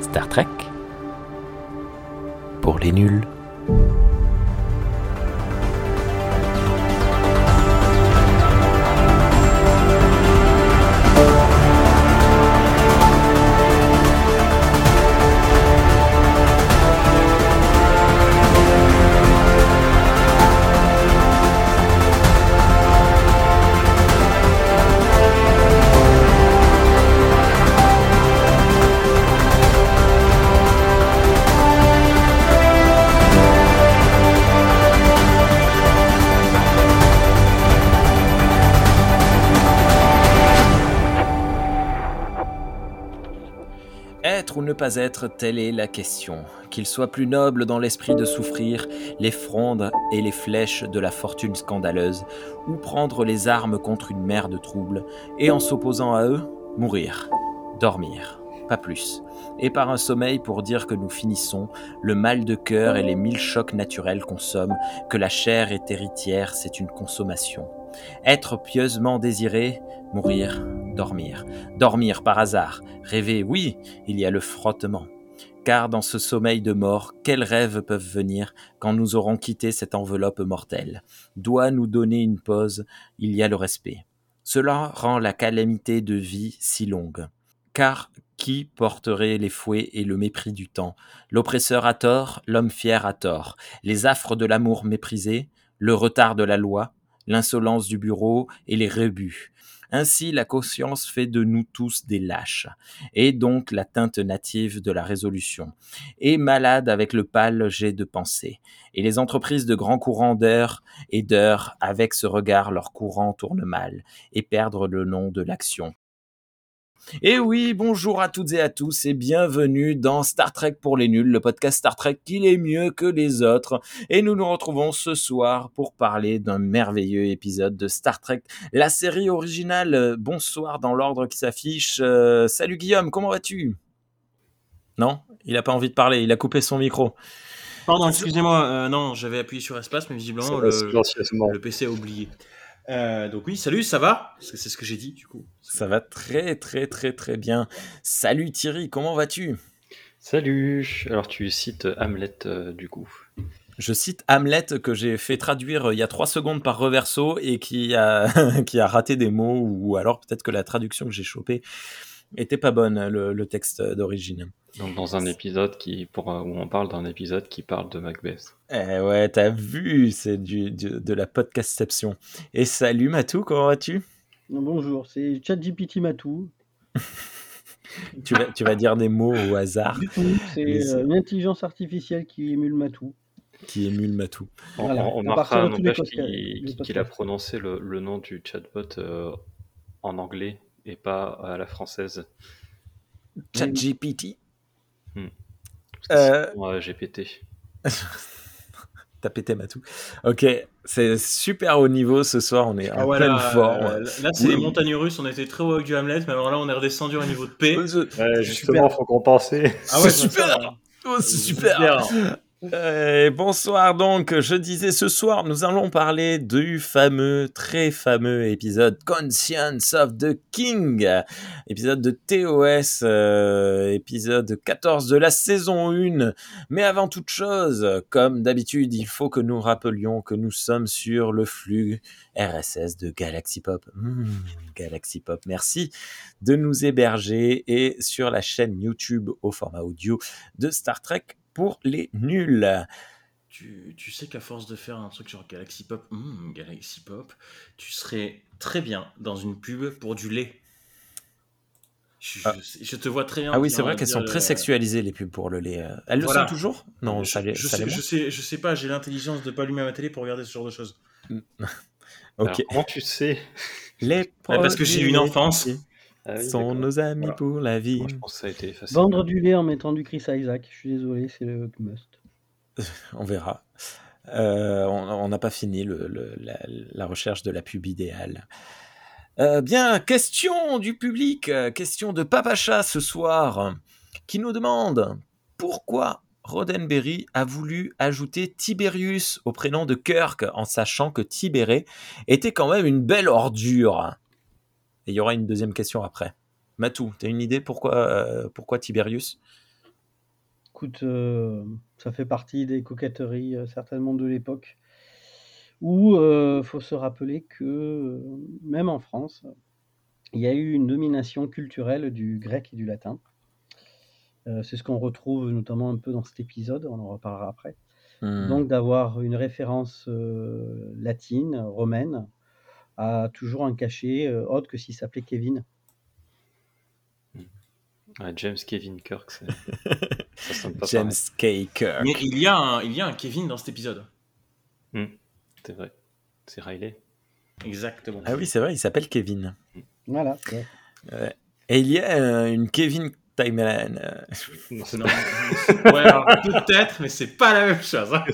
Star Trek pour les nuls. Être, telle est la question. Qu'il soit plus noble dans l'esprit de souffrir les frondes et les flèches de la fortune scandaleuse, ou prendre les armes contre une mer de troubles, et en s'opposant à eux, mourir, dormir, pas plus, et par un sommeil pour dire que nous finissons, le mal de cœur et les mille chocs naturels consomment, que la chair est héritière, c'est une consommation. Être pieusement désiré, mourir, dormir. Dormir par hasard, rêver, oui, il y a le frottement. Car dans ce sommeil de mort, quels rêves peuvent venir quand nous aurons quitté cette enveloppe mortelle? Doit nous donner une pause, il y a le respect. Cela rend la calamité de vie si longue. Car qui porterait les fouets et le mépris du temps? L'oppresseur a tort, l'homme fier a tort. Les affres de l'amour méprisé, le retard de la loi, l'insolence du bureau et les rebuts. Ainsi, la conscience fait de nous tous des lâches, et donc la teinte native de la résolution, et malade avec le pâle jet de pensée. Et les entreprises de grands courants d'heures et d'heures, avec ce regard, leur courant tourne mal, et perdre le nom de l'action. Et oui, bonjour à toutes et à tous et bienvenue dans Star Trek pour les nuls, le podcast Star Trek qui est mieux que les autres. Et nous nous retrouvons ce soir pour parler d'un merveilleux épisode de Star Trek, la série originale. Bonsoir dans l'ordre qui s'affiche. Euh, salut Guillaume, comment vas-tu? Non, il n'a pas envie de parler, il a coupé son micro. Pardon, excusez-moi, euh, non, j'avais appuyé sur espace, mais visiblement le, le PC a oublié. Euh, donc oui, salut, ça va? Parce que c'est ce que j'ai dit du coup. Ça va très très très très bien. Salut Thierry, comment vas-tu? Salut. Alors tu cites Hamlet euh, du coup. Je cite Hamlet que j'ai fait traduire euh, il y a trois secondes par Reverso et qui a, qui a raté des mots ou alors peut-être que la traduction que j'ai chopée était pas bonne, le, le texte d'origine. Donc dans un épisode qui, pour, où on parle d'un épisode qui parle de Macbeth. Eh ouais, t'as vu, c'est du, du, de la podcastception. Et salut Matou, comment vas-tu? Bonjour, c'est ChatGPT Matou. tu, vas, tu vas dire des mots au hasard. C'est euh, l'intelligence artificielle qui émule Matou. Qui émule Matou. On, Voilà. on, on marquera de tous n'empêche les podcasts- qu'il qu'il a prononcé le, le nom du chatbot euh, en anglais et pas à la française. ChatGPT que Euh. sinon, euh, GPT. T'as pété Matou. Ok, c'est super haut niveau ce soir, on est en Ah ouais, pleine là, forme. euh, là, c'est Oui. les montagnes russes, on était très haut avec du Hamlet, mais alors là, on est redescendu au niveau de P. Ouais, justement, faut compenser. Ah ouais, c'est super. Oh, c'est super. super. Euh, bonsoir donc, je disais ce soir, nous allons parler du fameux, très fameux épisode Conscience of the King, épisode de TOS, euh, épisode 14 de la saison 1. Mais avant toute chose, comme d'habitude, il faut que nous rappelions que nous sommes sur le flux RSS de Galaxy Pop. Mmh, Galaxy Pop, merci de nous héberger et sur la chaîne YouTube au format audio de Star Trek pour les nuls. Tu, tu sais qu'à force de faire un truc genre Galaxy Pop, hmm, Galaxy Pop, tu serais très bien dans une pub pour du lait. Je, Ah. je- je te vois très bien. Ah oui, c'est vrai qu'elles sont très euh, sexualisées les pubs pour le lait. Elles Voilà. le sont toujours? Non, je, ça l'est je ça sais, je, sais, je sais pas, j'ai l'intelligence de pas allumer ma télé pour regarder ce genre de choses. Alors, Ok. comment tu sais? Les parce que j'ai eu une enfance. Ah oui, sont nos amis Voilà. pour la vie. Moi, je pense que ça a été facile. Vendre du lait en mettant du Chris Isaac. Je suis désolé, c'est le must. On verra. Euh, on n'a pas fini le- le- la, la recherche de la pub idéale. Euh, bien, question du public, euh, question de Papacha ce soir, qui nous demande pourquoi Roddenberry a voulu ajouter Tiberius au prénom de Kirk en sachant que Tibéré était quand même une belle ordure. Et il y aura une deuxième question après. Matou, tu as une idée pourquoi, euh, pourquoi Tiberius? Écoute, euh, ça fait partie des coquetteries euh, certainement de l'époque où il faut se rappeler que même en France, il y a eu une domination culturelle du grec et du latin. C'est ce qu'on retrouve notamment un peu dans cet épisode, on en reparlera après. Hmm. Donc d'avoir une référence latine, romaine, a toujours un cachet euh, autre que s'il s'appelait Kevin. James Kevin Kirk, ça sonne pas James K. Kirk. Mais il y, a un, il y a un Kevin dans cet épisode. pareil. C'est vrai. C'est Riley. Exactement. Ah oui, c'est vrai, il s'appelle Kevin. Voilà. ouais. Et il y a euh, une Kevin Timeline. euh, Non, ouais, alors peut-être, mais c'est pas la même chose. hein.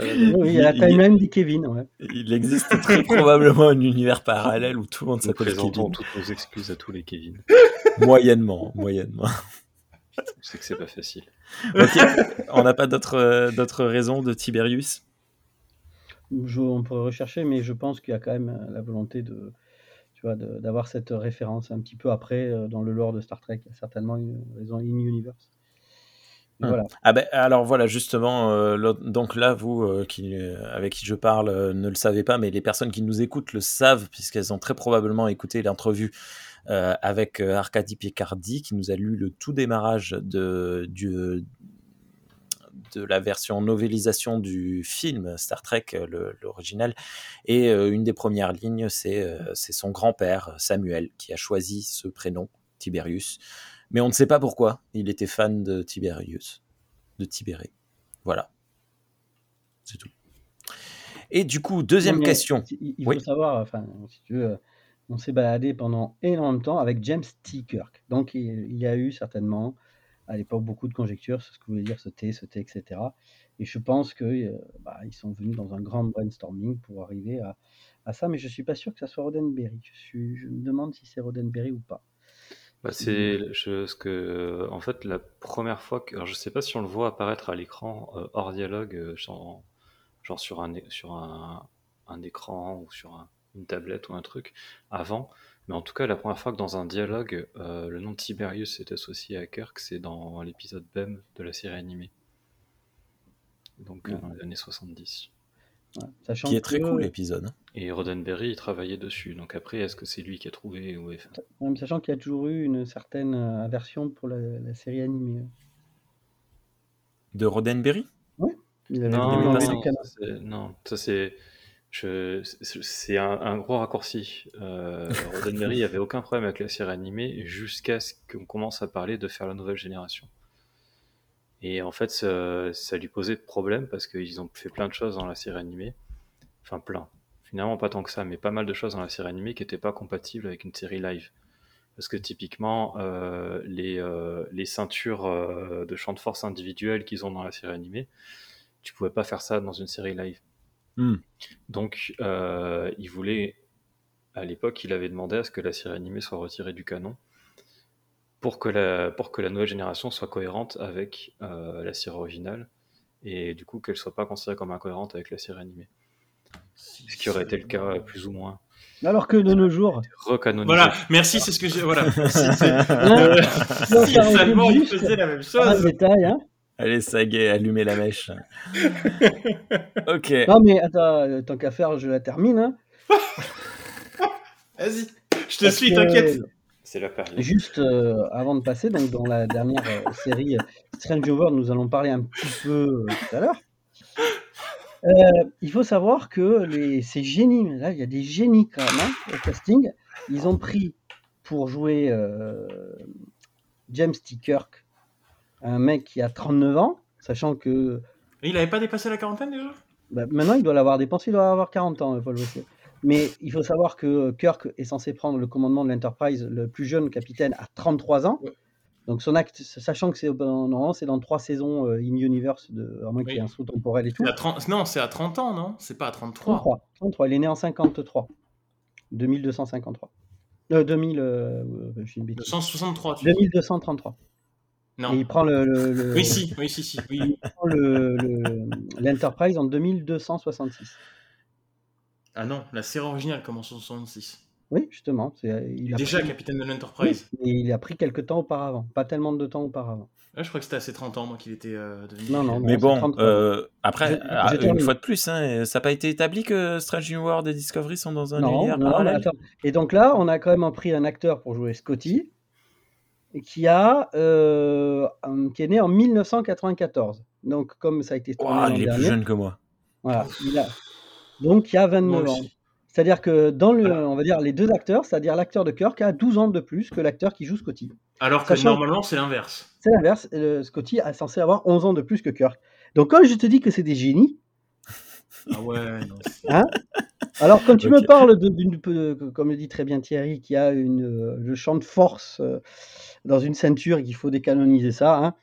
Oui, il y a la timeline des Kevin. Ouais. Il existe très probablement un univers parallèle où tout le monde Nous s'appelle présentons Kevin. toutes nos excuses à tous les Kevin. Moyennement, moyennement. Je sais que c'est pas facile. Ok, on n'a pas d'autres euh, d'autres raisons de Tiberius? Je- on pourrait rechercher, mais je pense qu'il y a quand même euh, la volonté de, tu vois, d'avoir cette référence un petit peu après euh, dans le lore de Star Trek. Il y a certainement une raison in universe. Et Hmm. Voilà. Ah ben alors voilà justement euh, donc là vous euh, qui euh, avec qui je parle ne le savez pas mais les personnes qui nous écoutent le savent puisqu'elles ont très probablement écouté l'entrevue avec Arcadie Picardi qui nous a lu le tout démarrage de du de la version novélisation du film Star Trek, euh, l'original. Et euh, une des premières lignes, c'est euh, c'est son grand-père, Samuel, qui a choisi ce prénom, Tiberius. Mais on ne sait pas pourquoi. Il était fan de Tiberius, de Tibéré. Voilà. C'est tout. Et du coup, deuxième question. Il, il faut Oui. savoir, enfin, si tu veux, on s'est baladé pendant énormément de temps avec James T. Kirk. Donc, il, il y a eu certainement, à l'époque, beaucoup de conjectures sur ce que voulait dire ce T, ce T, etc. Et je pense qu'ils sont venus dans un grand brainstorming pour arriver à, à ça, mais je suis pas sûr que ça soit Roddenberry. Je, suis, je me demande si c'est Roddenberry ou pas. Bah, c'est ce que, en fait, la première fois que, alors, je sais pas si on le voit apparaître à l'écran euh, hors dialogue, euh, genre, genre sur un, é- sur un, un écran ou sur un- une tablette ou un truc avant. Mais en tout cas, la première fois que dans un dialogue, euh, le nom de Tiberius est associé à Kirk, c'est dans l'épisode BEM de la série animée. Donc euh, Ouais. dans les années 70. Ouais. Sachant Qui est très que- cool l'épisode. hein. Et Roddenberry il travaillait dessus. Donc après, est-ce que c'est lui qui a trouvé ou sachant qu'il y a toujours eu une certaine euh, aversion pour la, la série animée. De Roddenberry? Il avait Non, c'est- non, ça c'est c'est un, un gros raccourci. Euh, Roddenberry avait aucun problème avec la série animée jusqu'à ce qu'on commence à parler de faire la nouvelle génération. Et en fait, ça, ça lui posait problème parce qu'ils ont fait plein de choses dans la série animée. Enfin, plein. Finalement, pas tant que ça, mais pas mal de choses dans la série animée qui n'étaient pas compatibles avec une série live. Parce que typiquement, euh, les, euh, les ceintures euh, de champ de force individuelles qu'ils ont dans la série animée, tu pouvais pas faire ça dans une série live. Hmm. Donc, euh, il voulait, à l'époque, il avait demandé à ce que la série animée soit retirée du canon pour que la, pour que la nouvelle génération soit cohérente avec euh, la série originale et du coup qu'elle soit pas considérée comme incohérente avec la série animée. Ce qui aurait été le cas euh, plus ou moins Alors que de nos jours, recanonisé. Voilà, merci, c'est ce que j'ai. Voilà. Si, Hein euh, seulement il faisait la même chose. détail, hein. Allez, ça y est, allumez la mèche. ok. Non, mais attends, euh, tant qu'à faire, je la termine. hein. Vas-y, je te Parce suis, que, t'inquiète. C'est la période. Juste euh, avant de passer, donc dans la dernière euh, série Strange World, nous allons parler un petit peu euh, tout à l'heure. Euh, il faut savoir que les, ces génies, là, il y a des génies quand même hein, au casting. Ils ont pris pour jouer euh, James T. Kirk, un mec qui a 39 ans, sachant que Et il avait pas dépassé la quarantaine déjà? Bah, maintenant il doit l'avoir dépensé, il doit avoir 40 ans, Paul Bossier. Mais il faut savoir que Kirk est censé prendre le commandement de l'Enterprise, le plus jeune capitaine, à 33 ans. Ouais. Donc son acte, sachant que c'est normalement c'est dans trois saisons euh, in universe, de, à moins qu'il y ait un saut temporel et tout. À 30 Non, c'est à 30 ans, non? C'est pas à 33. 33, 33, il est né en 53. 2253. Euh, 2000, euh, euh, je suis une bêtise. 263, tu dis? 2233. Non. Et il prend le, le- le- Oui, si, oui, si, si. Oui. il prend le- le- l'Enterprise en 2266. Ah non, la série originale commence en 66. Oui, justement. Il a Déjà pris- capitaine de Oui, l'Enterprise. mais il a pris quelques temps auparavant. Pas tellement de temps auparavant. Ouais, je crois que c'était à ses 30 ans, moi, qu'il était euh, devenu. Non, non, capitaine. Mais bon, 33. euh, après, ah, une fois de plus, hein, ça n'a pas été établi que Strange New World et Discovery sont dans un Non, univers non, parallèle. Et donc là, on a quand même pris un acteur pour jouer Scotty, qui a euh, qui est né en 1994. Donc, comme ça a été l'an il est plus jeune que moi. voilà, il a, donc il y a 29 Moi ans. C'est-à-dire que dans le, on va dire les deux acteurs, c'est-à-dire l'acteur de Kirk a 12 ans de plus que l'acteur qui joue Scotty. Alors que Sachant- normalement, c'est l'inverse. C'est l'inverse. Scotty est censé avoir 11 ans de plus que Kirk. Donc quand je te dis que c'est des génies, Ah ouais, non. c'est- alors quand tu me parles de- d'une, comme le dit très bien Thierry, qui a une, euh, le champ de force euh, dans une ceinture, et qu'il faut décanoniser ça, hein,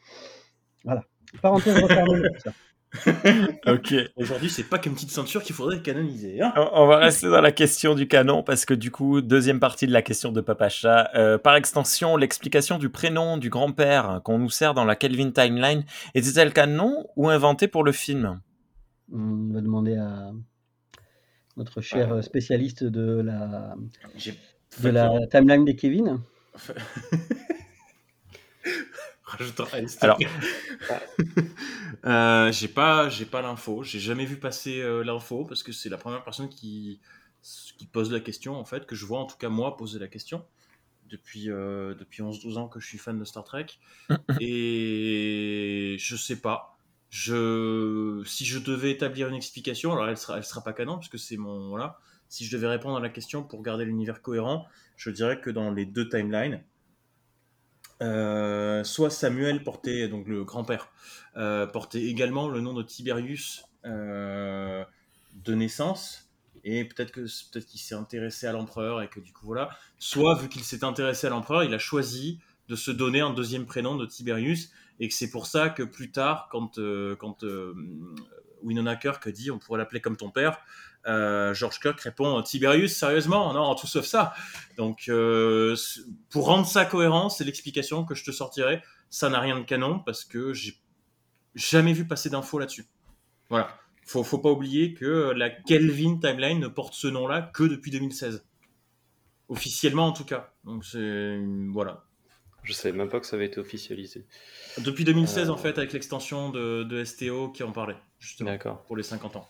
voilà. Parenthèse refermée ça. Ok. Aujourd'hui, c'est pas qu'une petite ceinture qu'il faudrait canoniser. Hein On on va rester dans la question du canon parce que du coup, deuxième partie de la question de Papa Chat. Euh, par extension, l'explication du prénom du grand-père qu'on nous sert dans la Kelvin Timeline était-elle canon ou inventée pour le film? On va demander à notre cher spécialiste de la, de la timeline des Kevin. Alors- Euh, j'ai pas, j'ai pas l'info. J'ai jamais vu passer euh, l'info parce que c'est la première personne qui, qui pose la question en fait, que je vois en tout cas moi poser la question depuis euh, depuis 11-12 ans que je suis fan de Star Trek et je sais pas. Je, si je devais établir une explication, alors elle sera, sera pas canon parce que c'est mon voilà. Si je devais répondre à la question pour garder l'univers cohérent, je dirais que dans les deux timelines, euh, soit Samuel portait, donc le grand-père, euh, portait également le nom de Tiberius euh, de naissance, et peut-être que peut-être qu'il s'est intéressé à l'empereur et que du coup voilà. Soit vu qu'il s'est intéressé à l'empereur, il a choisi de se donner un deuxième prénom de Tiberius, et que c'est pour ça que plus tard, quand euh, quand euh, Winona Kirk dit on pourrait l'appeler comme ton père, euh, George Kirk répond Tiberius sérieusement? Non tout sauf ça. Donc, euh, pour rendre ça cohérent, c'est l'explication que je te sortirai. Ça n'a rien de canon parce que j'ai jamais vu passer d'infos là-dessus. Voilà. Faut, faut pas oublier que la Kelvin Timeline ne porte ce nom-là que depuis 2016. Officiellement, en tout cas. Donc, c'est. Voilà. Je savais même pas que ça avait été officialisé. Depuis 2016, Euh. en fait, avec l'extension de, de STO qui en parlait, justement, D'accord. pour les 50 ans.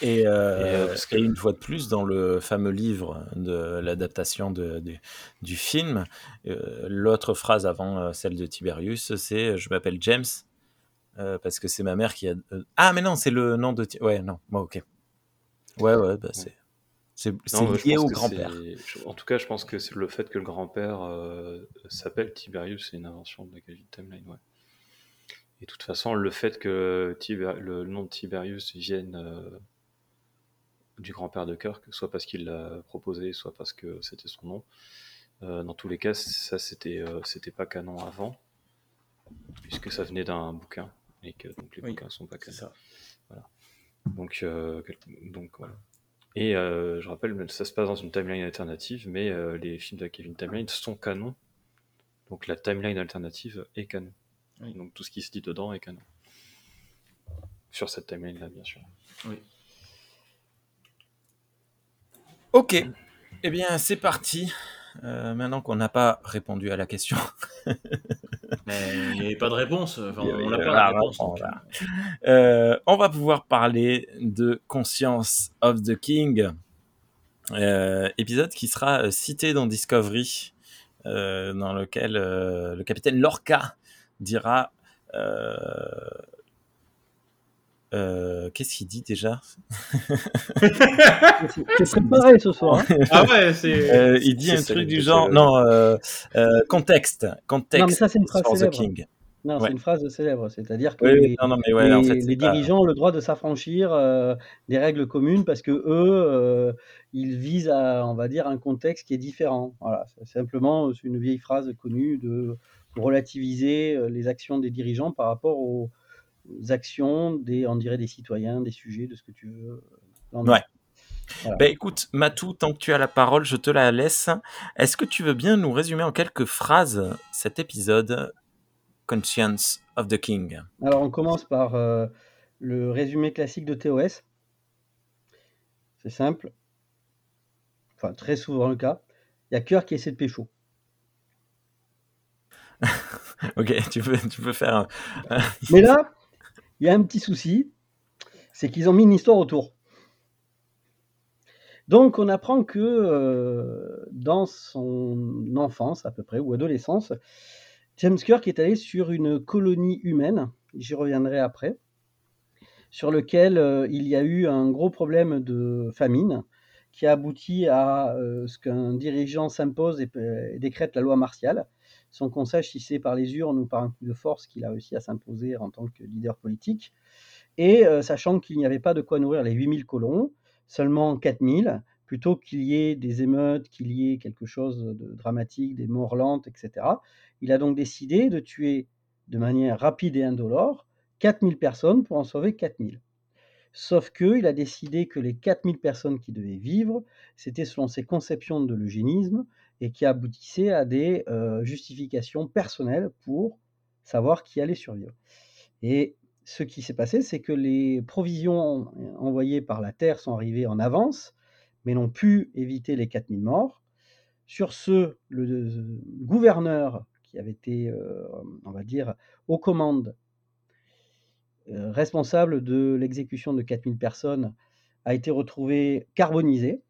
Et, euh, Et, euh, parce que- et une fois de plus, dans le fameux livre de l'adaptation de, de- du film, euh, l'autre phrase avant euh, celle de Tiberius, c'est Je m'appelle James, euh, parce que c'est ma mère qui a. ah, mais non, c'est le nom de. Ti- Ouais, non, moi, ok. Ouais, ouais, bah, c'est. C'est lié au grand-père. En tout cas, je pense que c'est le fait que le grand-père euh, s'appelle Tiberius, c'est une invention de la Kelvin Timeline, ouais. Et de toute façon, le fait que Tiber- le nom de Tiberius vienne euh, du grand-père de Kirk, soit parce qu'il l'a proposé, soit parce que c'était son nom, euh, dans tous les cas, ça c'était euh, c'était pas canon avant, puisque ça venait d'un bouquin, et que donc les Oui, bouquins sont pas canons. ça. Donc, euh, quel- donc voilà. Et euh, je rappelle, ça se passe dans une timeline alternative, mais euh, les films de Kevin Timeline sont canons. Donc la timeline alternative est canon. Oui. Donc tout ce qui se dit dedans est canon. Sur cette timeline-là, bien sûr. Ok. Eh bien, c'est parti. Euh, maintenant qu'on n'a pas répondu à la question. Mais il n'y avait pas de réponse. Enfin, on n'a pas de réponse. donc, va- Euh, on va pouvoir parler de Conscience of the King, euh, épisode qui sera euh, cité dans Discovery, euh, dans lequel euh, le capitaine Lorca dira. Euh, Qu'est-ce qu'il dit déjà? C'est préparé ce soir. hein. Ah ouais, c'est. Euh, Il dit un truc du genre. Célèbre. Non, euh, euh, contexte. Contexte Non, mais ça, c'est une phrase célèbre. King. Non, Ouais. c'est une phrase célèbre. C'est-à-dire que Oui, les, non, non, mais ouais, en les- fait, c'est les pas- dirigeants ont le droit de s'affranchir euh, des règles communes parce que eux, euh, ils visent à, on va dire, un contexte qui est différent. Voilà, c'est simplement c'est une vieille phrase connue de relativiser les actions des dirigeants par rapport aux actions des, on dirait, des citoyens, des sujets, de ce que tu veux. Le- Ouais. Voilà. Ben écoute, Matou, tant que tu as la parole, je te la laisse. Est-ce que tu veux bien nous résumer en quelques phrases cet épisode conscience of the king? Alors, on commence par euh, le résumé classique de TOS. C'est simple. Enfin, très souvent le cas. Il y a Cœur qui essaie de pécho. Ok, tu peux, tu peux faire. un- Mais là, il y a un petit souci, c'est qu'ils ont mis une histoire autour. Donc, on apprend que euh, dans son enfance, à peu près, ou adolescence, James Kirk est allé sur une colonie humaine, j'y reviendrai après, sur lequel euh, il y a eu un gros problème de famine qui a abouti à euh, ce qu'un dirigeant s'impose et, et décrète la loi martiale, sans qu'on sache si c'est par les urnes ou par un coup de force qu'il a réussi à s'imposer en tant que leader politique. Et euh, sachant qu'il n'y avait pas de quoi nourrir les 8000 colons, seulement 4000, plutôt qu'il y ait des émeutes, qu'il y ait quelque chose de dramatique, des morts lentes, etc. Il a donc décidé de tuer de manière rapide et indolore 4000 personnes pour en sauver 4000. Sauf que il a décidé que les 4000 personnes qui devaient vivre, c'était selon ses conceptions de l'eugénisme et qui aboutissaient à des euh, justifications personnelles pour savoir qui allait survivre. Et ce qui s'est passé, c'est que les provisions envoyées par la Terre sont arrivées en avance, mais n'ont pu éviter les 4000 morts. Sur ce, le gouverneur qui avait été, euh, on va dire, aux commandes, euh, responsable de l'exécution de 4000 personnes, a été retrouvé carbonisé.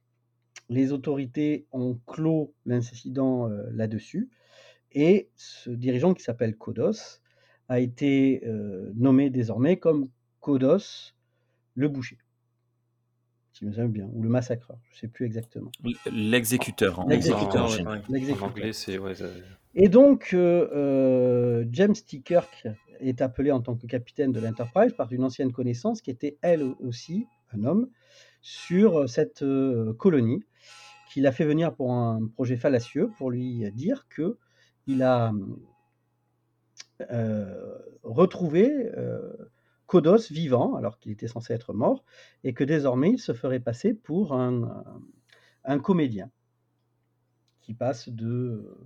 Les autorités ont clos l'incident euh, là-dessus. Et ce dirigeant qui s'appelle Kodos a été euh, nommé désormais comme Kodos le boucher. Si me bien, ou le massacreur, je ne sais plus exactement. L'exécuteur. en- L'exécuteur, en anglais, c'est. Ouais, ça- Et donc, euh, euh, James T. Kirk est appelé en tant que capitaine de l'Enterprise par une ancienne connaissance qui était elle aussi un homme sur cette euh, colonie, qu'il a fait venir pour un projet fallacieux pour lui dire que il a euh, retrouvé euh, Kodos vivant alors qu'il était censé être mort et que désormais il se ferait passer pour un, un comédien qui passe de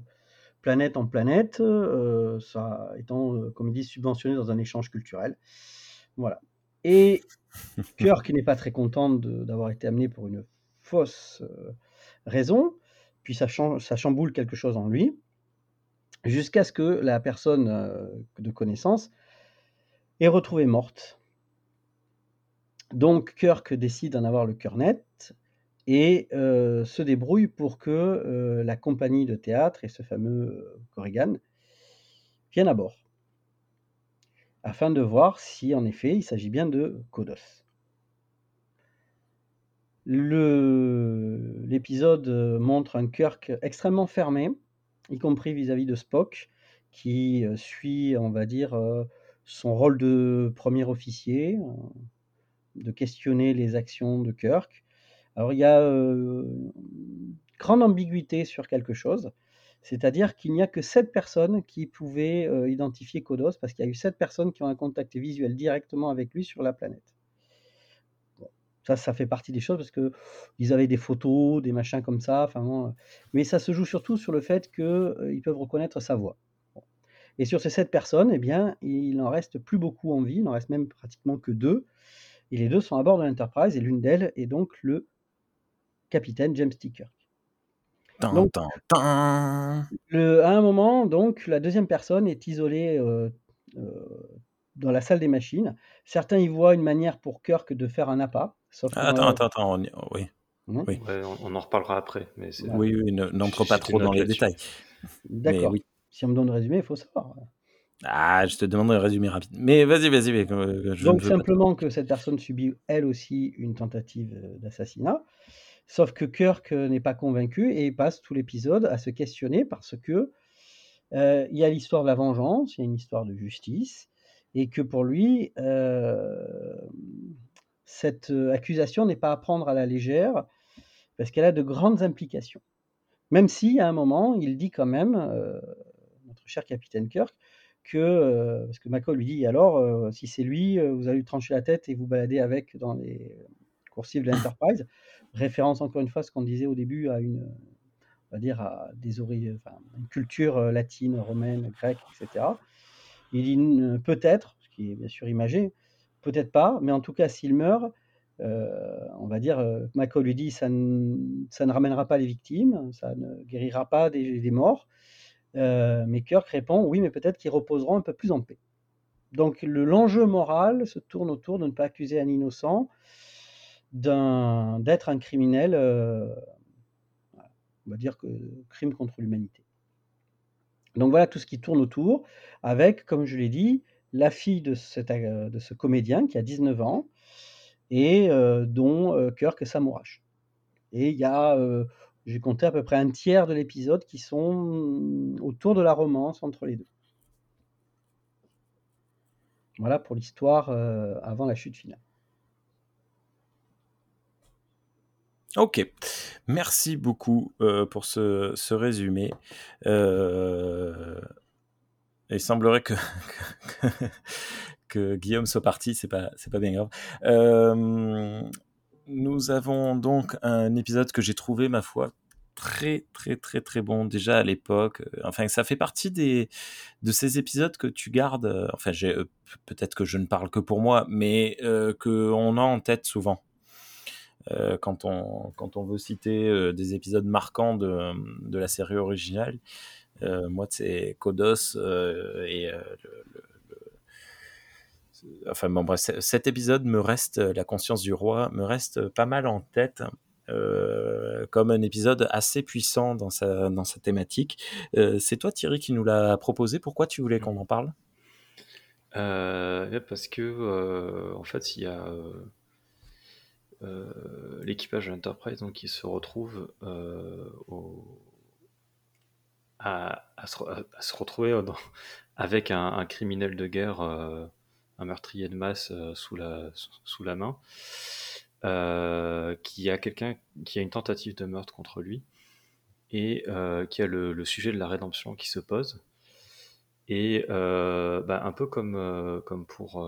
planète en planète, euh, ça étant, euh, comme ils disent, subventionné dans un échange culturel. Voilà. Et Kirk n'est pas très content d'avoir été amené pour une fausse euh, raison, puis ça, ça chamboule quelque chose en lui, jusqu'à ce que la personne euh, de connaissance est retrouvée morte. Donc Kirk décide d'en avoir le cœur net et euh, se débrouille pour que euh, la compagnie de théâtre et ce fameux Corrigan viennent à bord, afin de voir si en effet il s'agit bien de Kodos. L'épisode euh, montre un Kirk extrêmement fermé, y compris vis-à-vis de Spock, qui euh, suit, on va dire, euh, son rôle de premier officier, de questionner les actions de Kirk. Alors il y a grande ambiguïté sur quelque chose, c'est-à-dire qu'il n'y a que sept personnes qui pouvaient identifier Kodos, parce qu'il y a eu sept personnes qui ont un contact visuel directement avec lui sur la planète. Ça, ça fait partie des choses parce que ils avaient des photos, des machins comme ça. Enfin, bon, euh, mais ça se joue surtout sur le fait qu'ils peuvent reconnaître sa voix. Bon. Et sur ces sept personnes, eh bien, il n'en reste plus beaucoup en vie. Il n'en reste même pratiquement que deux. Et les deux sont à bord de l'Enterprise. Et l'une d'elles est donc le capitaine James T. Kirk. Donc-. Le- à un moment, donc, la deuxième personne est isolée euh, euh, dans la salle des machines. Certains y voient une manière pour Kirk de faire un appât. Sauf que Ah, attends, la- attends, attends. on y- oh, oui, Hein Oui. ouais, on, on en reparlera après. Mais oui, oui, ne- n'entre pas trop dans les détails. D'accord. Oui. Si on me donne le résumé, il faut savoir. Ah, je te demande un résumé rapide. Mais vas-y, vas-y. mais, euh, Donc simplement que cette personne subit elle aussi une tentative euh, d'assassinat. Sauf que Kirk euh, n'est pas convaincu et passe tout l'épisode à se questionner parce que euh, il y a l'histoire de la vengeance, il y a une histoire de justice, et que pour lui, euh, cette euh, accusation n'est pas à prendre à la légère parce qu'elle a de grandes implications. Même si, à un moment, il dit quand même, euh, notre cher capitaine Kirk, que, euh, parce que McCall lui dit, alors, si c'est lui, vous allez lui trancher la tête et vous balader avec dans les coursives de l'Enterprise. Référence, encore une fois, à ce qu'on disait au début, à une, on va dire, à des ori- enfin, une culture latine, romaine, grecque, etc. Il dit peut-être, ce qui est bien sûr imagé, peut-être pas, mais en tout cas, s'il meurt, on va dire, McCoy lui dit ça ne, ramènera pas les victimes, ça ne guérira pas des, morts. mais Kirk répond oui, mais peut-être qu'ils reposeront un peu plus en paix. Donc l'enjeu moral se tourne autour de ne pas accuser un innocent d'être un criminel, on va dire crime contre l'humanité. Donc voilà tout ce qui tourne autour, avec, comme je l'ai dit, la fille de, de, ce comédien qui a 19 ans et dont Kirk est Samourash. Et il y a, j'ai compté à peu près un tiers de l'épisode qui sont autour de la romance entre les deux. Voilà pour l'histoire avant la chute finale. Ok, merci beaucoup pour ce, résumé. Il semblerait que, que, Guillaume soit parti, c'est pas, c'est pas bien grave. nous avons donc un épisode que j'ai trouvé, ma foi, très très très très bon déjà à l'époque. Enfin, ça fait partie des de ces épisodes que tu gardes. Enfin, j'ai peut-être que je ne parle que pour moi, mais que on a en tête souvent. Euh, quand, on, quand on veut citer euh, des épisodes marquants de, de la série originale. Euh, moi, c'est Kodos et enfin bon bref, cet épisode me reste, la conscience du roi me reste pas mal en tête. comme un épisode assez puissant dans sa, dans sa thématique. c'est toi Thierry qui nous l'a proposé. Pourquoi tu voulais qu'on en parle? Parce que en fait il y a euh, l'équipage de qui se retrouve euh, à, se, retrouver avec un, criminel de guerre, euh, un meurtrier de masse sous, la, sous la main, qui a quelqu'un qui a une tentative de meurtre contre lui et qui a le, sujet de la rédemption qui se pose. Et bah, un peu comme, pour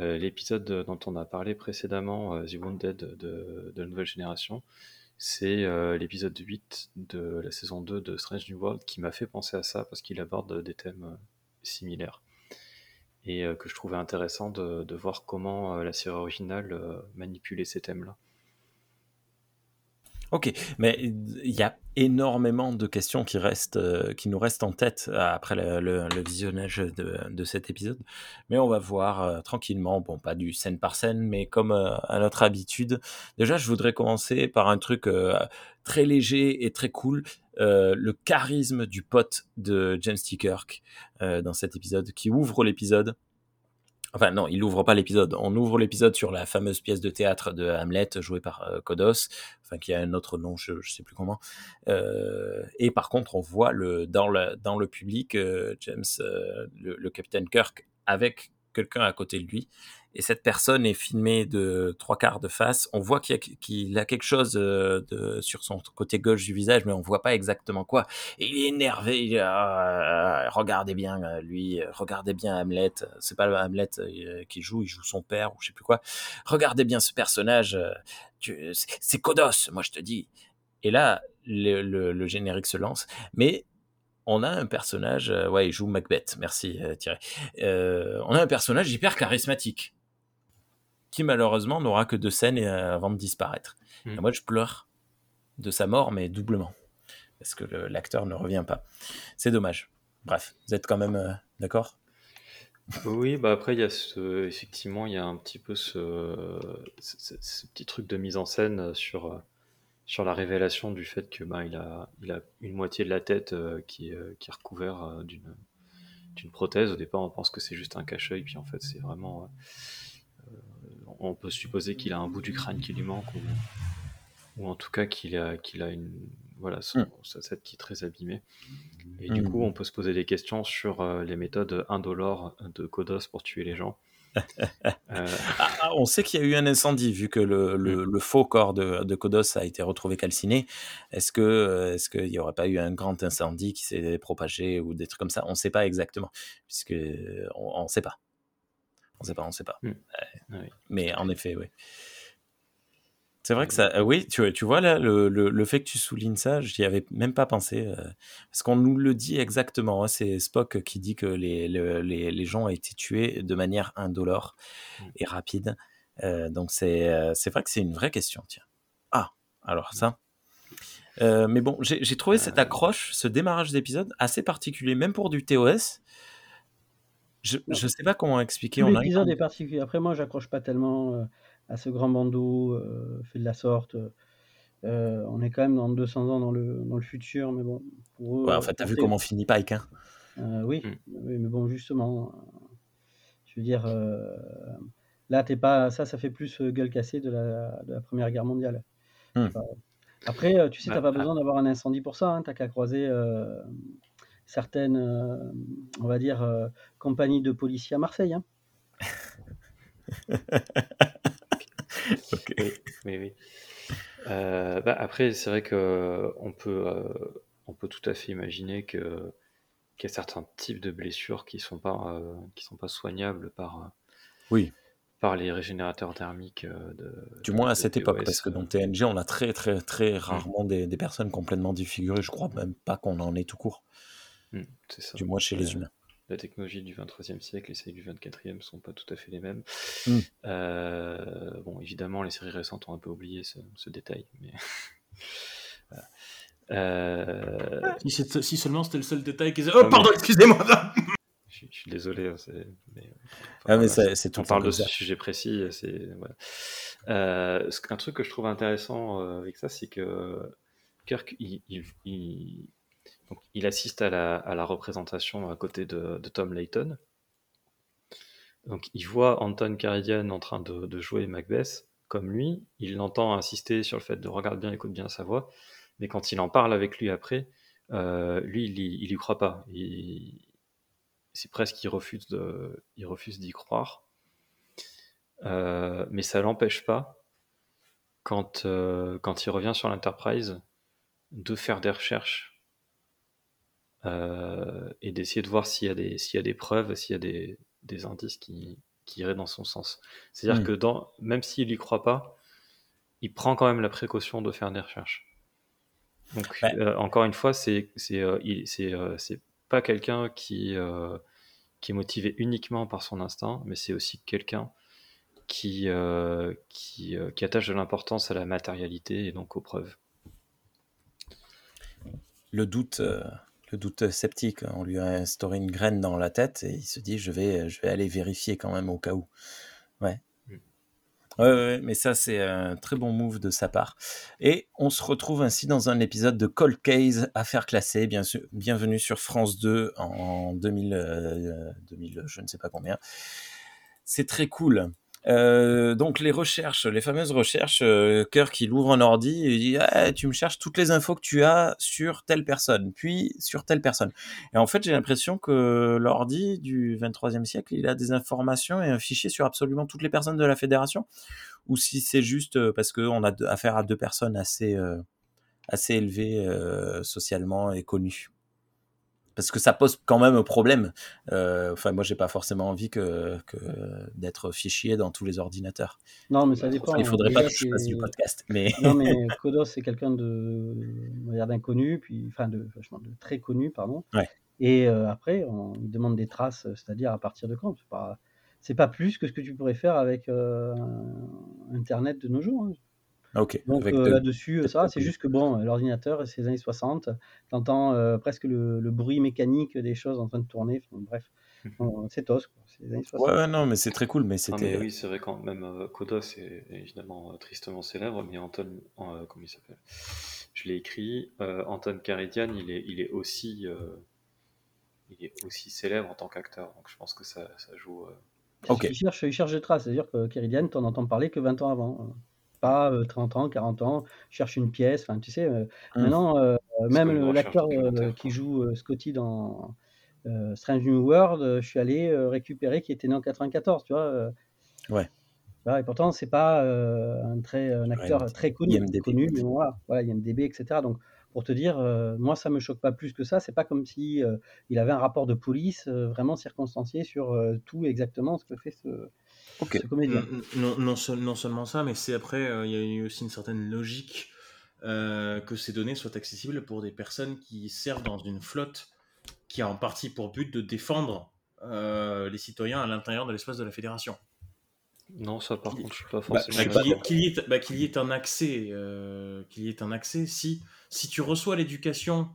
euh, l'épisode dont on a parlé précédemment, euh, The Wounded de, de, la nouvelle génération, c'est euh, l'épisode 8 de la saison 2 de Strange New World qui m'a fait penser à ça parce qu'il aborde des thèmes similaires et que je trouvais intéressant de voir comment la série originale manipulait ces thèmes-là. Ok, mais il y a énormément de questions qui restent, euh, qui nous restent en tête après le, visionnage de, cet épisode. Mais on va voir euh, tranquillement, bon, pas du scène par scène, mais comme euh, à notre habitude. Déjà, je voudrais commencer par un truc très léger et très cool. le charisme du pote de James T. Kirk dans cet épisode, qui ouvre l'épisode Enfin non, il ouvre pas l'épisode. On ouvre l'épisode sur la fameuse pièce de théâtre de Hamlet jouée par euh, Kodos, enfin qui a un autre nom, je, ne sais plus comment. Euh, et par contre, on voit le dans le dans le public euh, James, le, le, capitaine Kirk avec quelqu'un à côté de lui et cette personne est filmée de trois quarts de face. On voit qu'il a, quelque chose euh, de, sur son côté gauche du visage, mais on voit pas exactement quoi. Et il est énervé. Il ah, regardez bien euh, lui, regardez bien Hamlet. C'est pas Hamlet euh, qui joue, il joue son père ou je sais plus quoi. Regardez bien ce personnage. C'est Kodos, moi je te dis. Et là, le, générique se lance, mais on a un personnage, ouais, il joue Macbeth, merci Thierry. on a un personnage hyper charismatique qui malheureusement n'aura que deux scènes euh, avant de disparaître. Hmm. Et moi, je pleure de sa mort, mais doublement, parce que l'acteur ne revient pas. C'est dommage. Bref, vous êtes quand même euh, d'accord? Oui, bah après, il y a ce, effectivement, il y a un petit peu ce, ce, petit truc de mise en scène sur, sur la révélation du fait que bah, il, a, il a une moitié de la tête euh, qui, est, qui est recouvert d'une d'une prothèse. Au départ, on pense que c'est juste un cache-œil, puis en fait, c'est vraiment on peut supposer qu'il a un bout du crâne qui lui manque, ou, en tout cas qu'il a, qu'il a une, voilà, son, mm. sa tête qui est très abîmée. Et du mm. coup, on peut se poser des questions sur euh, les méthodes indolores de Kodos pour tuer les gens. Euh, ah, ah, on sait qu'il y a eu un incendie vu que le, mm. faux corps de, de, Kodos a été retrouvé calciné. Est-ce que est-ce qu'il n'y aurait pas eu un grand incendie qui s'est propagé ou des trucs comme ça? On ne sait pas exactement puisque on ne sait pas. On sait pas, on sait pas. Hmm. Mais en effet, oui. C'est vrai que ça, euh, oui, tu, tu vois là, le, le, le fait que tu soulignes ça, j'y avais même pas pensé, euh, parce qu'on nous le dit exactement. hein, c'est Spock qui dit que les, le- les, les gens ont été tués de manière indolore Mm. et rapide. Euh, donc c'est euh, c'est vrai que c'est une vraie question. Tiens. Ah, alors ça. Euh, mais bon, j'ai j'ai trouvé cette accroche, ce démarrage d'épisode assez particulier, même pour du TOS. Je je sais pas comment expliquer. Tout On a l'épisode est particulier. Après, moi, j'accroche pas tellement à ce grand bandeau euh, fait de la sorte. Euh, on est quand même dans 200 ans dans le, dans le futur, mais bon, pour eux. Ouais, en fait, t'as vu comment finit Pike, hein Euh, oui, Mm. oui, mais bon, justement, euh, je veux dire, euh, là, t'es pas, ça, ça fait plus euh, gueule cassée de la, de la Première Guerre mondiale. Hmm. Enfin, après, euh, tu sais, t'as Bah, pas besoin d'avoir un incendie pour ça, hein, t'as qu'à croiser euh, certaines, euh, on va dire, euh, compagnies de policiers à Marseille. hein. Oui, oui, oui. Euh, bah, après, c'est vrai que on peut, euh, on peut tout à fait imaginer que qu'il y a certains types de blessures qui sont pas, euh, qui sont pas soignables par, euh, Oui. par les régénérateurs thermiques euh, de. Du moins à cette époque, parce que euh, dans TNG, on a très très très rarement des, des personnes complètement défigurées. Je crois même pas qu'on en ait tout court, c'est ça. du moins chez les Euh, humains. La technologie du 23e siècle et celle du 24e sont pas tout à fait les mêmes. Mm. Euh, bon, évidemment, les séries récentes ont un peu oublié ce, ce détail, mais. Voilà. Euh, Si, c'est- si seulement c'était le seul détail qu'ils Oh, pardon, excusez-moi je, suis- je suis désolé, hein, Ah, mais voilà, c'est on parle de ce sujet précis. C'est voilà. Euh, un truc que je trouve intéressant euh, avec ça, c'est que Kirk, il, il- il- il assiste à la, représentation à côté de, Tom Layton. Donc, il voit Anton Caridian en train de, jouer Macbeth comme lui. Il l'entend insister sur le fait de regarde bien, écoute bien sa voix. Mais quand il en parle avec lui après, euh, lui, il, il y croit pas. C'est presque qu'il refuse refuse d'y croire. Euh, mais ça l'empêche pas, quand, euh, quand il revient sur l'Enterprise, de faire des recherches et d'essayer de voir s'il y a des, s'il y a des preuves, s'il y a des, des indices qui, qui iraient dans son sens. C'est-à-dire Mm. que dans, même s'il y croit pas, il prend quand même la précaution de faire des recherches. Donc, Ouais. euh, encore une fois, c'est c'est euh, il- c'est euh, c'est pas quelqu'un qui, euh, qui est motivé uniquement par son instinct, mais c'est aussi quelqu'un qui, euh, qui, euh, qui attache de l'importance à la matérialité et donc aux preuves. Le doute, euh, le doute sceptique, on lui a instauré une graine dans la tête et il se dit je vais, je vais aller vérifier quand même au cas où. Ouais. Mm. Ouais, ouais, ouais, mais ça c'est un très bon move de sa part. Et on se retrouve ainsi dans un épisode de Cold Case, affaire classée, bien sûr, bienvenue sur France 2 en 2000, euh, 2000 je ne sais pas combien. C'est très cool. Euh, donc les recherches, les fameuses recherches, euh, Kirk il ouvre un ordi il dit Ah, tu me cherches toutes les infos que tu as sur telle personne, puis sur telle personne. Et en fait j'ai l'impression que l'ordi du 23e siècle il a des informations et un fichier sur absolument toutes les personnes de la fédération, ou si c'est juste euh, parce qu'on a affaire à deux personnes assez euh, assez élevées socialement et connues. Parce que ça pose quand même un problème. Euh, Enfin, moi, j'ai pas forcément envie que, que d'être fichier dans tous les ordinateurs. Non, mais ça dépend. il faudrait pas Déjà, que je fasse du podcast, mais Non, mais Kodos, c'est quelqu'un de, d'inconnu, puis, enfin, de, très connu, pardon. Ouais. Et euh, après, on il demande des traces, c'est-à-dire à partir de quand? C'est pas, pas plus que ce que tu pourrais faire avec euh, Internet de nos jours. hein. Ok. Donc euh, de- là-dessus, ça, va, c'est juste que bon, l'ordinateur, c'est les années 60, t'entends euh, presque le, le bruit mécanique des choses en train de tourner. Enfin, bref, Bon, c'est tos, quoi. C'est les années 60. Ouais, ouais, non, mais c'est très cool, mais Ah, mais c'était. oui, c'est vrai quand même euh, Kodos est évidemment euh, tristement célèbre, mais Anton, euh, comment il s'appelle? Je l'ai écrit. euh, Anton Caridian, il est, il est aussi, euh, il est aussi célèbre en tant qu'acteur, donc je pense que ça, ça joue. euh, Ok. Il cherche, il cherche des traces, c'est-à-dire que Keridian, t'en entends parler que 20 ans avant. Pas euh, 30 ans, 40 ans, cherche une pièce, enfin tu sais, Hum. maintenant, même l'acteur qui joue Scotty dans Strange New World, je suis allé récupérer qui était né en 94, tu vois. Ouais. Voilà, et pourtant, c'est pas euh, un, très, un acteur très connu, IMDb. connu mais voilà, voilà, IMDb, etc. Donc, pour te dire, euh, moi, ça me choque pas plus que ça. C'est pas comme si euh, il avait un rapport de police vraiment circonstancié sur tout exactement ce que fait ce, Comédien. Non, non, non seul- non seulement ça, mais c'est après, euh, il y a eu aussi une certaine logique euh, que ces données soient accessibles pour des personnes qui servent dans une flotte qui a en partie pour but de défendre euh, les citoyens à l'intérieur de l'espace de la fédération. Non, ça par Qui- contre, je suis pas Bah, forcément. Bah, qu'il y, d'accord. qu'il y ait- bah, qu'il y ait un accès, euh, qu'il y ait un accès. Si, si tu reçois l'éducation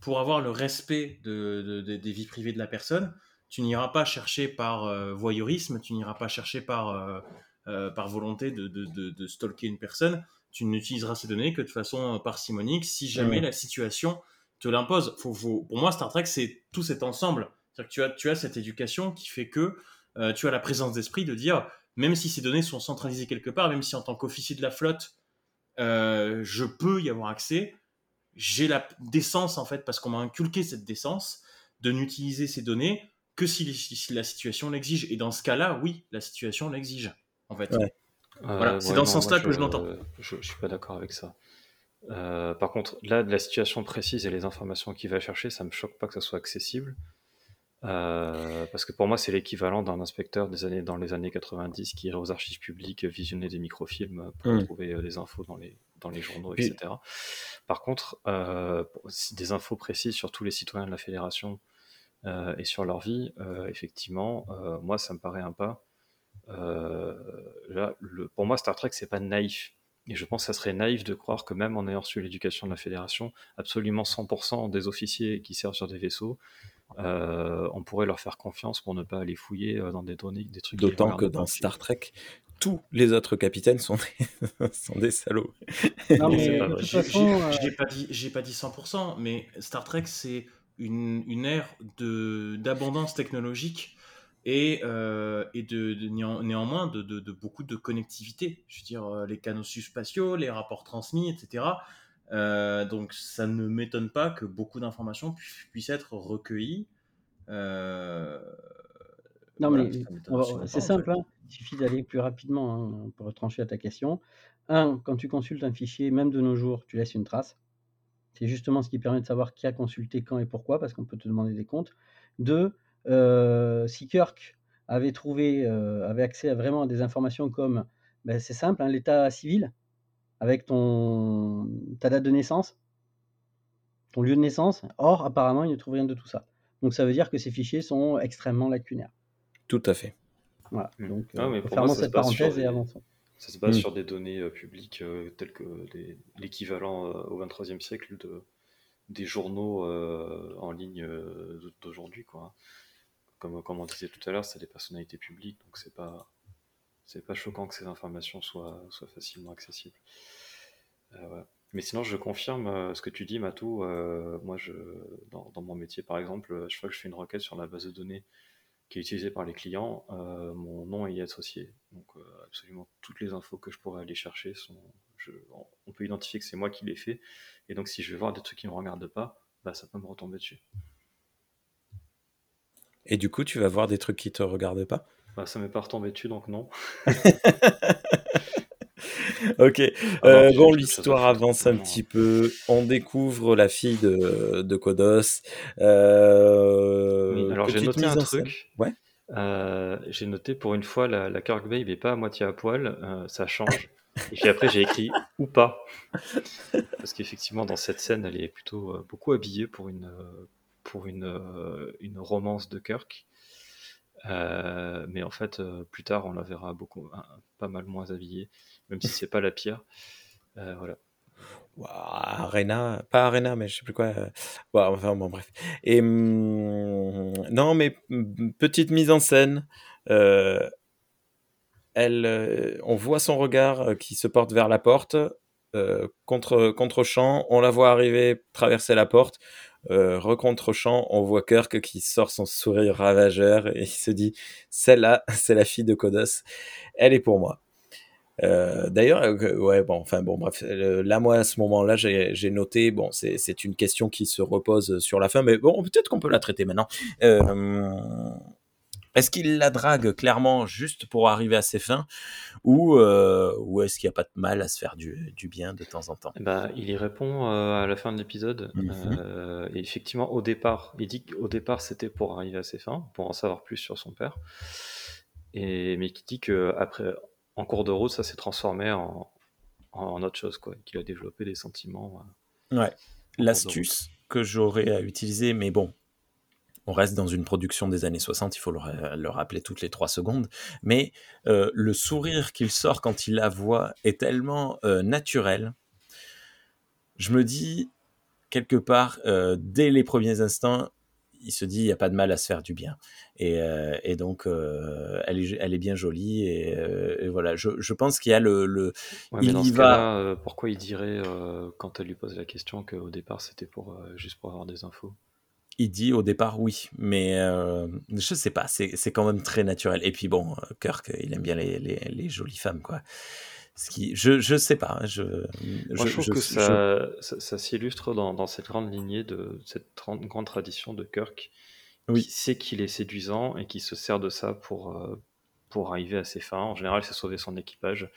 pour avoir le respect de, de- de- des vies privées de la personne, tu n'iras pas chercher par euh, voyeurisme, tu n'iras pas chercher par, euh, euh, par volonté de, de, de- de stalker une personne. Tu n'utiliseras ces données que de façon parcimonique si jamais Ouais. la situation te l'impose. Faut, faut- pour moi, Star Trek, c'est tout cet ensemble. C'est-à-dire que tu as, tu as cette éducation qui fait que euh, tu as la présence d'esprit de dire, même si ces données sont centralisées quelque part, même si en tant qu'officier de la flotte, je peux y avoir accès, j'ai la décence, en fait, parce qu'on m'a inculqué cette décence, de n'utiliser ces données que si, la situation l'exige. Et dans ce cas-là, oui, la situation l'exige, en fait. Ouais. Voilà, c'est ouais, dans non, ce sens-là que je l'entends. Je, je suis pas d'accord avec ça. Euh, par contre, là, de la situation précise et les informations qu'il va chercher, ça me choque pas que ça soit accessible. Euh, parce que pour moi, c'est l'équivalent d'un inspecteur des années, dans les années 90 qui irait aux archives publiques visionner des microfilms pour Mm. trouver euh, des infos dans les, dans les journaux, Puis- etc. Par contre, euh, des infos précises sur tous les citoyens de la fédération euh, et sur leur vie, euh, effectivement, euh, moi, ça me paraît un pas. Euh, là, le, pour moi, Star Trek, c'est pas naïf. Et je pense que ça serait naïf de croire que même en ayant reçu l'éducation de la Fédération, absolument 100% des officiers qui servent sur des vaisseaux, euh, on pourrait leur faire confiance pour ne pas aller fouiller euh, dans des données, des trucs. D'autant que dans. Star Trek, tous les autres capitaines sont des, sont des salauds. Non, Mais mais c'est pas de vrai. toute J'ai façon, euh, j'ai- j'ai pas dit, j'ai pas dit 100%, mais Star Trek c'est une, une ère de d'abondance technologique et, euh, et de, de néan- néanmoins de, de- de beaucoup de connectivité. Je veux dire euh, les canaux spatiaux, les rapports transmis, etc. Euh, donc ça ne m'étonne pas que beaucoup d'informations pu- puissent être recueillies. Euh, Non, voilà, mais c'est simple, hein. il suffit d'aller plus rapidement hein, pour trancher à ta question. Un, quand tu consultes un fichier, même de nos jours, tu laisses une trace. C'est justement ce qui permet de savoir qui a consulté, quand et pourquoi, parce qu'on peut te demander des comptes. Deux, euh, si Kirk avait trouvé, euh, avait accès à vraiment à des informations comme, ben, c'est simple, hein, l'état civil, avec ton, ta date de naissance, ton lieu de naissance. Or, apparemment, il ne trouve rien de tout ça. Donc, ça veut dire que ces fichiers sont extrêmement lacunaires. Tout à fait. Voilà. Hmm. Donc, euh, mais pour fermons moi, cette sur parenthèse et avançons. Ça se base Mm. sur des données euh, publiques euh, telles que l'équivalent euh, au XXIe siècle de, des journaux en ligne d'aujourd'hui. quoi. Comme, comme on disait tout à l'heure, c'est des personnalités publiques, donc c'est pas c'est pas choquant que ces informations soient, soient facilement accessibles. Ouais. Mais sinon, je confirme ce que tu dis, Matou. Moi, je, dans, dans mon métier, par exemple, chaque fois que je fais une requête sur la base de données qui est utilisée par les clients, euh, mon nom y est associé. Donc, euh, absolument toutes les infos que je pourrais aller chercher sont. Je, on- on peut identifier que c'est moi qui l'ai fait. Et donc, si je vais voir des trucs qui ne me regardent pas, bah, ça peut me retomber dessus. Et du coup, tu vas voir des trucs qui te regardent pas? Bah, ça m'est pas retombé dessus, donc non. Ok. Ah Euh, bon, l'histoire avance un petit peu. On découvre la fille de, de Kodos. Euh, Oui, alors j'ai noté un truc. Ouais. Euh, j'ai noté pour une fois la, la Kirk Babe est pas à moitié à poil, ça change. Et puis après j'ai écrit ou pas. Parce qu'effectivement dans cette scène elle est plutôt beaucoup habillée pour une, pour une, une romance de Kirk. Euh, mais en fait euh, plus tard on la verra beaucoup, pas mal moins habillée, même si c'est pas la pire. Euh, voilà. Ouah, Arena, pas Arena, mais je sais plus quoi. enfin bon, bref. Et hum, non, mais hum, petite mise en scène. elle, on voit son regard qui se porte vers la porte. contre contre champ, on la voit arriver, traverser la porte. Euh, recontre champ, on voit Kirk qui sort son sourire ravageur et il se dit celle-là, c'est la fille de Kodos. Elle est pour moi. Euh, D'ailleurs, euh, ouais, bon, enfin bon, bref, euh, là, moi, à ce moment-là, j'ai noté, bon, c'est une question qui se repose sur la fin, mais bon, peut-être qu'on peut la traiter maintenant. Est-ce qu'il la drague clairement juste pour arriver à ses fins, ou, euh, ou est-ce qu'il n'y a pas de mal à se faire du, du bien de temps en temps? Ben, il y répond euh, à la fin de l'épisode. Mhm. Euh, et effectivement, au départ, il dit qu'au départ, c'était pour arriver à ses fins, pour en savoir plus sur son père. et, mais qui dit que après, en cours de route, ça s'est transformé en, en autre chose, quoi, qu'il a développé des sentiments. Ouais. L'astuce que j'aurais à utiliser, mais bon, on reste dans une production des années 60, il faut le, le rappeler toutes les trois secondes, mais euh, le sourire qu'il sort quand il la voit est tellement euh, naturel. Je me dis, quelque part, euh, dès les premiers instants, il se dit, il n'y a pas de mal à se faire du bien. Et, et donc, elle, est, elle est bien jolie, et, et voilà, je, je pense qu'il y a le... le Ouais, il y va... pourquoi il dirait, quand elle lui pose la question, qu'au départ c'était pour juste pour avoir des infos? Il dit au départ oui, mais euh, je sais pas, c'est c'est quand même très naturel. Et puis bon, euh, Kirk, il aime bien les, les, les jolies femmes, quoi. Ce qui, je, je sais pas, je, Moi, je trouve je- que je- ça, ça, ça s'illustre dans, dans cette grande lignée de cette grande tradition de Kirk, Oui. qui sait qu'il est séduisant et qui se sert de ça pour, euh, pour arriver à ses fins. En général, c'est sauver son équipage.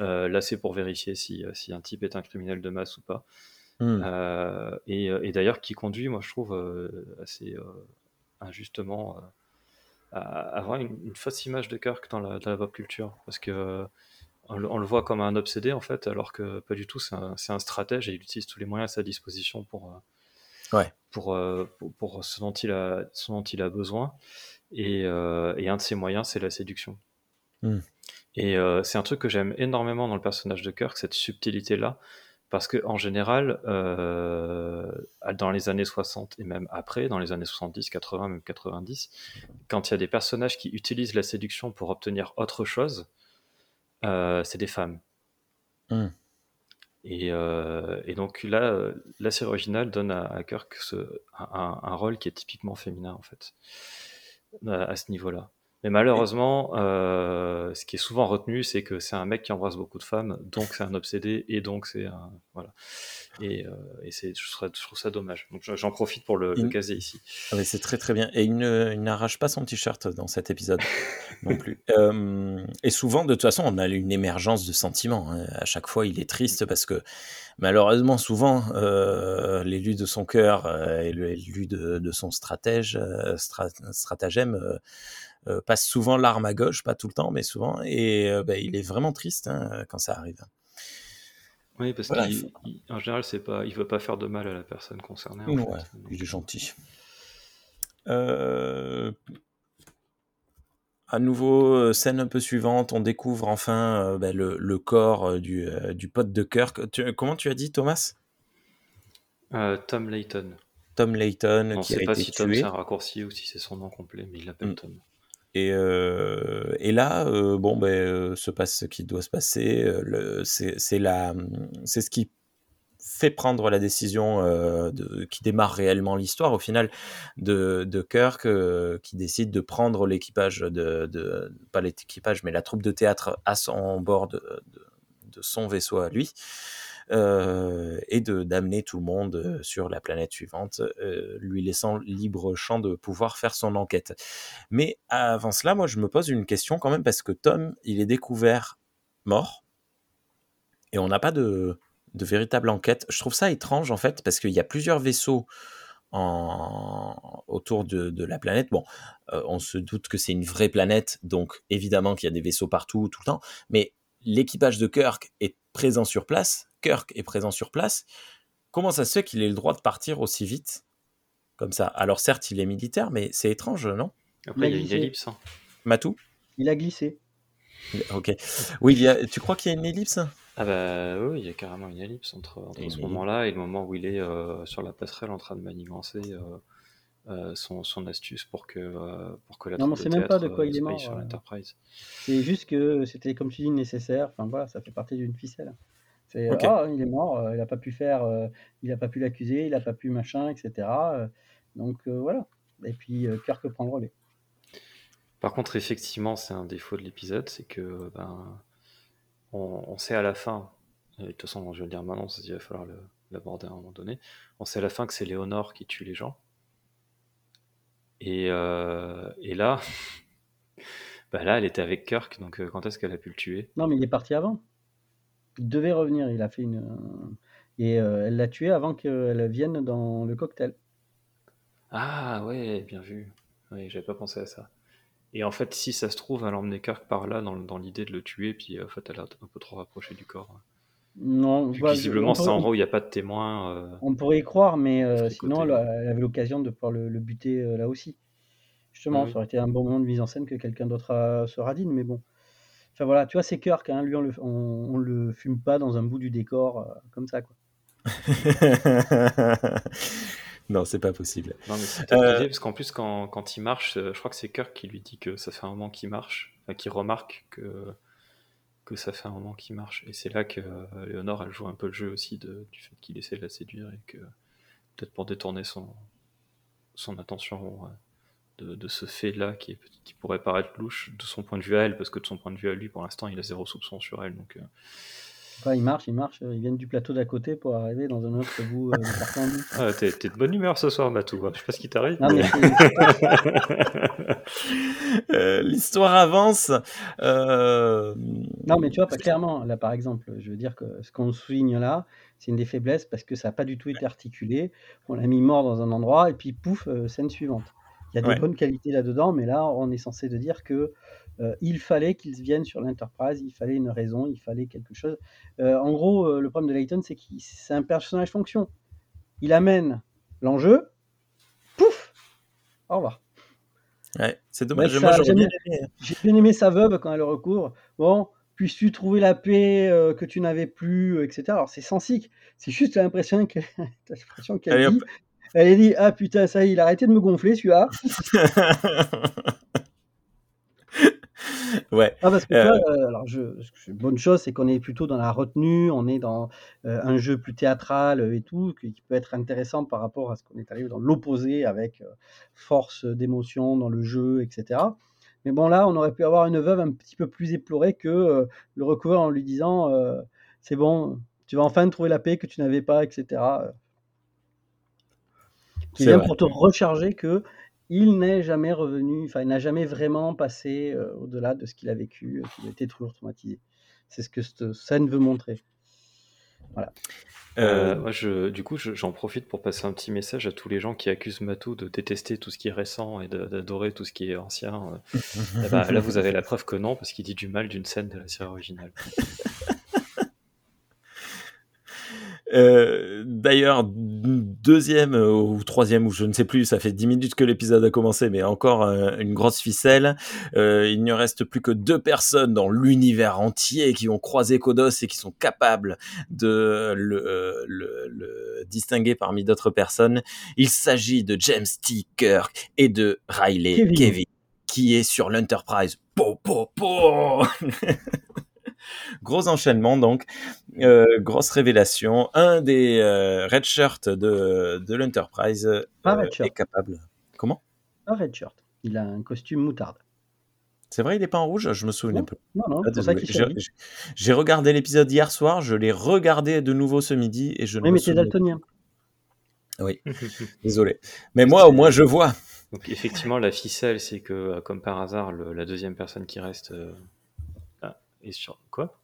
Euh, là, c'est pour vérifier si, si un type est un criminel de masse ou pas. Hmm. Euh, et et d'ailleurs, qui conduit, moi, je trouve euh, assez euh, injustement euh, à avoir une, une fausse image de Kirk dans la, dans la pop culture. Parce que euh, on, le- on le voit comme un obsédé, en fait, alors que pas du tout. C'est un, stratège et il utilise tous les moyens à sa disposition pour, euh, Ouais. pour, euh, pour, pour ce, dont il a, ce dont il a besoin. Et, euh, et un de ses moyens, c'est la séduction. Hmm. Et euh, c'est un truc que j'aime énormément dans le personnage de Kirk, cette subtilité-là, parce que en général, euh, dans les années 60 et même après, dans les années 70, 80, même 90, quand il y a des personnages qui utilisent la séduction pour obtenir autre chose, euh, c'est des femmes. Et, euh, et donc là, la série originale donne à, à Kirk ce- un, un rôle qui est typiquement féminin en fait, à, à ce niveau-là. Mais malheureusement, euh, ce qui est souvent retenu, c'est que c'est un mec qui embrasse beaucoup de femmes, donc c'est un obsédé, et donc c'est un voilà. Et, euh, et c'est, je, trouve ça- je trouve ça dommage. Donc j'en profite pour le, caser ici. Ah, c'est très très bien. Et il ne- il n'arrache pas son t-shirt dans cet épisode non plus. Euh, et souvent, de toute façon, on a une émergence de sentiments. hein. À chaque fois, il est triste parce que malheureusement, souvent, l'élu de son cœur et l'élu de, de son stratège, stra- stratagème euh, passe souvent l'arme à gauche, pas tout le temps, mais souvent. Et euh, ben, il est vraiment triste hein, quand ça arrive. Oui, parce Voilà, qu'en général, c'est pas, il veut pas faire de mal à la personne concernée. en Ouais, fait. il est gentil. Euh, À nouveau, scène un peu suivante, on découvre enfin euh, ben, le, le corps du, euh, du pote de Kirk. Tu- comment tu as dit, Thomas? Euh, Tom Layton. Tom Layton On ne qui a sait pas été si Tom c'est un raccourci ou si c'est son nom complet, mais il l'appelle Mm. Tom. Et, euh, et là, euh, bon, ben, euh, se passe ce qui doit se passer. C'est ce qui fait prendre la décision qui démarre réellement l'histoire au final de, Kirk qui décide de prendre l'équipage pas l'équipage mais la troupe de théâtre à son bord de son vaisseau à lui euh, et de d'amener tout le monde euh, sur la planète suivante euh, lui laissant libre champ de pouvoir faire son enquête mais avant cela moi je me pose une question quand même parce que Tom il est découvert mort et on n'a pas de de véritable enquête. Je trouve ça étrange en fait parce qu'il y a plusieurs vaisseaux autour de, la planète. Bon, on se doute que c'est une vraie planète, donc évidemment qu'il y a des vaisseaux partout tout le temps. Mais l'équipage de Kirk est présent sur place. Kirk est présent sur place. Comment ça se fait qu'il ait le droit de partir aussi vite comme ça? Alors certes, il est militaire, mais c'est étrange, non? Après, il y a une glissé. ellipse. hein. Matou? Il a glissé. Ok. Oui, il y a- tu crois qu'il y a une ellipse? Ah bah oui, il y a carrément une ellipse entre, entre Une ce ellipse. moment-là et le moment où il est euh, sur la passerelle en train de manigancer euh, euh, son, son astuce pour que, euh, pour que la Non, mais sait même pas de quoi il est mort, paye sur euh. l'Enterprise. C'est juste que c'était, comme tu dis, nécessaire. Enfin voilà, ça fait partie d'une ficelle. C'est Ok. ah, il est mort, euh, il n'a pas pu faire, euh, il n'a pas pu l'accuser, il n'a pas pu machin, etc. euh, donc euh, voilà. Et puis euh, Kirk prend le relais. Par contre, effectivement, c'est un défaut de l'épisode, c'est que ben, on, on sait à la fin, et de toute façon, je vais le dire maintenant, qu'il va falloir l'aborder à un moment donné, on sait à la fin que c'est Léonore qui tue les gens. Et, euh, et là, bah là, elle était avec Kirk, donc euh, quand est-ce qu'elle a pu le tuer? Non, mais il est parti avant. Il devait revenir. Il a fait une euh, et euh, elle l'a tué avant qu'elle vienne dans le cocktail. Ah ouais, bien vu. Oui, j'avais pas pensé à ça. Et en fait, si ça se trouve, elle a emmené Kirk par là dans, dans l'idée de le tuer, puis en fait, elle a un peu trop rapproché du corps. Non, Vu bah, visiblement, c'est endroit où il n'y a pas de témoins. euh, on pourrait y croire, mais euh, sinon, elle, avait l'occasion de pouvoir le, le buter euh, là aussi. Justement, Oui. ça aurait été un bon moment de mise en scène que quelqu'un d'autre euh, se radine, mais bon. Enfin voilà, tu vois, c'est Kirk, hein, lui, on le, on, on le fume pas dans un bout du décor euh, comme ça, quoi. non, c'est pas possible. Non, mais c'est Euh, parce qu'en plus, quand, quand il marche, euh, je crois que c'est Kirk qui lui dit que ça fait un moment qu'il marche, enfin, qui remarque que, que ça fait un moment qu'il marche. Et c'est là que euh, Léonore, elle joue un peu le jeu aussi de, du fait qu'il essaie de la séduire et que, peut-être pour détourner son, son attention euh, de, de ce fait-là qui, est- qui pourrait paraître louche de son point de vue à elle, parce que de son point de vue à lui, pour l'instant, il a zéro soupçon sur elle. Donc, euh, Enfin, ils marchent, ils marchent, ils viennent du plateau d'à côté pour arriver dans un autre bout euh, du ah, t'es, t'es de bonne humeur ce soir, Matou. hein. Je sais pas ce qui t'arrive. Non, mais c'est- Euh, L'histoire avance. euh, Non, mais tu vois, pas clairement, là par exemple, je veux dire que ce qu'on souligne là, c'est une des faiblesses parce que ça n'a pas du tout été articulé. On l'a mis mort dans un endroit et puis pouf, scène suivante. Il y a des bonnes qualités là-dedans, mais là, on est censé de dire que euh, il fallait qu'ils viennent sur l'Enterprise, il fallait une raison, il fallait quelque chose. Euh, en gros, euh, le problème de Layton, c'est qu'il c'est un personnage fonction. Il amène l'enjeu, pouf, au revoir. Ouais, c'est dommage. Moi, bien aimé. J'ai bien aimé sa veuve quand elle recourt. Bon, puisses-tu trouver la paix euh, que tu n'avais plus, euh, etc. Alors c'est sensique. C'est juste l'impression que- t'as l'impression qu'elle dit. Elle a dit ah putain ça y est, il a arrêté de me gonfler celui-là. ouais. Ah parce que Euh. euh, alors je, bonne chose c'est qu'on est plutôt dans la retenue, on est dans euh, un jeu plus théâtral et tout, qui peut être intéressant par rapport à ce qu'on est arrivé dans l'opposé avec euh, force d'émotion dans le jeu, etc. Mais bon là, on aurait pu avoir une veuve un petit peu plus éplorée que le recouvrir en lui disant c'est bon, tu vas enfin trouver la paix que tu n'avais pas, etc. Qui C'est vient vrai. pour te recharger que il n'est jamais revenu, enfin il n'a jamais vraiment passé euh, au-delà de ce qu'il a vécu, euh, qu'il a été toujours traumatisé. C'est ce que cette scène veut montrer. Euh, Euh, moi, je, du coup, je- j'en profite pour passer un petit message à tous les gens qui accusent Matou de détester tout ce qui est récent et d'adorer tout ce qui est ancien. Eh ben, là, vous avez la preuve que non, parce qu'il dit du mal d'une scène de la série originale. Euh, D'ailleurs, deuxième euh, ou troisième, ou je ne sais plus, ça fait dix minutes que l'épisode a commencé, mais encore euh, une grosse ficelle. Euh, il ne reste plus que deux personnes dans l'univers entier qui ont croisé Kodos et qui sont capables de le, euh, le- le distinguer parmi d'autres personnes. Il s'agit de James T. Kirk et de Riley Kevin. Kevin, qui est sur l'Enterprise. Po, po, po Gros enchaînement donc, Euh, grosse révélation. Un des euh, red shirts de, de l'Enterprise euh, Pas est capable. Comment? Un red shirt. Il a un costume moutarde. C'est vrai, il est pas en rouge? Je me souviens Non, peu. Non, non, Ah, c'est pour ça qu'il J'ai regardé l'épisode hier soir, je l'ai regardé de nouveau ce midi et je ne Oui, me mais souviens daltonien. Oui, désolé. Mais moi, au moins, je vois. Donc, effectivement, la ficelle, c'est que, euh, comme par hasard, le- la deuxième personne qui reste est sur. Quoi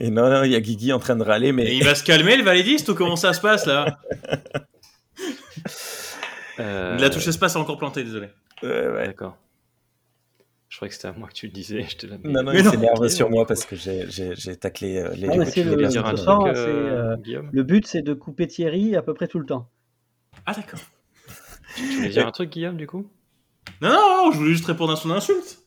Et non, non, il y a Guigui en train de râler, Et mais il va se calmer, le validiste, ou comment ça se passe là Euh, La touche espace est encore plantée, désolé. Euh, ouais. D'accord. Je croyais que c'était à moi que tu le disais. Je te Non, non, Mais il s'énerve sur moi parce que j'ai- j'ai j'ai taclé euh, les. Non, mais le- dire un ce truc, euh, euh, Guillaume Le but, c'est de couper Thierry à peu près tout le temps. Ah d'accord. Tu voulais dire un truc, Guillaume, du coup? Non, non, non, je voulais juste répondre à son insulte.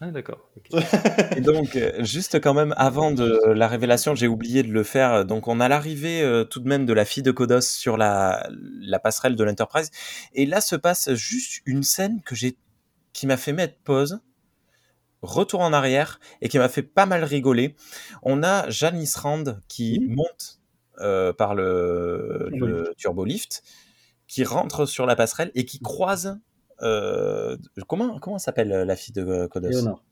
Ah, d'accord. Et donc, euh, juste quand même, avant de la révélation, j'ai oublié de le faire. Donc, on a l'arrivée euh, tout de même de la fille de Kodos sur la, la passerelle de l'Enterprise. Et là se passe juste une scène que j'ai, qui m'a fait mettre pause, retour en arrière, et qui m'a fait pas mal rigoler. On a Janice Rand qui monte euh, par le, le turbolift, qui rentre sur la passerelle et qui croise. Euh, comment comment s'appelle la fille de Kodos? Léonore.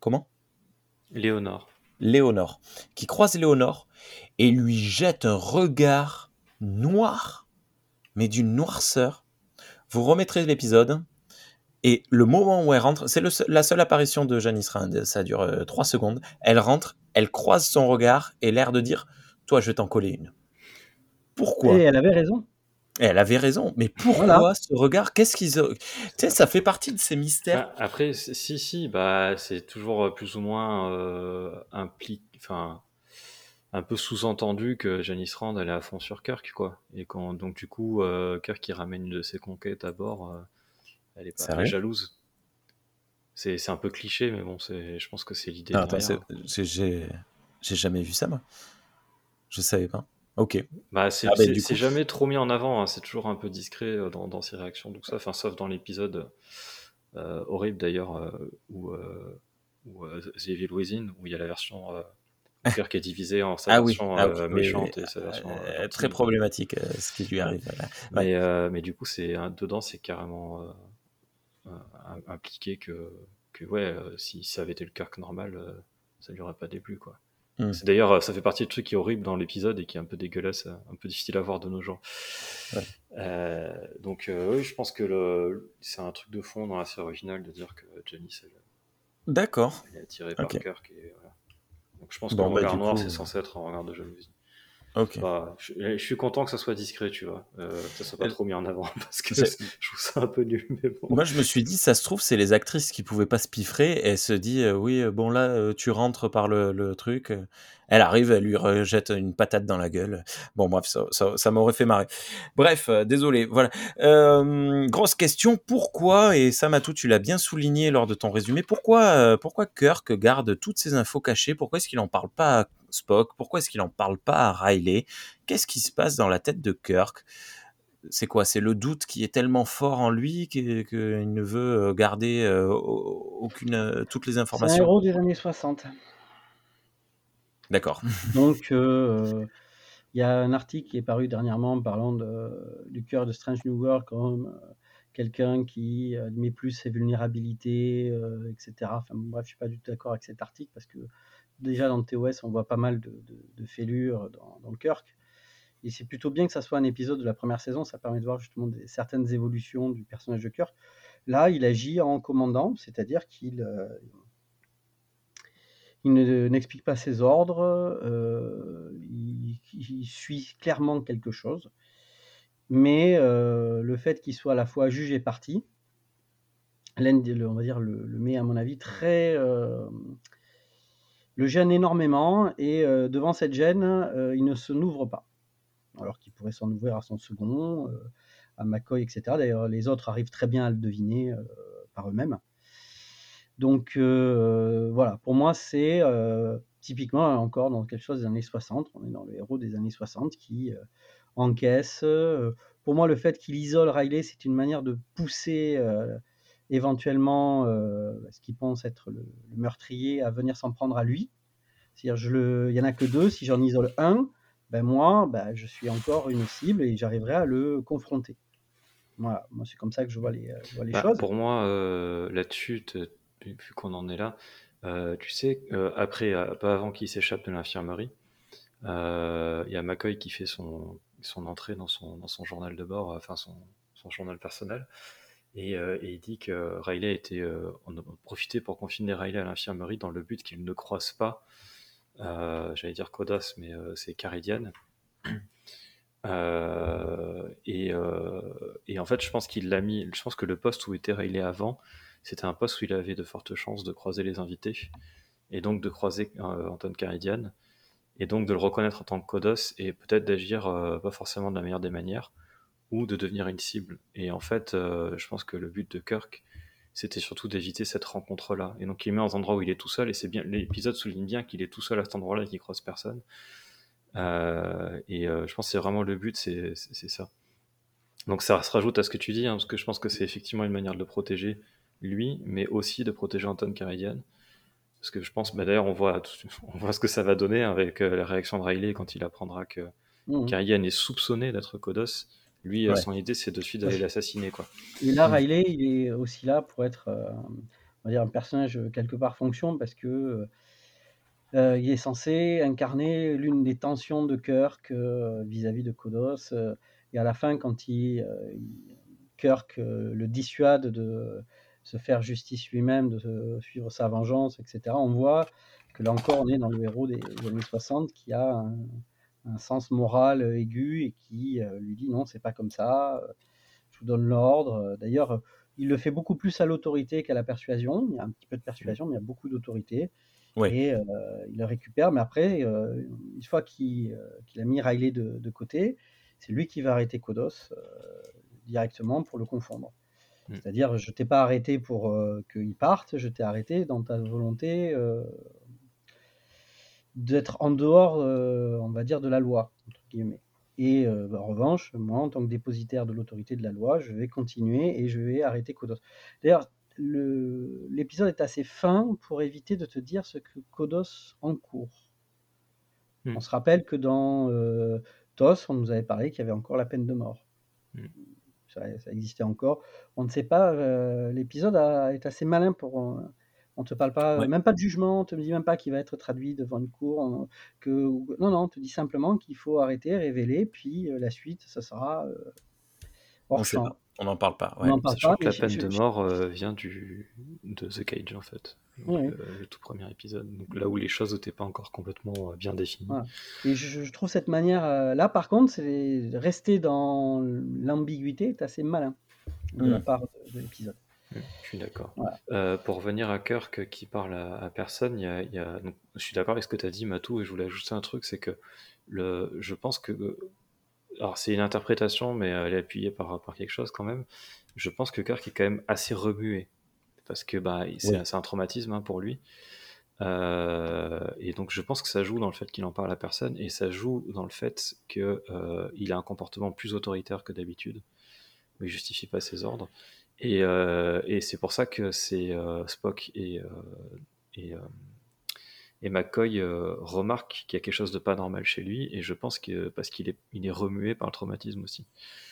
Comment? Léonore. Léonore, qui croise Léonore et lui jette un regard noir, mais d'une noirceur. Vous remettrez l'épisode et le moment où elle rentre, c'est la seule apparition de Janice Rand, ça dure euh, trois secondes. Elle rentre, elle croise son regard et l'air de dire Toi, je vais t'en coller une. Pourquoi? Et elle avait raison. Elle avait raison, mais pourquoi Voilà. ce regard? Qu'est-ce qu'ils ont... Tu sais, ça fait partie de ces mystères. Bah, après, si, si, bah, c'est toujours euh, plus ou moins euh, impliqué, enfin, un peu sous-entendu que Janice Rand elle est à fond sur Kirk, quoi. Et quand, donc, du coup, euh, Kirk qui ramène une de ses conquêtes à bord, euh, elle est pas jalouse. C'est c'est un peu cliché, mais bon, c'est, je pense que c'est l'idée j'ai jamais vu ça, moi. Je savais pas. Ok. Bah, c'est Ah, bah, coup- jamais trop mis en avant, hein, c'est toujours un peu discret euh, dans, dans ses réactions, donc ça, enfin, sauf dans l'épisode euh, horrible d'ailleurs, euh, où, euh, où The Evil Within, où il y a la version où Kirk est divisé en sa Ah oui, version ah, oui, méchante oui. et sa version. Très problématique ce qui lui arrive. Ouais. Mais, mais du coup, c'est un- dedans, c'est carrément impliqué que, que ouais, si ça avait été le Kirk normal, ça lui aurait pas déplu, quoi. C'est d'ailleurs, euh, ça fait partie du truc qui est horrible dans l'épisode et qui est un peu dégueulasse, euh, un peu difficile à voir de nos jours. Ouais. Euh, donc, euh, oui, je pense que c'est un truc de fond dans la série originale de dire que Janice, elle, D'accord. elle est attirée par Ok. Kirk. Et, voilà. Donc, je pense Bon, que le bah, regard noir, c'est censé être un regard de jalousie. Ok. Bah, je, je suis content que ça soit discret, tu vois, euh, que ça soit pas trop mis en avant, parce que je trouve ça un peu nul, mais bon. Moi, je me suis dit, ça se trouve, c'est les actrices qui pouvaient pas se piffrer. Et se dit, euh, oui, euh, bon, là, euh, tu rentres par le, le truc. Elle arrive, elle lui rejette une patate dans la gueule. Bon, bref, ça, ça, ça m'aurait fait marrer. Bref, euh, désolé. Voilà. Euh, grosse question. Pourquoi, et ça, Matou, tu l'as bien souligné lors de ton résumé, pourquoi, euh, pourquoi Kirk garde toutes ces infos cachées? Pourquoi est-ce qu'il en parle pas à Spock? Pourquoi est-ce qu'il en parle pas à Riley? Qu'est-ce qui se passe dans la tête de Kirk? C'est quoi? C'est le doute qui est tellement fort en lui qu'il qu'il ne veut garder au- aucune, toutes les C'est un informations? héros des années 60. D'accord. Donc, euh, il y a un article qui est paru dernièrement parlant de- du cœur de Strange New World comme euh, quelqu'un qui admet plus ses vulnérabilités, euh, etc. Enfin, bref, je suis pas du tout d'accord avec cet article parce que déjà dans le TOS, on voit pas mal de, de- fêlures dans, le Kirk. Et c'est plutôt bien que ça soit un épisode de la première saison, ça permet de voir justement certaines évolutions du personnage de Kirk. Là, il agit en commandant, c'est-à-dire qu'il il ne- n'explique pas ses ordres, euh, il, suit clairement quelque chose, mais euh, le fait qu'il soit à la fois juge et parti, on va dire le, met à mon avis très euh, le gêne énormément et devant cette gêne, il ne se n'ouvre pas, alors qu'il pourrait s'en ouvrir à son second, à McCoy, etc. D'ailleurs, les autres arrivent très bien à le deviner par eux-mêmes. Donc euh, voilà, pour moi, c'est euh, typiquement encore dans quelque chose des années 60. On est dans le héros des années 60 qui euh, encaisse. pour moi, le fait qu'il isole Riley, c'est une manière de pousser éventuellement ce qu'il pense être le, le meurtrier à venir s'en prendre à lui. C'est-à-dire, il y en a que deux. Si j'en isole un, ben moi, ben, je suis encore une cible et j'arriverai à le confronter. Voilà, moi c'est comme ça que je vois les, je vois les Bah, choses. pour moi, euh, là-dessus, vu qu'on en est là, euh, tu sais, euh, après, euh, pas avant qu'il s'échappe de l'infirmerie, euh, il y a McCoy qui fait son, son entrée dans son, dans son journal de bord, enfin son, son journal personnel, et, et il dit que Riley a été, on a profité pour confiner Riley à l'infirmerie dans le but qu'il ne croise pas, j'allais dire Kodas, mais c'est Caridian. Et, et en fait, je pense qu'il l'a mis. Je pense que le poste où était Riley avant, c'était un poste où il avait de fortes chances de croiser les invités et donc de croiser euh, Anton Caridian et donc de le reconnaître en tant que Kodos et peut-être d'agir euh, pas forcément de la meilleure des manières ou de devenir une cible. Et en fait, euh, je pense que le but de Kirk, c'était surtout d'éviter cette rencontre-là. Et donc il met un endroit où il est tout seul et c'est bien. L'épisode souligne bien qu'il est tout seul à cet endroit-là et qu'il croise personne. Euh, et je pense que c'est vraiment le but, c'est ça. Donc ça se rajoute à ce que tu dis, hein, parce que je pense que c'est effectivement une manière de le protéger, lui, mais aussi de protéger Anton Caridian. Parce que je pense, bah, d'ailleurs, on voit, on voit ce que ça va donner avec euh, la réaction de Riley quand il apprendra que. Caridian est soupçonné d'être Kodos. Lui, euh, Ouais. son idée, c'est de suite d'aller l'assassiner, quoi. Et là. Riley, il est aussi là pour être euh, on va dire un personnage quelque part fonction parce que euh, il est censé incarner l'une des tensions de Kirk euh, vis-à-vis de Kodos. euh, et à la fin, quand il, Kirk le dissuade de se faire justice lui-même, de suivre sa vengeance, etc., on voit que là encore, on est dans le héros des, des années 60 qui a un, un sens moral aigu et qui lui dit non, c'est pas comme ça, je vous donne l'ordre. D'ailleurs, il le fait beaucoup plus à l'autorité qu'à la persuasion. Il y a un petit peu de persuasion, mais il y a beaucoup d'autorité. Et il le récupère, mais après, une fois qu'il a mis Riley de, côté, c'est lui qui va arrêter Kodos directement pour le confondre. Mmh. C'est-à-dire, je t'ai pas arrêté pour qu'il parte, je t'ai arrêté dans ta volonté d'être en dehors, on va dire, de la loi, entre guillemets. Et bah, en revanche, moi, en tant que dépositaire de l'autorité de la loi, je vais continuer et je vais arrêter Kodos. D'ailleurs, l'épisode est assez fin pour éviter de te dire ce que Kodos encourt. Hmm. On se rappelle que dans TOS, on nous avait parlé qu'il y avait encore la peine de mort. Hmm. Ça, existait encore. On ne sait pas, l'épisode est assez malin pour on te parle pas, même pas de jugement, on te dit même pas qu'il va être traduit devant une cour. que, non, non, on te dit simplement qu'il faut arrêter, révéler, puis euh, la suite, ça sera euh, hors champ. On n'en parle pas. On n'en parle pas. que la peine de mort euh, vient du, de The Cage, en fait. Le tout premier épisode. Donc, là où les choses n'étaient pas encore complètement bien définies. Et je, trouve cette manière. là, par contre, c'est rester dans l'ambiguïté est assez malin de la part de l'épisode. Je suis d'accord. Euh, pour revenir à Kirk qui parle à, personne, y a, y a, donc, je suis d'accord avec ce que tu as dit, Matou, et je voulais ajouter un truc, c'est que le, je pense que. Alors, c'est une interprétation, mais elle est appuyée par, par quelque chose quand même. Je pense que Kirk est quand même assez remué, parce que bah, c'est un traumatisme hein, pour lui. Euh, et donc, je pense que ça joue dans le fait qu'il en parle à personne, et ça joue dans le fait qu'il euh, a un comportement plus autoritaire que d'habitude, mais il justifie pas ses ordres. Euh, et, c'est pour ça que c'est euh, Spock et, euh, et, et McCoy remarquent qu'il y a quelque chose de pas normal chez lui, et je pense que parce qu'il est, il est remué par le traumatisme aussi.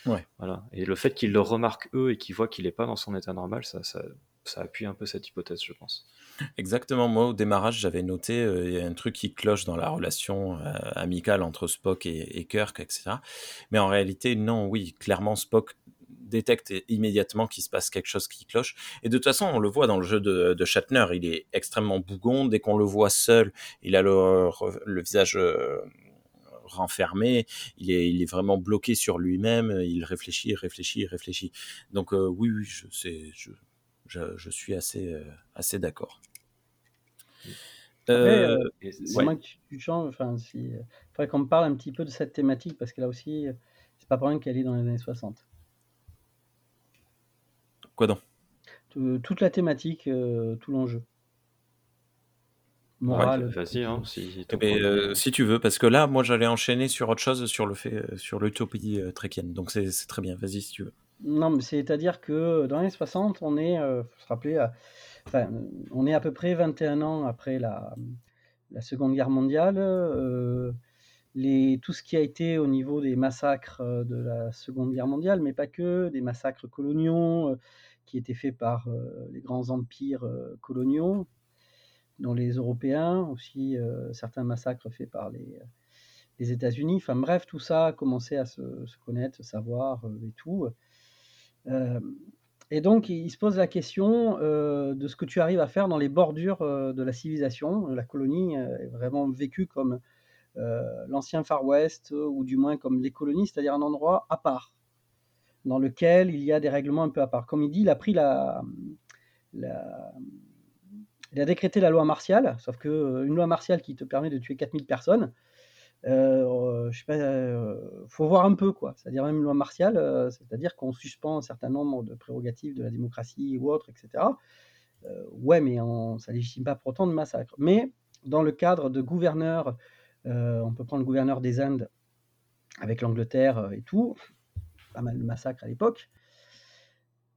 Ouais. Voilà. Et le fait qu'ils le remarquent eux et qu'ils voient qu'il n'est pas dans son état normal, ça, ça, ça, appuie un peu cette hypothèse, je pense. Exactement. Moi, au démarrage, j'avais noté il y a un truc qui cloche dans la relation amicale entre Spock et, Kirk, etc. Mais en réalité, non. Oui, clairement, Spock détecte immédiatement qu'il se passe quelque chose qui cloche. Et de toute façon, on le voit dans le jeu de, Shatner, il est extrêmement bougon. Dès qu'on le voit seul, il a le, visage euh, renfermé, il est, vraiment bloqué sur lui-même, il réfléchit, réfléchit, réfléchit. Donc euh, oui, oui, je, sais, je, je, suis assez, euh, assez d'accord. Euh, c'est que tu changes, enfin, si, faudrait qu'on me parle un petit peu de cette thématique parce que là aussi, c'est pas pour rien qu'elle est dans les années 60. Quoi donc? Toute la thématique, euh, tout l'enjeu. Moral. vas-y, hein, eh ben, euh, si, tu veux, parce que là, moi, j'allais enchaîner sur autre chose, sur le fait, euh, sur l'utopie tréquienne. Donc c'est très bien. Vas-y, si tu veux. Non, mais c'est-à-dire que dans les années 60, on est, faut se rappeler, on est à peu près 21 ans après la, Seconde Guerre mondiale. les, tout ce qui a été au niveau des massacres de la Seconde Guerre mondiale, mais pas que, des massacres coloniaux, qui étaient faits par euh, les grands empires euh, coloniaux, dont les Européens, aussi euh, certains massacres faits par les, les États-Unis. Enfin bref, tout ça a commencé à se, connaître, se savoir et tout. Et donc, il se pose la question de ce que tu arrives à faire dans les bordures de la civilisation. La colonie est vraiment vécue comme l'ancien Far West, ou du moins comme les colonies, c'est-à-dire un endroit à part dans lequel il y a des règlements un peu à part. Comme il dit, il a pris la, il a décrété la loi martiale, sauf que euh, une loi martiale qui te permet de tuer 4000 personnes, euh, je sais pas, euh, faut voir un peu quoi. C'est-à-dire même une loi martiale, euh, c'est-à-dire qu'on suspend un certain nombre de prérogatives de la démocratie ou autre, etc. ouais, mais on, ça légitime pas pour autant de massacre. Mais dans le cadre de gouverneurs, on peut prendre le gouverneur des Indes avec l'Angleterre et tout, pas mal de massacres à l'époque.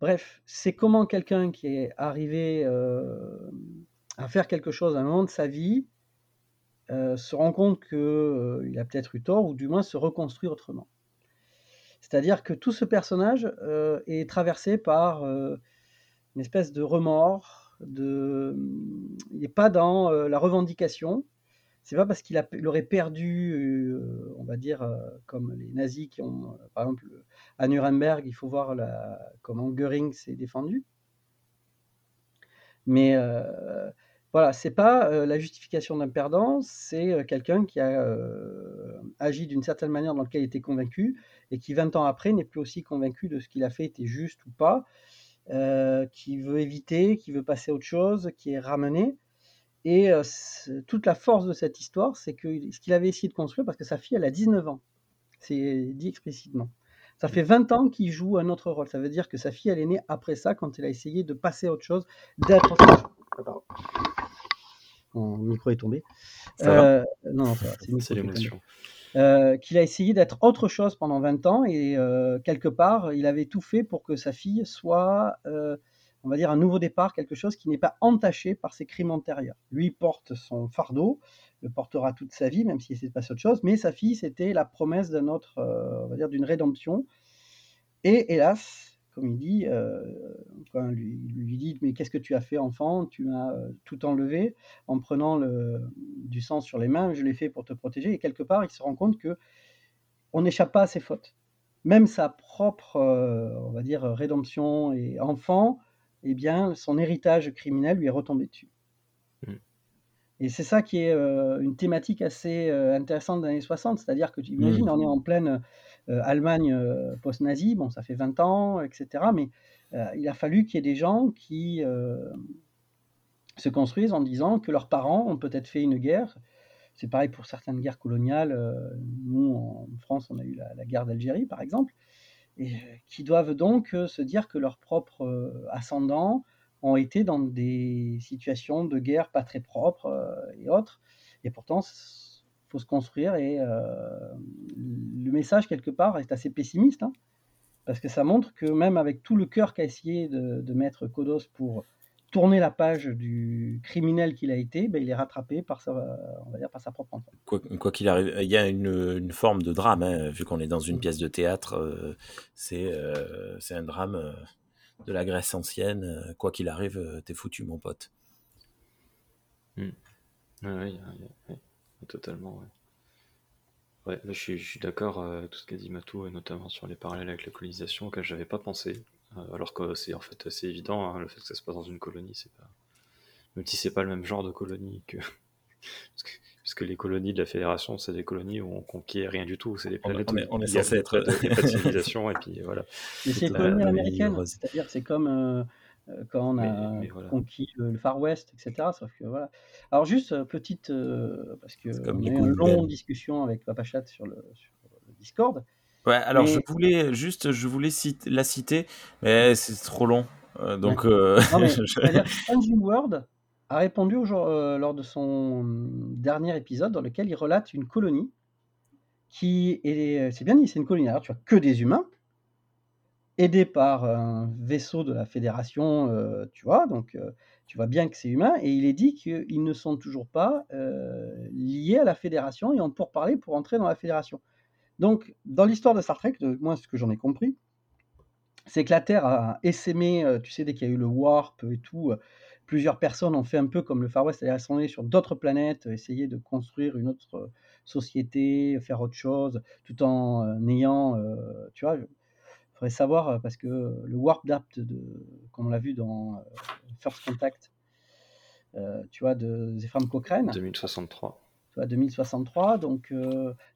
Bref, c'est comment quelqu'un qui est arrivé euh, à faire quelque chose à un moment de sa vie euh, se rend compte qu'il euh, a peut-être eu tort, ou du moins se reconstruit autrement. C'est-à-dire que tout ce personnage est traversé par une espèce de remords, il n'est pas dans la revendication, c'est pas parce qu'il aurait perdu, euh, on va dire, euh, comme les nazis qui ont, euh, par exemple, à Nuremberg, il faut voir comment Göring s'est défendu. Mais Voilà, c'est pas, la justification d'un perdant, c'est, quelqu'un qui a, agi d'une certaine manière dans lequel il était convaincu et qui 20 ans après n'est plus aussi convaincu de ce qu'il a fait était juste ou pas, qui veut éviter, qui veut passer à autre chose, qui est ramené et toute la force de cette histoire, c'est que ce qu'il avait essayé de construire parce que sa fille, elle a 19 ans. C'est dit explicitement. Ça fait 20 ans qu'il joue un autre rôle. Ça veut dire que sa fille, elle est née après ça, quand elle a essayé de passer à autre chose, d'être autre chose. Ah pardon. Mon micro est tombé. Heu, non, c'est l'émotion. Heu, qu'il a essayé d'être autre chose pendant 20 ans et heu, quelque part, il avait tout fait pour que sa fille soit, on va dire un nouveau départ, quelque chose qui n'est pas entaché par ses crimes antérieurs. Lui porte son fardeau, le portera toute sa vie, même s'il essaie de passer à autre chose, mais sa fille, c'était la promesse d'un autre, on va dire d'une rédemption et hélas, comme il dit, quand lui lui dit: «Mais qu'est-ce que tu as fait enfant? Tu m'as, heu, tout enlevé en prenant le du sang sur les mains, je l'ai fait pour te protéger» et quelque part, il se rend compte qu'on n'échappe pas à ses fautes. Même sa propre, heu, on va dire, rédemption et enfant, eh bien, son héritage criminel lui est retombé dessus. Mmh. Et c'est ça qui est, une thématique assez, intéressante des années 60. C'est-à-dire que tu Mmh. imagines, on est en pleine, Allemagne, heu, post-nazie, bon ça fait 20 ans et cetera, mais heu, il a fallu qu'il y ait des gens qui, se construisent en disant que leurs parents ont peut-être fait une guerre. C'est pareil pour certaines guerres coloniales, nous en France, on a eu la guerre d'Algérie par exemple et qui doivent donc, se dire que leurs propres, ascendants ont été dans des situations de guerre pas très propres, et autres et pourtant s faut se construire et message quelque part est assez pessimiste, hein, parce que ça montre que même avec tout le cœur qu'a essayé de de mettre Kodos pour tourner la page du criminel qu'il a été, beh, il est rattrapé par sa, on va dire par sa propre enfant. Quoi qu'il arrive, il y a une, une forme de drame, hein, vu qu'on est dans une pièce de théâtre, c'est, heu, c'est un drame, heu, de la Grèce ancienne, quoi qu'il arrive, tu foutu mon pote. Ouais, ouais, il y a- il y a- ouais, totalement. Ouais, ouais je suis, je suis d'accord euh, tout ce qu'a dit Matou, et notamment sur les parallèles avec la colonisation, auquel j'avais pas pensé. euh, alors que c'est en fait assez évident, hein, le fait que ça se passe dans une colonie, c'est pas. Même si c'est pas le même genre de colonie que. parce, que parce que les colonies de la Fédération, c'est des colonies où on conquiert rien du tout, c'est des On planètes on où on est il y a- censé être- pas de- il y a pas de civilisation, et puis voilà. Mais c'est la vie américaine, heureuse. c'est-à-dire c'est comme, quand on a mais voilà. conquis le le Far West et cetera, sauf que voilà. Alors juste, heu, petite, heu, parce comme qu'on a eu une longue discussion avec Papa Chat sur le sur le Discord. Ouais, alors je voulais juste, je voulais cite- la citer, mais c'est trop long. Euh, donc, euh, Non je- que World a répondu au jour lors de son, mmh, dernier épisode dans lequel il relate une colonie qui est c'est bien dit, c'est une colonie, alors tu vois que des humains aidés par un vaisseau de la Fédération, heu, tu vois? Donc, heu, tu vois bien que c'est humain et il est dit qu'ils ne sont toujours pas, heu, liés à la Fédération et ont pourparlers pour entrer dans la Fédération. Donc, dans l'histoire de Star Trek, de moi ce que j'en ai compris, c'est que la Terre a essaimé, tu sais, dès qu'il y a eu le warp et tout, plusieurs personnes ont fait un peu comme le Far West, c'est-à-dire sur d'autres planètes, essayer de construire une autre, société, faire autre chose, tout en, heu, tu vois? Faudrait savoir, heu, parce que le warp de comme on l'a vu dans, heu, First Contact, tu vois, de Zefram Cochrane. 2063. Tu vois, 2063, donc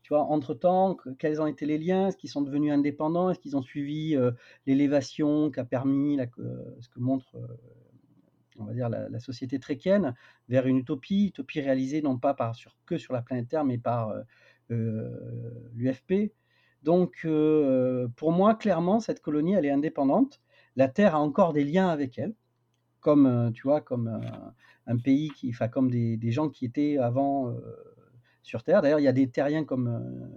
tu vois, entre-temps, que quels ont été les liens? Est-ce qu'ils sont devenus indépendants? Est-ce qu'ils ont suivi, l'élévation qu'a permis la ce que montre, on va dire la la société tréquienne vers une utopie, utopie réalisée non pas par sur que sur la planète Terre, mais par, l'UFP. Donc heu, pour moi, clairement, cette colonie, elle est indépendante. La Terre a encore des liens avec elle, comme, heu, tu vois, comme, heu, un pays qui enfin, comme des gens qui étaient avant, sur Terre. D'ailleurs, il y a des terriens comme,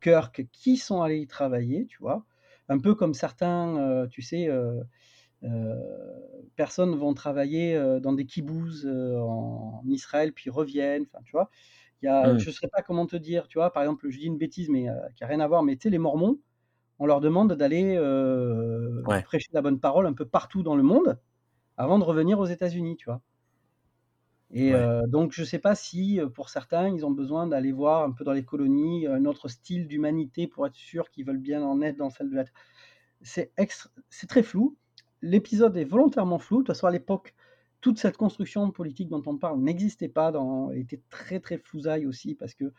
Kirk qui sont allés y travailler, tu vois? Un peu comme certains, tu sais, personnes vont travailler, dans des kibboutz, heu, en Israël, puis reviennent, tu vois? Il y a je saurais pas comment te dire, tu vois? Par exemple, je dis une bêtise, mais heu, qui a rien à voir, mais tu sais, les mormons, on leur demande d'aller, Ouais. prêcher la bonne parole un peu partout dans le monde, avant de revenir aux États-Unis, tu vois? Et Ouais. heu, donc je sais pas si, pour certains, ils ont besoin d'aller voir un peu dans les colonies, un autre style d'humanité pour être sûrs qu'ils veulent bien en être dans celle de la c'est très flou. L'épisode est volontairement flou. De toute façon, à l'époque, toute cette construction politique dont on parle n'existait pas, dans, était très très flousaille aussi, parce que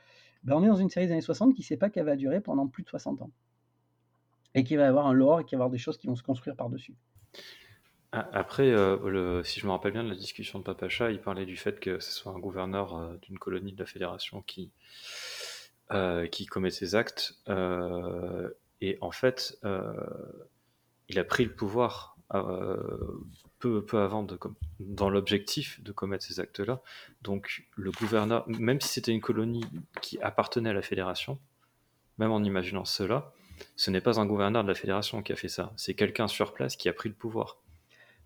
ben, on est dans une série des années 60 qui ne sait pas qu'elle va durer pendant plus de 60 ans. Et qu'il va y avoir un lore et qu'il va y avoir des choses qui vont se construire par-dessus. Après, euh, si je me rappelle bien de la discussion de Papacha, il parlait du fait que ce soit un gouverneur euh, d'une colonie de la Fédération qui, euh, qui commet ces actes. et en fait, il a pris le pouvoir peu, peu avant de, dans l'objectif de commettre ces actes-là. Donc le gouverneur, même si c'était une colonie qui appartenait à la fédération, même en imaginant cela, ce n'est pas un gouverneur de la fédération qui a fait ça, c'est quelqu'un sur place qui a pris le pouvoir.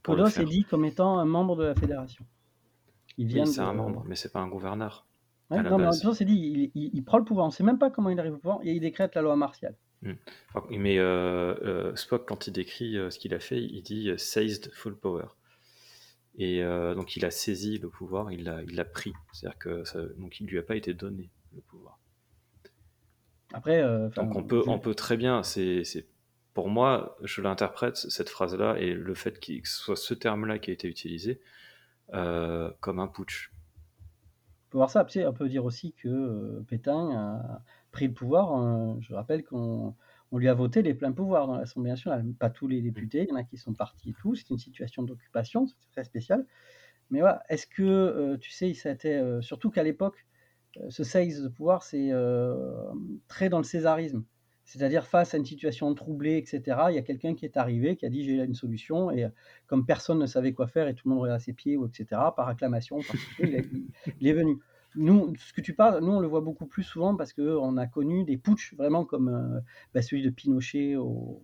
Podo c'est dit comme étant un membre de la fédération. Il vient c'est un membre, mais c'est pas un gouverneur. non, mais c'est dit, il, prend le pouvoir. On ne sait même pas comment il arrive au pouvoir et il décrète la loi martiale. Hmm. Mais euh, euh, Spock, quand il décrit euh, ce qu'il a fait, il dit seized full power. Et donc il a saisi le pouvoir, il l'a il pris. C'est-à-dire que ça, donc il lui a pas été donné le pouvoir. Après, donc on peut, on peut très bien, c'est pour moi, je l'interprète cette phrase-là et le fait que ce soit ce terme-là qui a été utilisé comme un putsch. On peut voir ça. On peut dire aussi que Pétain a pris le pouvoir. Hein. je rappelle qu'on lui a voté les pleins pouvoirs dans l'Assemblée nationale. Pas tous les députés, il y en a qui sont partis et tout. C'est une situation d'occupation, c'est très spécial. Mais voilà, est-ce que, euh, tu sais, ça a été, euh, surtout qu'à l'époque, euh, ce seize de pouvoir, c'est très dans le césarisme. C'est-à-dire face à une situation troublée, etc., il y a quelqu'un qui est arrivé, qui a dit j'ai une solution, et comme personne ne savait quoi faire et tout le monde regardait à ses pieds, etc., par acclamation, il, il, est venu nous, ce que tu parles, nous, on le voit beaucoup plus souvent parce qu'on a connu des putsch vraiment comme euh, bah, celui de Pinochet au,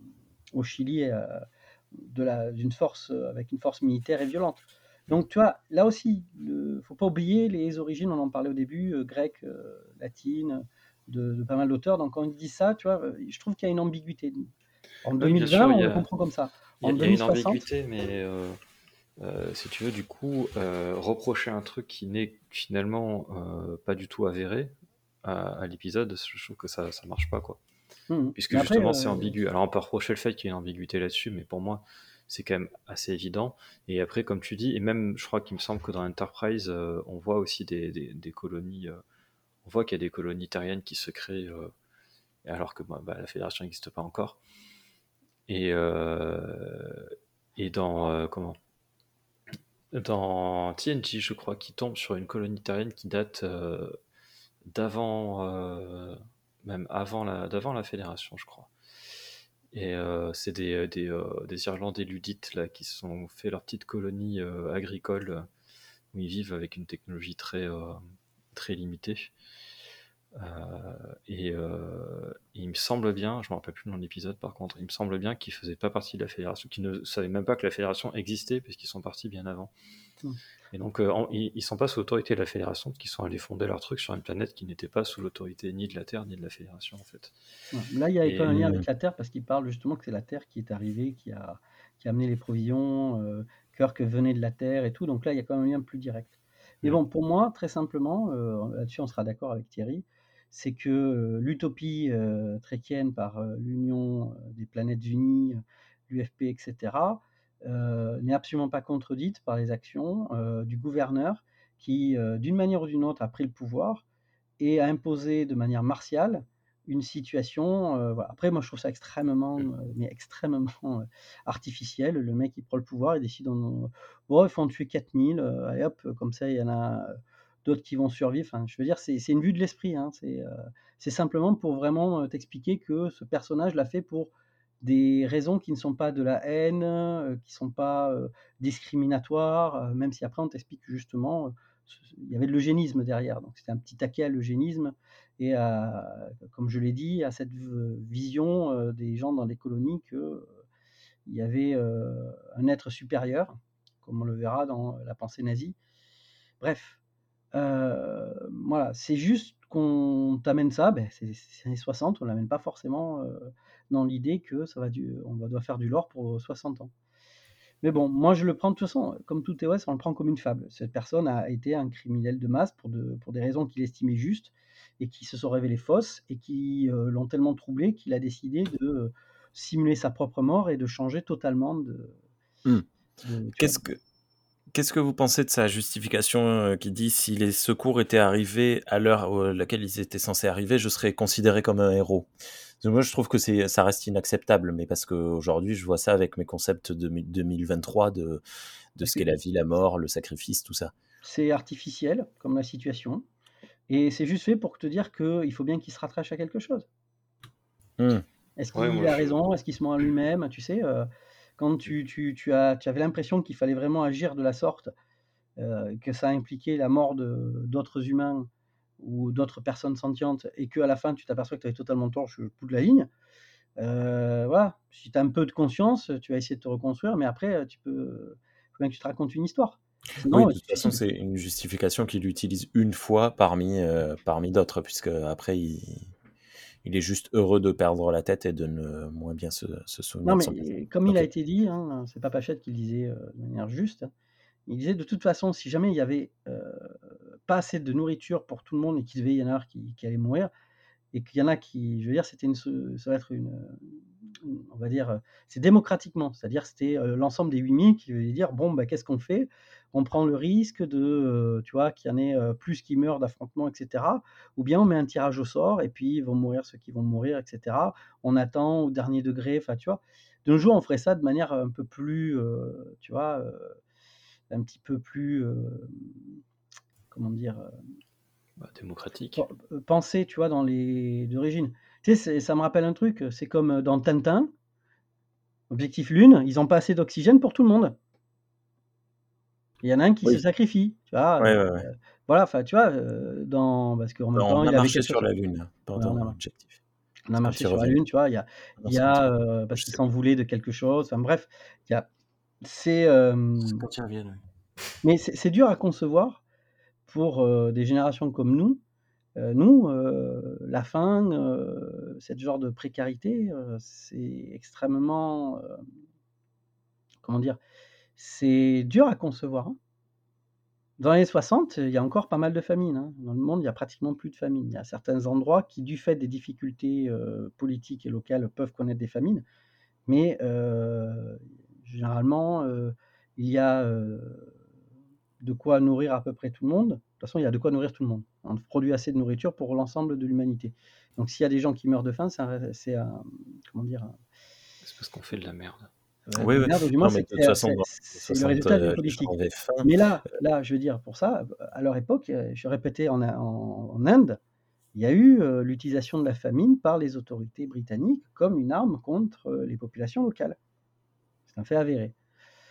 Chili, euh, d'une force, euh, avec une force militaire et violente. Donc, tu vois, là aussi, il ne faut pas oublier les origines, on en parlait au début, grecques, latines, de, pas mal d'auteurs. Donc, quand on dit ça, tu vois, je trouve qu'il y a une ambiguïté. En 2020, on le comprend comme ça. Il y a, une ambiguïté, mais euh, si tu veux, du coup, euh, reprocher un truc qui n'est finalement euh, pas du tout avéré à, l'épisode, je trouve que ça ça marche pas, quoi. Mmh. Puisque justement, c'est ambigu. Alors, on peut reprocher le fait qu'il y ait une ambiguïté là-dessus, mais pour moi, c'est quand même assez évident. Et après, comme tu dis, et même, je crois qu'il me semble que dans Enterprise, on voit aussi des, des, colonies. on voit qu'il y a des colonies terriennes qui se créent, alors que bah, la Fédération n'existe pas encore. Et, et dans. comment? Dans TNG, je crois, qui tombe sur une colonie terrienne qui date euh, d'avant, euh, même avant la, d'avant la Fédération, je crois. Et euh, c'est des, des, des, Irlandais ludites là, qui sont fait leur petite colonie agricole où ils vivent avec une technologie très, très limitée. Et, il me semble bien, je me rappelle plus dans l'épisode par contre, il me semble bien qu'ils faisaient pas partie de la fédération, qu'ils ne savaient même pas que la fédération existait puisqu'ils sont partis bien avant. Mmh. Et donc ils, ne sont pas sous l'autorité de la fédération, qu'ils sont allés fonder leur truc sur une planète qui n'était pas sous l'autorité ni de la Terre ni de la fédération en fait. Là il y a un lien avec la Terre parce qu'il parle justement que c'est la Terre qui est arrivée, qui a, qui a amené les provisions, euh, que venait de la Terre et tout, donc là il y a quand même un lien plus direct. Mais mmh. bon, pour moi, très simplement, là-dessus on sera d'accord avec Thierry, c'est que l'utopie tréquienne par l'Union des planètes unies, l'UFP, etc., n'est absolument pas contredite par les actions du gouverneur qui, d'une manière ou d'une autre, a pris le pouvoir et a imposé de manière martiale une situation. Après, moi, je trouve ça extrêmement, mmh. mais extrêmement artificiel. Le mec, il prend le pouvoir, il décide, bon, il faut en tuer 4000, allez hop, comme ça, il y en a d'autres qui vont survivre. Enfin, je veux dire, c'est une vue de l'esprit. Hein. Euh, c'est simplement pour vraiment euh, t'expliquer que ce personnage l'a fait pour des raisons qui ne sont pas de la haine, euh, qui ne sont pas discriminatoires, même si après on t'explique que justement, il y avait de l'eugénisme derrière. Donc c'était un petit taquet à l'eugénisme et à, comme je l'ai dit, à cette vision des gens dans les colonies que il y avait un être supérieur, comme on le verra dans la pensée nazie. Bref, euh, voilà, c'est juste qu'on t'amène ça, ben, c'est les années 60, on l'amène pas forcément euh, dans l'idée que ça va du, on doit faire du lore pour 60 ans. Mais bon, moi je le prends de toute façon, comme tout EOS, on le prend comme une fable. Cette personne a été un criminel de masse pour, de, pour des raisons qu'il estimait justes et qui se sont révélées fausses et qui euh, l'ont tellement troublé qu'il a décidé de simuler sa propre mort et de changer totalement de. Mmh. Qu'est-ce que Qu'est-ce que vous pensez de sa justification euh, qui dit si les secours étaient arrivés à l'heure à laquelle ils étaient censés arriver, je serais considéré comme un héros? Moi, je trouve que c'est, ça reste inacceptable, mais parce qu'aujourd'hui, je vois ça avec mes concepts de 2023 de, de ce qu'est la vie, la mort, le sacrifice, tout ça. C'est artificiel, comme la situation, et c'est juste fait pour te dire qu'il faut bien qu'il se rattache à quelque chose. Mmh. Est-ce qu'il Ouais, a je- raison? Est-ce qu'il se ment à lui-même? Tu sais, euh, quand tu, tu, tu as, tu avais l'impression qu'il fallait vraiment agir de la sorte, euh, que ça impliquait la mort de d'autres humains ou d'autres personnes sentientes, et qu'à la fin, tu t'aperçois que tu avais totalement tort sur le bout de la ligne, euh, voilà, si tu as un peu de conscience, tu vas essayer de te reconstruire, mais après, euh, tu peux, faut bien que tu te racontes une histoire. Sinon, Oui, euh, de toute c'est façon, c'est une justification qu'il utilise une fois parmi, euh, parmi d'autres, puisque après, il, il est juste heureux de perdre la tête et de ne moins bien se, se souvenir Non, mais comme il a été dit, hein, c'est pas Pachette qui le disait euh, de manière juste, hein, il disait de toute façon, si jamais il y avait euh, pas assez de nourriture pour tout le monde et qu'il devait y en avoir qui, qui allaient mourir, et qu'il y en a qui, je veux dire, c'était une, ça va être une, une- on va dire, euh, c'est démocratiquement, c'est-à-dire c'était l'ensemble des 8000 qui veut dire, bon, bah, qu'est-ce qu'on fait? On prend le risque de, euh, tu vois, qu'il y en ait euh, plus qui meurent d'affrontements, etc. Ou bien on met un tirage au sort et puis ils vont mourir ceux qui vont mourir, etc. On attend au dernier degré, enfin, tu vois. De nos jours, on ferait ça de manière un peu plus, euh, tu vois, euh, un petit peu plus, euh, comment dire, Bah, démocratique. pen- penser, tu vois, dans les d'origine. Tu sais, ça me rappelle un truc, c'est comme dans Tintin, Objectif Lune, ils n'ont pas assez d'oxygène pour tout le monde. Il y en a un qui Oui. se sacrifie, tu vois. Ouais, euh, ouais, voilà, enfin, tu vois, euh, dans, parce qu'en même temps, On a marché sur la Lune pendant a, l'objectif. on a marché sur la. Lune, tu vois. Il y a, il y a euh, parce sais s'en plus. voulaient de quelque chose. Enfin bref, il y a, c'est, quand mais c'est dur à concevoir pour des générations comme nous. Nous, la faim, euh, ce genre de précarité, c'est extrêmement, comment dire, c'est dur à concevoir. hein. Dans les années 60, il y a encore pas mal de famines. hein. Dans le monde, il y a pratiquement plus de famines. Il y a certains endroits qui, du fait des difficultés politiques et locales, peuvent connaître des famines. Mais généralement, il y a de quoi nourrir à peu près tout le monde. De toute façon, il y a de quoi nourrir tout le monde. On produit assez de nourriture pour l'ensemble de l'humanité. Donc, s'il y a des gens qui meurent de faim, c'est un, comment dire, C'est parce qu'on fait de la merde. Euh, Oui, de oui. merde, du moins, Non, mais c'est de toute façon, c'est- le 60, résultat euh, d'une les politique. Mais là, là, je veux dire, pour ça, à leur époque, euh, je répétais en, en- en Inde, il y a eu euh, l'utilisation de la famine par les autorités britanniques comme une arme contre euh, les populations locales. C'est un fait avéré.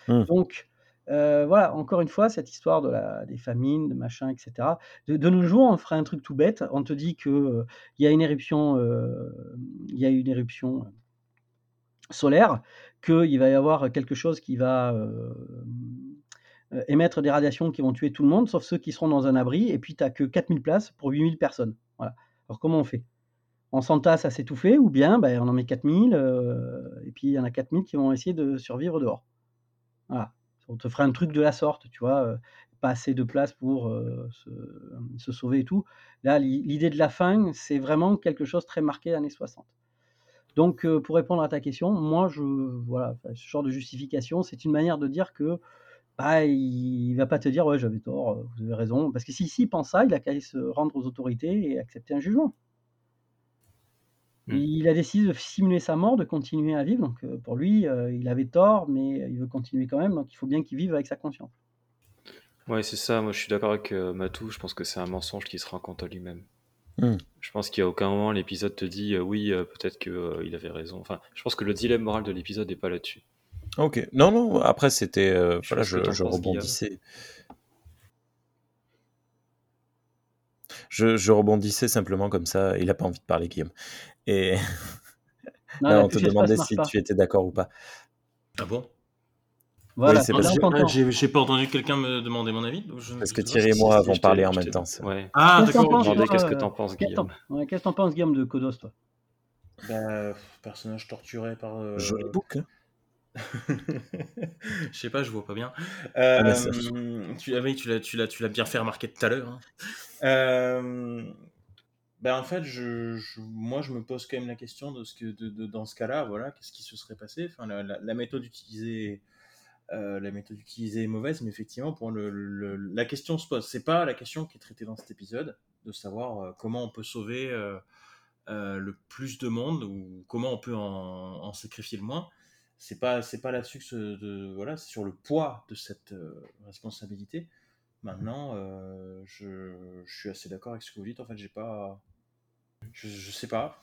Hmm. Donc, euh, voilà, encore une fois, cette histoire de la, des famines, de machin, etc. De, de nos jours, on ferait un truc tout bête. On te dit euh, il y a une éruption, euh, il y a une éruption euh, solaire, qu'il va y avoir quelque chose qui va euh, euh, émettre des radiations qui vont tuer tout le monde, sauf ceux qui seront dans un abri, et puis tu n'as que 4000 places pour 8000 personnes. Voilà. Alors comment on fait? On s'entasse à s'étouffer, ou bien ben, on en met 4000, euh, et puis il y en a 4000 qui vont essayer de survivre dehors. Voilà. On te ferait un truc de la sorte, tu vois, pas assez de place pour se, sauver et tout. Là, l'i- l'idée de la faim, c'est vraiment quelque chose très marqué années 60. Donc, euh, pour répondre à ta question, moi, je, voilà, ce genre de justification, c'est une manière de dire que bah, il, il va pas te dire ouais j'avais tort, euh, vous avez raison, parce que si s'il pense ça, il a qu'à aller se rendre aux autorités et accepter un jugement. Hmm. Il a décidé de simuler sa mort, de continuer à vivre. Donc euh, pour lui, euh, il avait tort, mais il veut continuer quand même. Donc il faut bien qu'il vive avec sa conscience. Ouais, c'est ça. Moi, je suis d'accord avec Matou. Je pense que c'est un mensonge qui se raconte à lui-même. Hmm. Je pense qu'à aucun moment l'épisode te dit euh, oui, euh, peut-être que euh, il avait raison. Enfin, je pense que le dilemme moral de l'épisode n'est pas là-dessus. Ok. Non, non, après, c'était. euh, Je voilà, je, rebondissais. Je, je rebondissais simplement comme ça. Il a pas envie de parler, Guillaume. Et Non, là, on te demandait si pas. tu étais d'accord ou pas. Ah bon? Voilà, Oui, parce que- J'ai pas entendu quelqu'un me demander mon avis. je Parce que Thierry et moi avons parlé en même temps. Ouais. Ah, Qu'est-ce que t'en d'accord. toi, qu'est-ce que euh, t'en penses, qu'est-ce que t'en- Guillaume. qu'est-ce que t'en penses, Guillaume, de Kodos, toi? Bah, personnage torturé par. euh, Joli book. hein. je sais pas, je vois pas bien. Ah, Euh, tu, ah oui, tu l'as, tu l'as, tu l'as bien fait remarquer tout à l'heure. hein. Euh, ben en fait, je, je- moi, je me pose quand même la question de ce que, de, de- dans ce cas-là, voilà, qu'est-ce qui se serait passé? Enfin, la, la- la méthode utilisée euh, la méthode utilisée est mauvaise, mais effectivement, pour le, la question se pose. C'est pas la question qui est traitée dans cet épisode, de savoir euh, comment on peut sauver euh, le plus de monde ou comment on peut en, en sacrifier le moins. C'est pas, c'est pas là-dessus de, voilà, c'est sur le poids de cette responsabilité. Maintenant, je, je suis assez d'accord avec ce que vous dites. En fait, j'ai pas, je, je sais pas.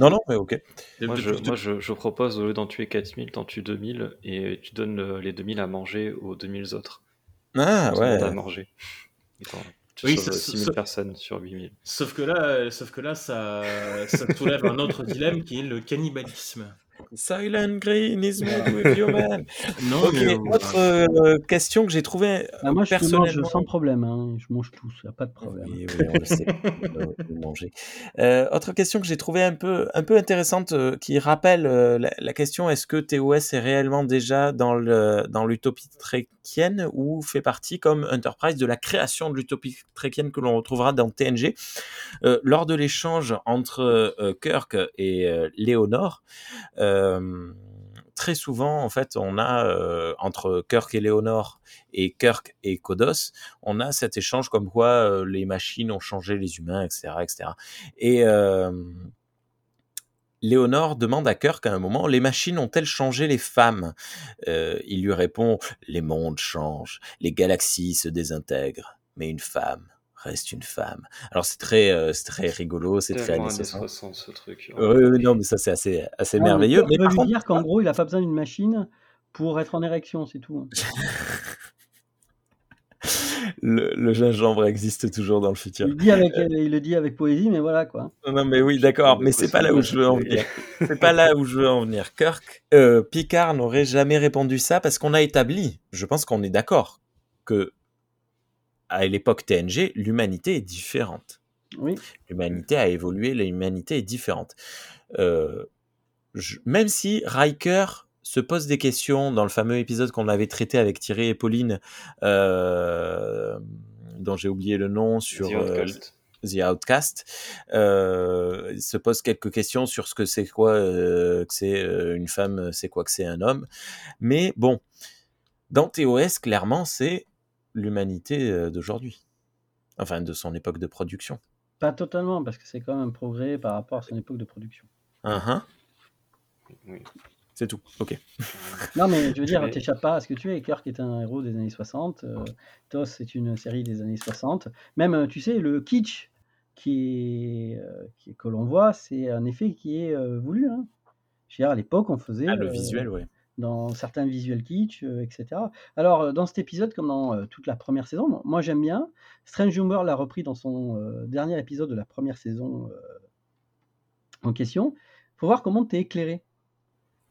Non, non, mais ok. Moi, je, depuis- moi je, je propose, au lieu d'en tuer 4000, t'en tues 2000 et tu donnes le- les 2000 à manger aux 2000 autres. Ah, ouais. à manger. Tu Oui, sauves ça- 6000 ça- personnes sur 8000. Sauf que là, euh, sauf que là, ça, ça soulève un autre dilemme qui est le cannibalisme. Silent Green is made with human. Non, Ok, mais, euh, autre euh, question que j'ai trouvée Bah, moi, je mange personnellement. sans problème. hein, Je mange tous, il n'y a pas de problème. Oui, oui, on le sait. Euh, vous mangez. Euh, autre question que j'ai trouvée un peu, un peu intéressante, euh, qui rappelle euh, la, la question est-ce que TOS est réellement déjà dans le dans l'utopie tréquienne ou fait partie comme Enterprise de la création de l'utopie tréquienne que l'on retrouvera dans TNG Euh, lors de l'échange entre euh, Kirk et euh, Léonore. Euh, Très souvent, en fait, on a euh, entre Kirk et Léonore et Kirk et Kodos, on a cet échange comme quoi euh, les machines ont changé les humains, etc., etc. Et euh, Léonore demande à Kirk à un moment les machines ont-elles changé les femmes? Il lui répond les mondes changent, les galaxies se désintègrent, mais une femme reste une femme. Alors c'est très, euh, c'est très rigolo, c'est très années années 60. 60 ce truc. Oui, oui, non, mais ça c'est assez, assez merveilleux. Mais veut par lui contre, dire qu'en gros, il n'a pas besoin d'une machine pour être en érection, c'est tout. hein. le, le gingembre existe toujours dans le futur. Il le dit avec, il le dit avec poésie, mais voilà quoi. Non, non, mais oui, d'accord, mais c'est pas là où je veux en venir. C'est pas là où je veux en venir. Kirk, euh, Picard n'aurait jamais répondu ça parce qu'on a établi, je pense qu'on est d'accord, que à l'époque TNG, l'humanité est différente. Oui. L'humanité a évolué, l'humanité est différente. Euh, je- même si Riker se pose des questions dans le fameux épisode qu'on avait traité avec Thierry et Pauline, euh, dont j'ai oublié le nom, sur The euh, Outcast. The Outcast, euh, il se pose quelques questions sur ce que c'est quoi euh, que c'est euh, une femme, c'est quoi que c'est un homme. Mais bon, dans TOS, clairement, c'est l'humanité euh, d'aujourd'hui. Enfin, de son époque de production. Pas totalement, parce que c'est quand même un progrès par rapport à son époque de production. Oui. C'est tout. Ok. Non, mais je veux dire, t'échappes pas à ce que tu es. Kirk est un héros des années 60. euh, TOS, c'est une série des années 60. Même, euh, tu sais, le kitsch qui est, euh, qui est- que l'on voit, c'est un effet qui est euh, voulu. hein. Je veux dire, à l'époque, on faisait. Ah, le euh, visuel, oui. Dans certains visuels kitsch, euh, etc. Alors, euh, dans cet épisode, comme dans euh, toute la première saison, moi- j'aime bien. Strange Humor l'a repris dans son dernier épisode de la première saison en question. Faut voir comment tu es éclairé.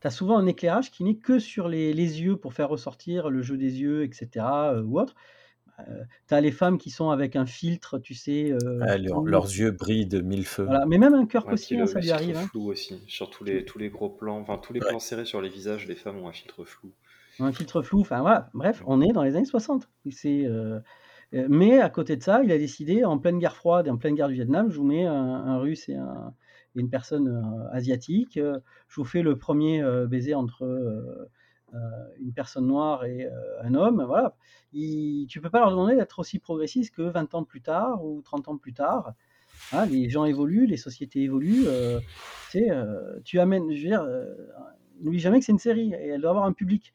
Tu as souvent un éclairage qui n'est que sur les, les yeux pour faire ressortir le jeu des yeux, etc. ou autre. Tu as les femmes qui sont avec un filtre, tu sais. euh, Ah, leur- leurs yeux brillent de mille feux. Voilà. Mais même un Kirk Ouais, aussi, hein, ça lui filtre arrive. hein. flou aussi. Sur tous les, tous les gros plans, enfin tous les Ouais. plans serrés sur les visages, les femmes ont un filtre flou. un filtre flou. Enfin voilà, bref, on est dans les années 60. Et C'est, euh, euh, mais à côté de ça, il a décidé, en pleine guerre froide et en pleine guerre du Vietnam, je vous mets un, un russe et, un- et une personne euh, asiatique. euh, je vous fais le premier euh, baiser entre euh, euh, une personne noire et euh, un homme. Voilà. Il, tu peux pas leur demander d'être aussi progressiste que 20 ans plus tard ou 30 ans plus tard. Hein, les gens évoluent, les sociétés évoluent. euh, tu sais, euh, tu amènes, je veux dire, euh, n'oublie jamais que c'est une série et elle doit avoir un public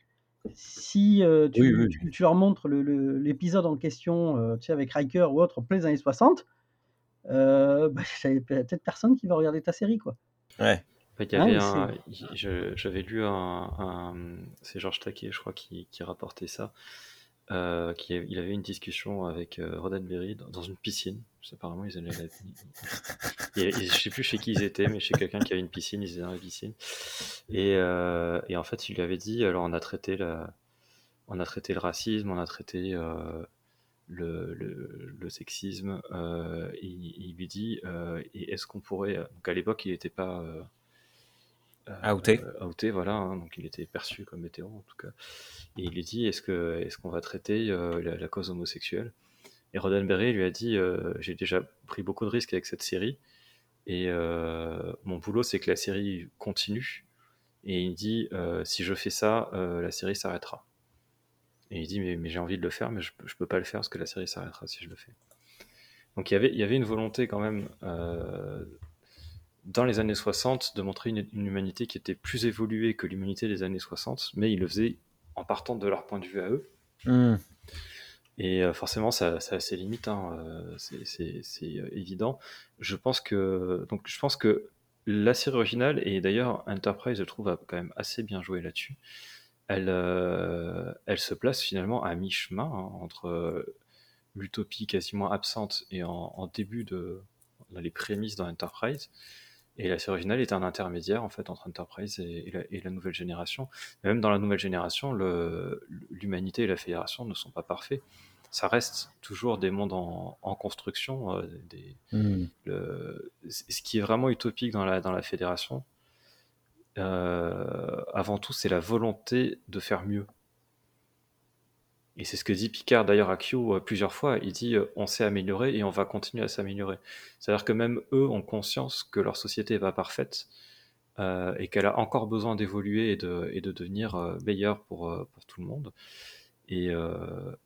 si euh, tu, Oui, oui, tu- tu leur montres l'épisode en question, euh, tu sais, avec Riker ou autre, en plein des années 60, euh, bah, peut-être personne qui va regarder ta série, quoi. Ouais. Il y Ah, avait un, je- j'avais lu un, un- c'est Georges Taquet, je crois, qui, qui rapportait ça. euh, qui, il avait une discussion avec euh, Roddenberry dans, une piscine. Apparemment, ils allaient. la- Et- et je sais plus chez qui ils étaient, mais chez quelqu'un qui avait une piscine, ils étaient dans la piscine. Et, euh, et en fait, il lui avait dit, alors on a traité la, on a traité le racisme, on a traité euh, le, le, le sexisme. et il lui dit, et est-ce qu'on pourrait, donc à l'époque, il n'était pas euh, Outé. outé, voilà, hein, donc il était perçu comme hétéro en tout cas. Et il lui dit, est-ce que, est-ce qu'on va traiter euh, la, cause homosexuelle? Et Roddenberry lui a dit, euh, j'ai déjà pris beaucoup de risques avec cette série. Et euh, mon boulot, c'est que la série continue. Et il dit, si je fais ça, la série s'arrêtera. Et il dit mais, j'ai envie de le faire, mais je, je peux pas le faire parce que la série s'arrêtera si je le fais. Donc il y avait, il y avait une volonté quand même dans les années 60 de montrer une, une, humanité qui était plus évoluée que l'humanité des années 60, mais ils le faisaient en partant de leur point de vue à eux. Hmm. Et euh, forcément, ça, ça a ses limites, hein, euh, c'est euh, évident. Je pense que, donc, je pense que la série originale, et d'ailleurs Enterprise, je trouve, a quand même assez bien joué là-dessus, elle, euh, elle se place finalement à mi-chemin hein, entre euh, l'utopie quasiment absente et en, en début de dans les prémices dans Enterprise. Et la série originale est un intermédiaire en fait entre Enterprise et, et, la, et la, nouvelle génération. Mais même dans la nouvelle génération, l'humanité et la Fédération ne sont pas parfaits. Ça reste toujours des mondes en, en construction. Euh, des, Hmm. le, ce qui est vraiment utopique dans la, dans la Fédération, euh, avant tout, c'est la volonté de faire mieux. Et c'est ce que dit Picard d'ailleurs à Q euh, plusieurs fois. Il dit euh, on s'est amélioré et on va continuer à s'améliorer. C'est-à-dire que même eux ont conscience que leur société n'est pas parfaite euh, et qu'elle a encore besoin d'évoluer et de, devenir meilleure pour, pour tout le monde. Et,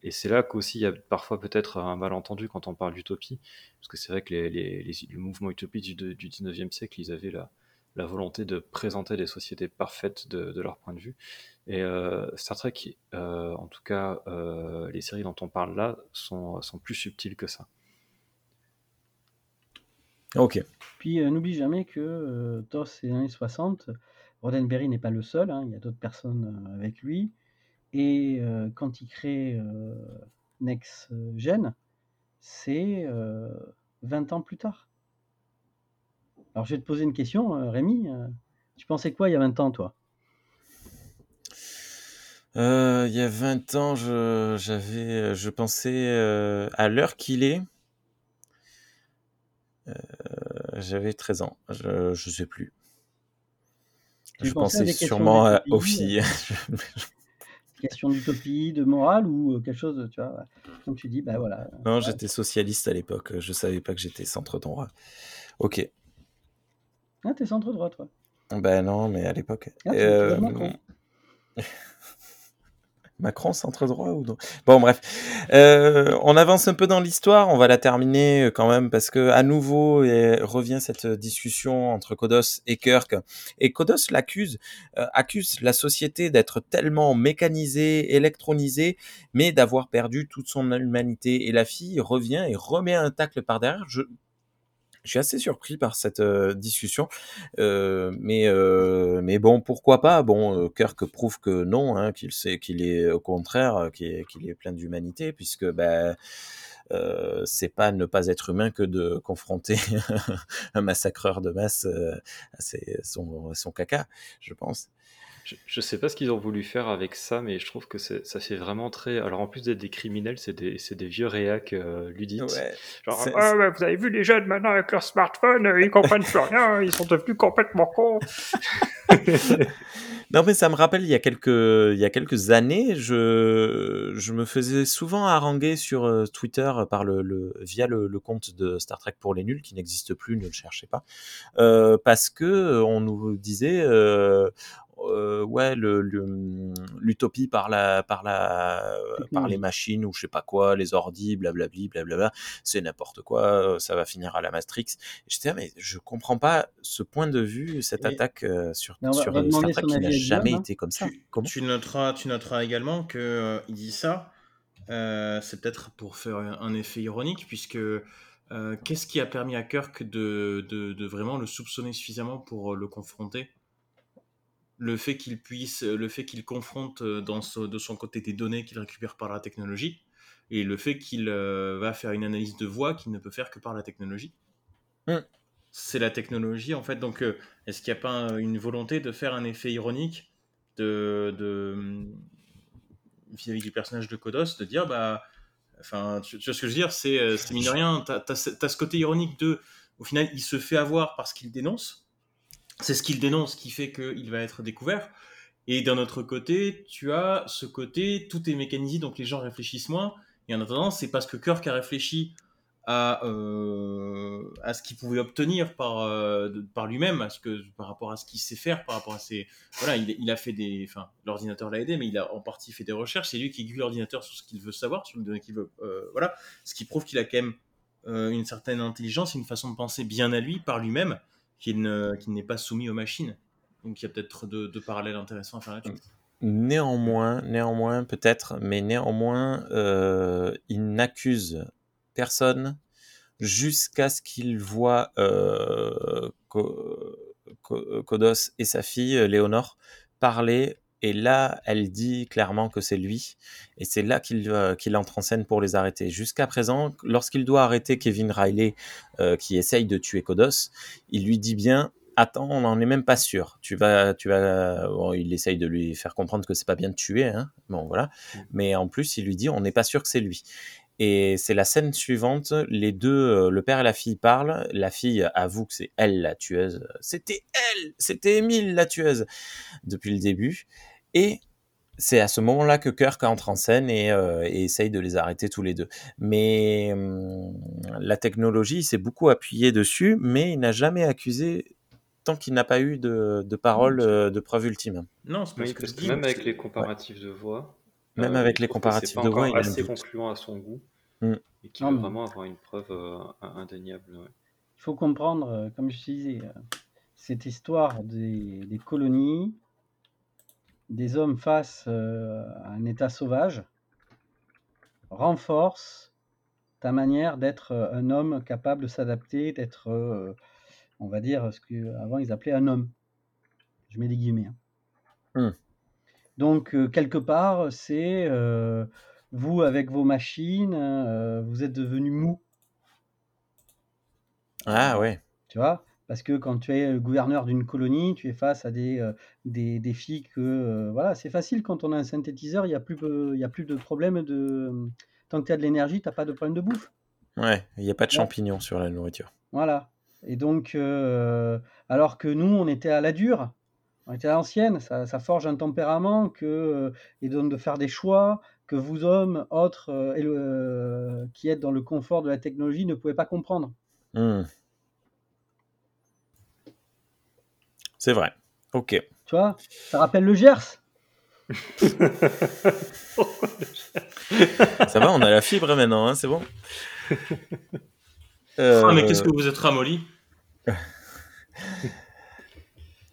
et c'est là qu'aussi il y a parfois peut-être un malentendu quand on parle d'utopie, parce que c'est vrai que les, les, les, le mouvement utopie du, du 19e siècle, ils avaient la, la volonté de présenter des sociétés parfaites de, de leur point de vue. Et euh, Star Trek, euh, en tout cas, euh, les séries dont on parle là, sont, sont plus subtiles que ça. Ok. Puis euh, n'oublie jamais que euh, dans ces années 60, Roddenberry n'est pas le seul, hein, il y a d'autres personnes euh, avec lui. Et euh, quand il crée euh, Next Gen, c'est 20 ans plus tard. Alors je vais te poser une question, euh, Rémi. euh, tu pensais quoi il y a 20 ans, toi? Euh, il y a 20 ans, je, j'avais, je pensais euh, à l'heure qu'il est. Euh, j'avais 13 ans, je, je sais plus. Tu je pensais sûrement à- aux filles. Question d'utopie, de morale ou quelque chose, tu vois Comme tu dis, bah voilà. non, Ouais. j'étais socialiste à l'époque. Je savais pas que j'étais centre droit. Ok. Ah, t'es centre droit, toi. Ben non, mais à l'époque. Ah, Euh, Macron. Macron, centre droit ou non? Bon, bref. Euh, on avance un peu dans l'histoire. On va la terminer euh, quand même parce que à nouveau revient cette discussion entre Kodos et Kirk. Et Kodos l'accuse, euh, accuse la société d'être tellement mécanisée, électronisée, mais d'avoir perdu toute son humanité. Et la fille revient et remet un tacle par derrière. Je, je suis assez surpris par cette euh, discussion, euh, mais euh, mais bon, pourquoi pas? Bon, euh, Kirk prouve que non, hein, qu'il sait qu'il est au contraire, euh, qu'il est, plein d'humanité, puisque ben euh, c'est pas ne pas être humain que de confronter un massacreur de masse euh, à son, son caca, je pense. Je, je sais pas ce qu'ils ont voulu faire avec ça, mais je trouve que ça fait vraiment très. Alors en plus d'être des criminels, c'est des, vieux réacs euh, ludites. Ouais. Genre, ah, bah, vous avez vu les jeunes maintenant avec leur smartphone, euh, ils comprennent plus rien, ils sont devenus complètement cons. Non, mais ça me rappelle, il y a quelques, il y a quelques années, je, je me faisais souvent haranguer sur euh, Twitter par le, le, via le, le compte de Star Trek pour les nuls, qui n'existe plus, ne le cherchez pas, euh, parce que on nous disait, euh, euh, ouais, le- le- l'utopie par la, par la, par les machines ou je sais pas quoi, les ordis, blablabli, blablabla, c'est n'importe quoi, euh, ça va finir à la Matrix. J'étais, là, mais je comprends pas ce point de vue, cette Et- attaque euh, sur, Mais on va- sur va euh, Star Trek qui n'a jamais hein. été comme ça. Tu, noteras, tu noteras également que euh, il dit ça. euh, c'est peut-être pour faire un, un effet ironique, puisque euh, qu'est-ce qui a permis à Kirk de, de, de vraiment le soupçonner suffisamment pour euh, le confronter? Le fait qu'il puisse, le fait qu'il confronte euh, dans ce- de son côté des données qu'il récupère par la technologie, et le fait qu'il euh, va faire une analyse de voix qu'il ne peut faire que par la technologie. Hmm. C'est la technologie en fait. Donc, euh, est-ce qu'il n'y a pas un- une volonté de faire un effet ironique de, de vis-à-vis du personnage de Kodos, de dire bah, enfin, tu, tu vois ce que je veux dire, c'est euh, c'est mine de rien, t'as as, ce côté ironique de, au final, il se fait avoir parce qu'il dénonce. C'est ce qu'il dénonce qui fait qu'il va être découvert. Et d'un autre côté, tu as ce côté, tout est mécanisé, donc les gens réfléchissent moins. Et en attendant, c'est parce que Kirk a réfléchi à, euh, à ce qu'il pouvait obtenir par, euh, par lui-même, par rapport à ce qu'il sait faire, par rapport à ses. Voilà, il, a fait des. Enfin, l'ordinateur l'a aidé, mais il a en partie fait des recherches. C'est lui qui aiguille l'ordinateur sur ce qu'il veut savoir, sur les données qu'il veut. euh, voilà. Ce qui prouve qu'il a quand même une certaine intelligence une façon de penser bien à lui, par lui-même, qu'il n'est pas soumis aux machines. Donc il y a peut-être deux, parallèles intéressants à faire là-dessus. Néanmoins, néanmoins, peut-être, mais néanmoins, euh, il n'accuse personne jusqu'à ce qu'il voit euh, Ko- Ko- Kodos et sa fille, Léonore, parler. Et là, elle dit clairement que c'est lui. Et c'est là qu'il euh, qu'il entre en scène pour les arrêter. Jusqu'à présent, lorsqu'il doit arrêter Kevin Riley, euh, qui essaye de tuer Kodos, il lui dit bien Attends, on n'en est même pas sûr. Tu vas, tu vas. bon, il essaye de lui faire comprendre que c'est pas bien de tuer, hein. Bon, voilà. Mais en plus, il lui dit, on n'est pas sûr que c'est lui. Et c'est la scène suivante. Les deux, euh, le père et la fille parlent. La fille avoue que c'est elle la tueuse. C'était elle, c'était Émile la tueuse depuis le début. Et c'est à ce moment-là que Kirk entre en scène et, euh, et essaye de les arrêter tous les deux. Mais hum, la technologie s'est beaucoup appuyé dessus, mais il n'a jamais accusé tant qu'il n'a pas eu de, de parole euh, de preuve ultime. Non, c'est parce Oui, que parce je que dis, même avec les comparatifs de voix, Même euh, avec les comparatifs de voix, il a un assez concluant à son goût Mm. et qu'il Non, veut mais- vraiment avoir une preuve euh, indéniable. ouais. Il faut comprendre, comme je te disais, cette histoire des, des colonies, des hommes face euh, à un état sauvage, renforce ta manière d'être euh, un homme capable de s'adapter, d'être, euh, on va dire, ce qu'avant ils appelaient un homme. Je mets des guillemets. hein. Hmm. Donc, euh, quelque part, c'est vous avec vos machines, vous êtes devenus mous. Ah ouais. Tu vois? Parce que quand tu es le gouverneur d'une colonie, tu es face à des, des défis que. voilà, c'est facile quand on a un synthétiseur, il n'y a, plus, y a plus de problème de. Tant que tu as de l'énergie, tu n'as pas de problème de bouffe. Ouais, il n'y a pas de Ouais. champignons sur la nourriture. Voilà. Et donc, euh, alors que nous, on était à la dure, on était à l'ancienne, ça, ça forge un tempérament que, et donne de faire des choix que vous, hommes, autres, euh, et le- euh, qui êtes dans le confort de la technologie, ne pouvez pas comprendre. Hmm. C'est vrai. Ok. Tu vois Ça rappelle le Gers. Ça va, on a la fibre maintenant, hein, c'est bon. Ah, mais Euh, qu'est-ce que vous êtes ramolli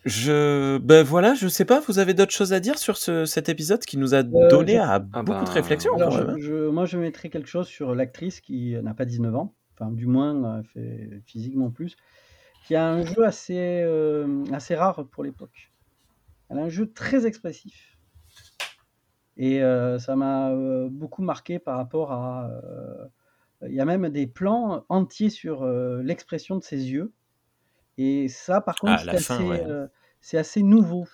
Je, ben voilà, je sais pas. Vous avez d'autres choses à dire sur ce- cet épisode qui nous a donné je- à Ah beaucoup de bah, réflexions Alors, quand je- même. hein. je- moi, je mettrais quelque chose sur l'actrice qui n'a pas 19 ans, enfin, du moins, euh, fait physiquement plus, qui a un jeu assez, euh, assez rare pour l'époque. Elle a un jeu très expressif. Et euh, ça m'a euh, beaucoup marqué par rapport à. Il y a même des plans entiers sur l'expression de ses yeux. Et ça, par contre, Ah, c'est assez, ouais. c'est assez nouveau,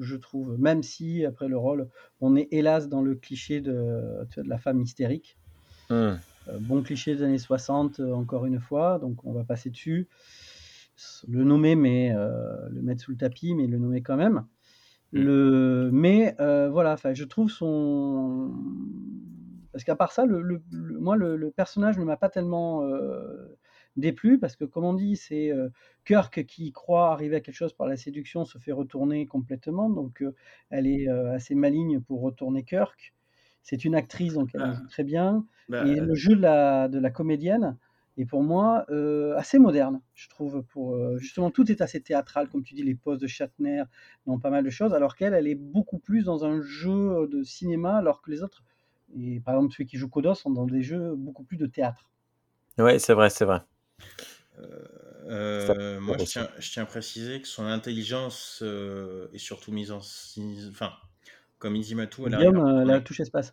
je trouve. Même si, après le rôle, on est hélas dans le cliché de, la femme hystérique. Euh, bon cliché des années 60, euh, encore une fois, donc on va passer dessus. Le nommer, mais euh, le mettre sous le tapis, mais le nommer quand même. Mm. Le, mais euh, voilà, je trouve son. Parce qu'à part ça, le, le- le- moi, le, personnage ne m'a pas tellement euh, déplu, parce que, comme on dit, c'est euh, Kirk qui croit arriver à quelque chose par la séduction se fait retourner complètement, donc euh, elle est euh, assez maligne pour retourner Kirk. C'est une actrice, donc elle Ah. joue très bien. Bah, Et le jeu de la, de la comédienne est pour moi euh, assez moderne, je trouve. Pour, euh, justement, tout est assez théâtral, comme tu dis, les poses de Shatner, dans pas mal de choses, alors qu'elle, elle est beaucoup plus dans un jeu de cinéma, alors que les autres, et par exemple ceux qui jouent Kodos, sont dans des jeux beaucoup plus de théâtre. Ouais, c'est vrai, c'est vrai. Euh, moi, je tiens, je tiens à préciser que son intelligence euh, est surtout mise en. Enfin, comme Izimatu, elle Guillaume, à euh, la touche espace.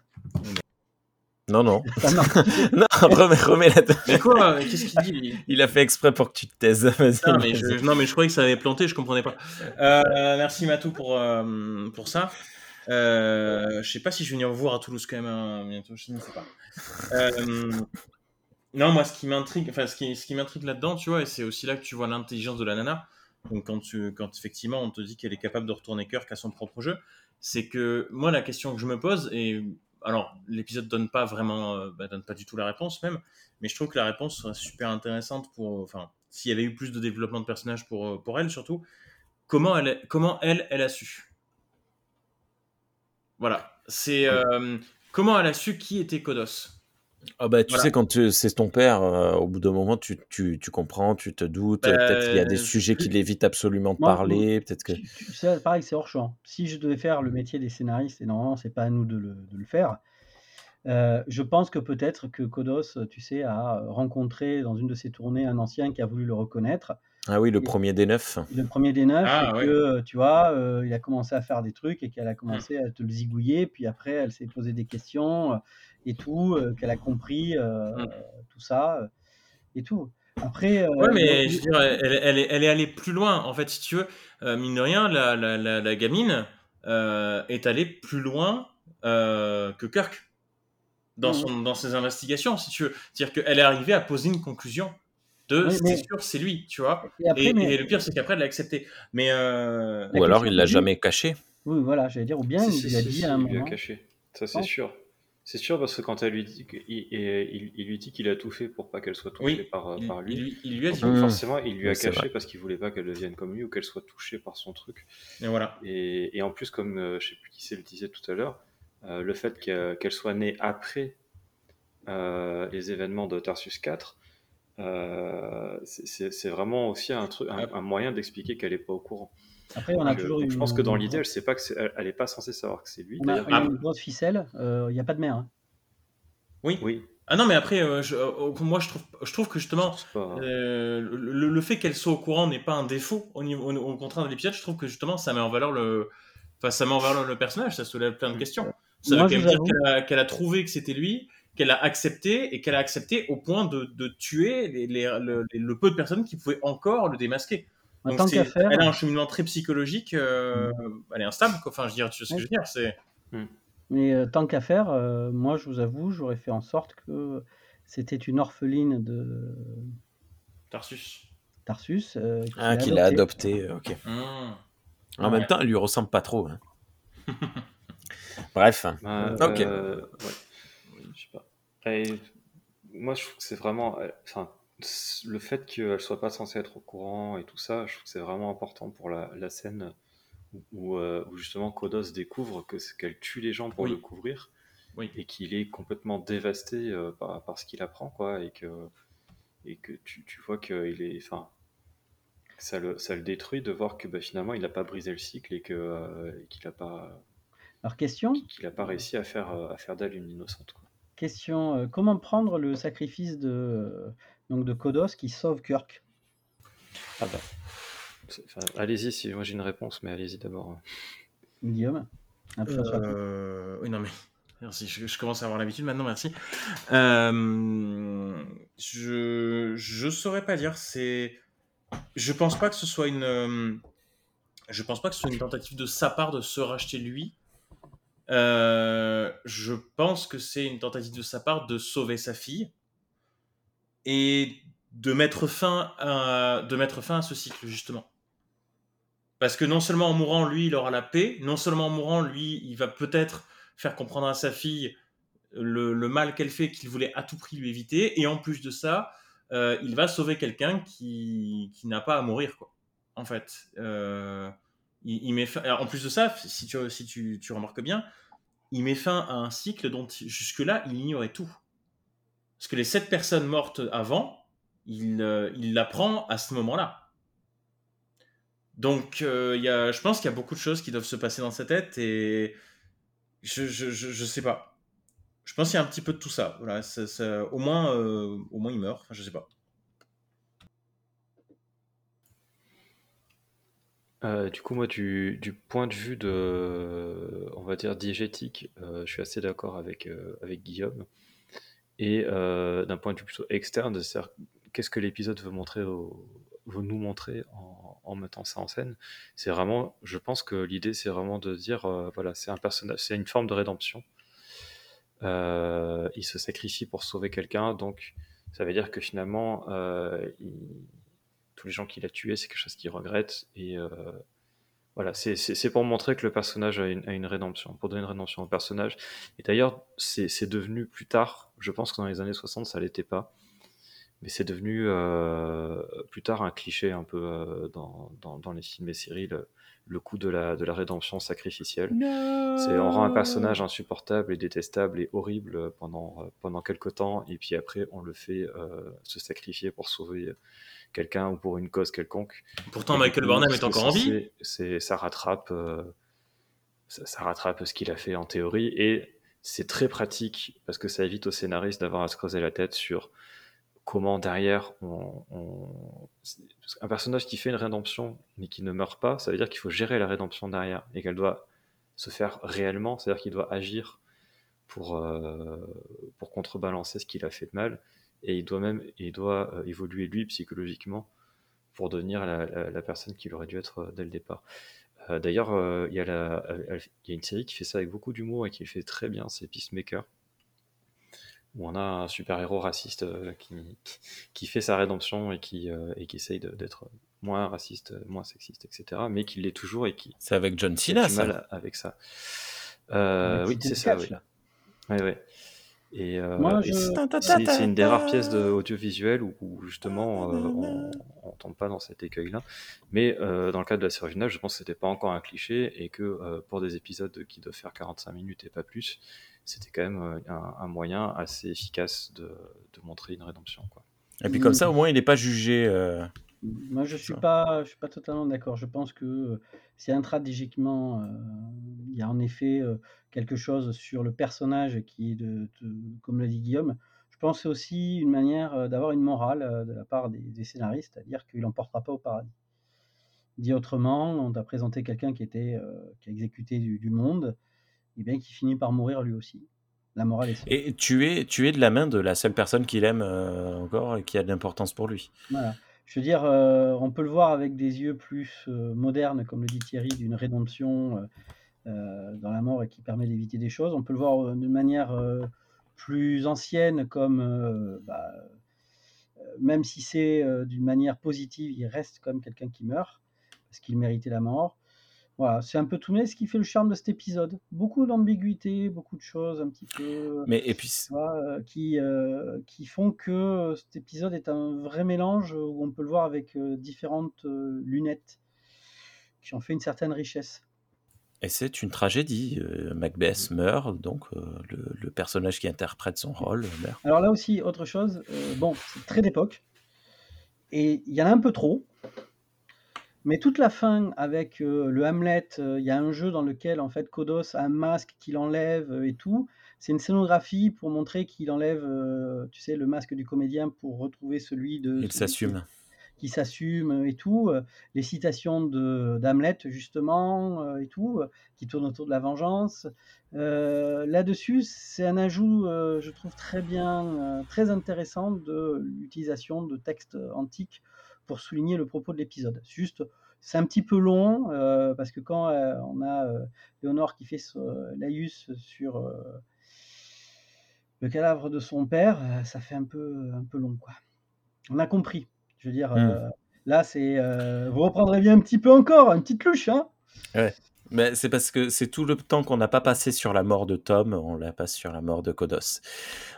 Non, non. Marche. non, remets, remets la Mais quoi Qu'est-ce qu'il dit Il a fait exprès pour que tu te taises. Vas-y. non mais, je, non, mais je croyais que ça avait planté, je comprenais pas. Euh, merci Matou pour, euh, pour ça. Euh, je sais pas si je vais venir vous voir à Toulouse quand même hein, bientôt, je ne sais pas. Euh, non, moi, ce qui m'intrigue, enfin, ce qui, ce qui m'intrigue là-dedans, tu vois, et c'est aussi là que tu vois l'intelligence de la nana. Donc, quand, tu, quand effectivement on te dit qu'elle est capable de retourner Kirk à son propre jeu, c'est que moi, la question que je me pose, et alors, l'épisode donne pas vraiment, euh, bah, donne pas du tout la réponse même, mais je trouve que la réponse serait super intéressante pour, enfin, s'il y avait eu plus de développement de personnage pour, pour elle surtout, comment elle, comment elle, elle a su. Voilà. C'est comment elle a su qui était Kodos ah bah, tu sais, quand c'est ton père, au bout d'un moment, tu, tu, tu, comprends, tu te doutes. peut-être qu'il y a des bah, sujets qui l'évitent absolument de parler. Peut-être que. C'est pareil, c'est hors champ. Si je devais faire le métier des scénaristes, et normalement, c'est pas à nous de le, de le faire, je pense que peut-être que Kodos, tu sais, a rencontré dans une de ses tournées un ancien qui a voulu le reconnaître. Ah oui, le premier des neuf. Le premier des neuf, ah, et que, tu vois, il a commencé à faire des trucs et qu'elle a mmh. commencé à te le zigouiller, puis après, elle s'est posé des questions et tout, qu'elle a compris mmh. tout ça et tout. Après, ouais, mais je veux dire, elle, elle, est, elle, est, allée plus loin, en fait, si tu veux. mine de rien, la, la, la, la gamine est allée plus loin que Kirk dans, son, dans ses investigations, si tu veux. C'est-à-dire qu'elle est arrivée à poser une conclusion de c'est sûr, c'est lui, tu vois. Et, le pire, c'est qu'après, elle l'a accepté. Mais euh, Ou alors, il l'a jamais caché. Oui, voilà, j'allais dire, ou bien il a dit à un moment. Il l'a caché, ça c'est sûr. C'est sûr parce que quand elle lui dit il, il, lui dit qu'il a tout fait pour pas qu'elle soit touchée par, par, lui, il, lui a dit forcément il lui a caché parce qu'il voulait pas qu'elle devienne comme lui ou qu'elle soit touchée par son truc. Et voilà. Et, et en plus comme euh, je sais plus qui c'est le disait tout à l'heure, euh, le fait qu'elle soit née après euh, les événements de Tarsus 4, euh, c'est vraiment aussi un, truc, un, moyen d'expliquer qu'elle n'est pas au courant. Après, on a toujours je, pense que dans l'idée, elle sait pas que elle n'est pas censée savoir que c'est lui. Il y a une grosse ficelle, il n'y a pas de mère. Hein. Oui. Oui. Ah non, mais après, moi je trouve, je trouve que justement, le, fait qu'elle soit au courant n'est pas un défaut au, niveau, au, contraire de l'épisode. Je trouve que justement, ça met en valeur le, Enfin, ça met en valeur le personnage, ça soulève plein de questions. Ça veut dire qu'elle a, trouvé que c'était lui, qu'elle a accepté, et qu'elle a accepté au point de, tuer les, le, peu de personnes qui pouvaient encore le démasquer. Donc elle a un cheminement très psychologique, euh, mm. elle est instable, enfin, je veux dire, tu sais ce que je veux dire, c'est... Mm. Mais euh, tant qu'à faire, euh, moi, je vous avoue, j'aurais fait en sorte que c'était une orpheline de... Tarsus. Tarsus. ah, qu'il a adopté, ok. Mm. En même temps, elle lui ressemble pas trop. Hein. Bref. Ok. Euh, je sais pas. moi, je trouve que c'est vraiment. Euh, le fait qu'elle soit pas censée être au courant et tout ça, je trouve que c'est vraiment important pour la, la scène où, euh, où, justement Kodos découvre que qu'elle tue les gens pour le couvrir oui. et qu'il est complètement dévasté par, par, ce qu'il apprend, quoi, et que et que tu, tu vois qu'il est, enfin, ça le, ça le détruit de voir que bah, finalement il n'a pas brisé le cycle et que euh, qu'il n'a pas alors question qu'il n'a pas réussi à faire euh, à faire d'elle une innocente quoi. Question euh, comment prendre le sacrifice de donc de Kodos qui sauve Kirk? Ah bah. allez-y si moi j'ai une réponse mais allez-y d'abord Guillaume? Oui non mais Merci, je, commence à avoir l'habitude maintenant, merci. je je saurais pas dire, c'est je pense pas que ce soit une. Euh, je pense pas que ce soit une tentative de sa part de se racheter lui. Euh, je pense que c'est une tentative de sa part de sauver sa fille et de mettre fin à, de mettre fin à ce cycle justement. Parce que non seulement en mourant, lui, il aura la paix, non seulement en mourant, lui, il va peut-être faire comprendre à sa fille le, le mal qu'elle fait, qu'il voulait à tout prix lui éviter, et en plus de ça, euh, il va sauver quelqu'un qui, qui n'a pas à mourir, quoi. En fait, euh, il, met en plus de ça, si tu, si tu, tu, remarques bien, il met fin à un cycle dont jusque-là il ignorait tout. Parce que les sept personnes mortes avant, il, euh, l'apprend à ce moment-là. Donc, il y a, je pense qu'il y a beaucoup de choses qui doivent se passer dans sa tête et je, je, je, sais pas je pense qu'il y a un petit peu de tout ça. Voilà, au, moins, euh, au moins, il meurt. Je sais pas. Euh, du coup, moi, du, point de vue de, on va dire, diégétique, euh, je suis assez d'accord avec, avec Guillaume. Et d'un point de vue plutôt externe, c'est-à-dire qu'est-ce que l'épisode veut montrer, veut nous montrer en, mettant ça en scène, c'est vraiment, je pense que l'idée, c'est vraiment de dire, voilà, c'est un personnage, c'est une forme de rédemption. Euh, il se sacrifie pour sauver quelqu'un, donc ça veut dire que finalement, euh, tous les gens qu'il a tués, c'est quelque chose qu'il regrette. Et euh, voilà, c'est pour montrer que le personnage a une, rédemption, pour donner une rédemption au personnage. Et d'ailleurs, c'est devenu plus tard, je pense que dans les années 60, ça l'était pas. mais c'est devenu euh, plus tard un cliché un peu euh, dans, dans, dans les films et séries, le, le coup de la, de la rédemption sacrificielle. C'est on rend un personnage insupportable et détestable et horrible pendant, pendant quelques temps, et puis après on le fait euh, se sacrifier pour sauver quelqu'un ou pour une cause quelconque. Pourtant, Et Michael Burnham est encore en vie. c'est- ça rattrape, euh, ça, ça rattrape ce qu'il a fait en théorie et c'est très pratique parce que ça évite aux scénaristes d'avoir à se creuser la tête sur comment derrière on, qu'un personnage qui fait une rédemption mais qui ne meurt pas, ça veut dire qu'il faut gérer la rédemption derrière et qu'elle doit se faire réellement, c'est-à-dire qu'il doit agir pour, euh, pour contrebalancer ce qu'il a fait de mal et il doit même il doit euh, évoluer lui psychologiquement pour devenir la, la- la personne qu'il aurait dû être euh, dès le départ. Euh, D'ailleurs, euh, il y, a la- elle- il y a une série qui fait ça avec beaucoup d'humour et qui le fait très bien, c'est Peacemaker, où on a un super-héros raciste euh, qui, qui fait sa rédemption et qui, euh, et qui essaye d'être moins raciste, moins sexiste, etc., mais qui l'est toujours et qui, C'est avec John Cena, ça. avec ça. Euh, oui, c'est ça, Catch, oui. là. Ouais, ouais. Et, euh, et c'est- une des rares pièces de audiovisuel où, où justement euh, on on tombe pas dans cet écueil-là. Mais euh, dans le cadre de la série originale, je pense que c'était pas encore un cliché et que euh, pour des épisodes qui doivent faire 45 minutes et pas plus, c'était quand même un, un moyen assez efficace de, de montrer une rédemption. Quoi. Et puis comme ça, au moins, il n'est pas jugé. Moi, je suis Ça. pas, je suis pas totalement d'accord. Je pense que euh, c'est intratégiquement, euh, il y a en effet euh, quelque chose sur le personnage qui est de, de- comme l'a dit Guillaume. Je pense c'est aussi une manière d'avoir une morale de la part des, des scénaristes, c'est-à-dire qu'il n'emportera pas au paradis. Dit autrement, on t'a présenté quelqu'un qui était, qui a exécuté du, du monde, et bien qui finit par mourir lui aussi. La morale est. Et tu es, tu es de la main de la seule personne qu'il aime euh, encore et qui a de l'importance pour lui. Voilà. Je veux dire, euh, on peut le voir avec des yeux plus euh, modernes, comme le dit Thierry, d'une rédemption euh, dans la mort et qui permet d'éviter des choses. On peut le voir d'une manière plus ancienne, comme bah, même si c'est d'une manière positive, il reste comme quelqu'un qui meurt parce qu'il méritait la mort. Voilà, c'est un peu tout mais ce qui fait le charme de cet épisode. Beaucoup d'ambiguïté, beaucoup de choses un petit peu Mais et puis, tu vois, euh, qui, euh, qui font que euh, cet épisode est un vrai mélange où on peut le voir avec différentes lunettes qui ont fait une certaine richesse. et c'est une tragédie. Macbeth meurt, donc euh, le, le personnage qui interprète son rôle meurt. Alors là aussi, autre chose, euh, bon, c'est très d'époque, et il y en a un peu trop, mais toute la fin avec euh, le Hamlet, euh, il y a un jeu dans lequel en fait Kodos a un masque qu'il enlève euh, et tout. C'est une scénographie pour montrer qu'il enlève, tu sais, le masque du comédien pour retrouver celui de Il qui- s'assume. qui s'assume et tout, les citations de d'Hamlet justement et tout, qui tournent autour de la vengeance. Là-dessus, c'est un ajout, je trouve très bien, très intéressant de l'utilisation de textes antiques pour souligner le propos de l'épisode. C'est Juste, c'est un petit peu long euh, parce que quand euh, on a euh, Léonore qui fait ce- l'Aïus sur euh, le cadavre de son père, euh, ça fait un peu, un peu long quoi. On a compris. Je veux dire, Mm. euh, là, c'est. euh, vous reprendrez bien un petit peu encore, une petite louche, hein Mais c'est parce que c'est tout le temps qu'on n'a pas passé sur la mort de Tom, on la passe sur la mort de Kodos.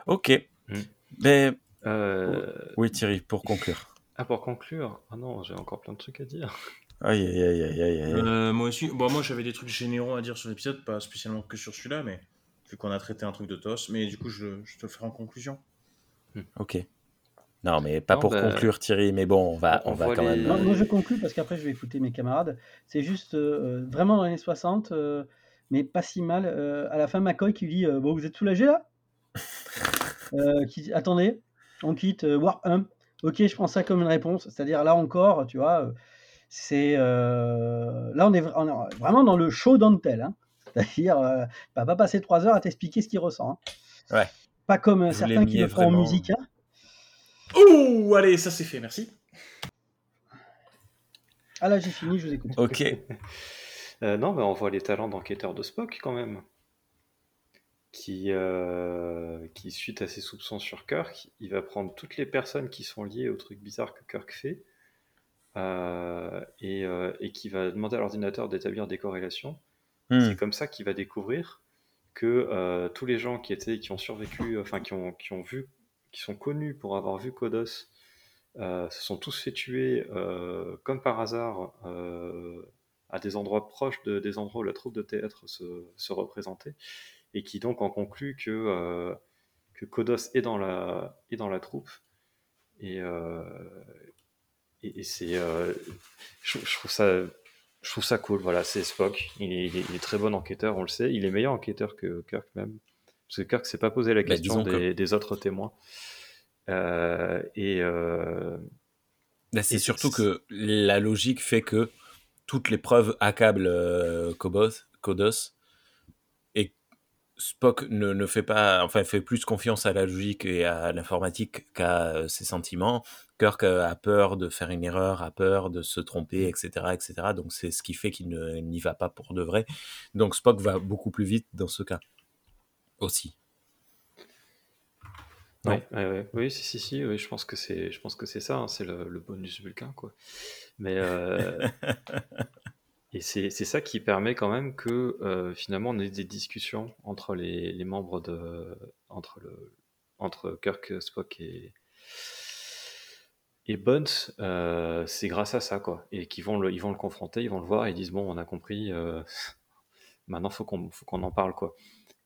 Ok. Mm. Mais Euh, oui, Thierry, pour conclure. Ah, pour conclure, ah non, j'ai encore plein de trucs à dire. Aïe, aïe, aïe, aïe, aïe, aïe. Euh, moi aussi, bon, moi j'avais des trucs généraux à dire sur l'épisode, pas spécialement que sur celui-là, mais vu qu'on a traité un truc de TOS, mais du coup je, je te le ferai en conclusion. Ok. Non, mais pas Non, pour bah, conclure, Thierry, mais bon, on va, on on va quand les- même. Moi, euh, moi, je conclus parce qu'après, je vais écouter mes camarades. C'est juste euh, vraiment dans les années 60, euh, mais pas si mal. Euh, à la fin, McCoy qui lui dit euh, Bon, vous êtes soulagé là? Euh, qui dit, Attendez, on quitte euh, Warp 1. Ok, je prends ça comme une réponse. C'est-à-dire là encore, tu vois, euh, c'est. euh, là, on est, vra- on est vraiment dans le show don't tell. hein. C'est-à-dire, euh, il va pas passer trois heures à t'expliquer ce qu'il ressent. hein. Ouais. Pas comme euh, certains qui le font en musique. hein. Ouh, allez, ça c'est fait, merci. Ah là, j'ai fini, je vous écoute. Ok. Euh, non, mais on voit les talents d'enquêteur de Spock quand même. Qui, euh, qui, suite à ses soupçons sur Kirk, il va prendre toutes les personnes qui sont liées au truc bizarre que Kirk fait euh, et, euh, et qui va demander à l'ordinateur d'établir des corrélations. Hmm. C'est comme ça qu'il va découvrir que euh, tous les gens qui étaient, qui ont survécu, enfin qui ont, qui ont vu qui sont connus pour avoir vu Kodos se sont tous fait tuer comme par hasard à des endroits proches de, des endroits où la troupe de théâtre se, se représentait, et qui donc en conclut que, que Kodos est dans la, est dans la troupe. Et, et, c'est, je, trouve ça, je trouve ça cool. Voilà, c'est Spock. Il est, il, est, très bon enquêteur, on le sait. Il est meilleur enquêteur que Kirk même. Parce que Kirk s'est pas posé la bah, question des, des, autres témoins. Euh, et euh, bah, c'est surtout que la logique fait que toutes les preuves accablent euh, Kodos Spock ne, ne, fait pas, enfin, fait plus confiance à la logique et à l'informatique qu'à ses sentiments. Kirk a peur de faire une erreur, a peur de se tromper, etc., etc. Donc c'est ce qui fait qu'il n'y va pas pour de vrai. Donc Spock va beaucoup plus vite dans ce cas aussi. Oui, oui, si, si, si, oui, je pense que c'est, je pense que c'est ça, hein, c'est le, bonus vulcain, quoi. Mais euh, et c'est, ça qui permet quand même que euh, finalement on ait des discussions entre les, les, membres de, entre le, entre Kirk, Spock et et euh, c'est grâce à ça, quoi. Et qu'ils vont le, ils vont le confronter, ils vont le voir, et ils disent bon, on a compris, maintenant faut qu'on, faut qu'on en parle, quoi.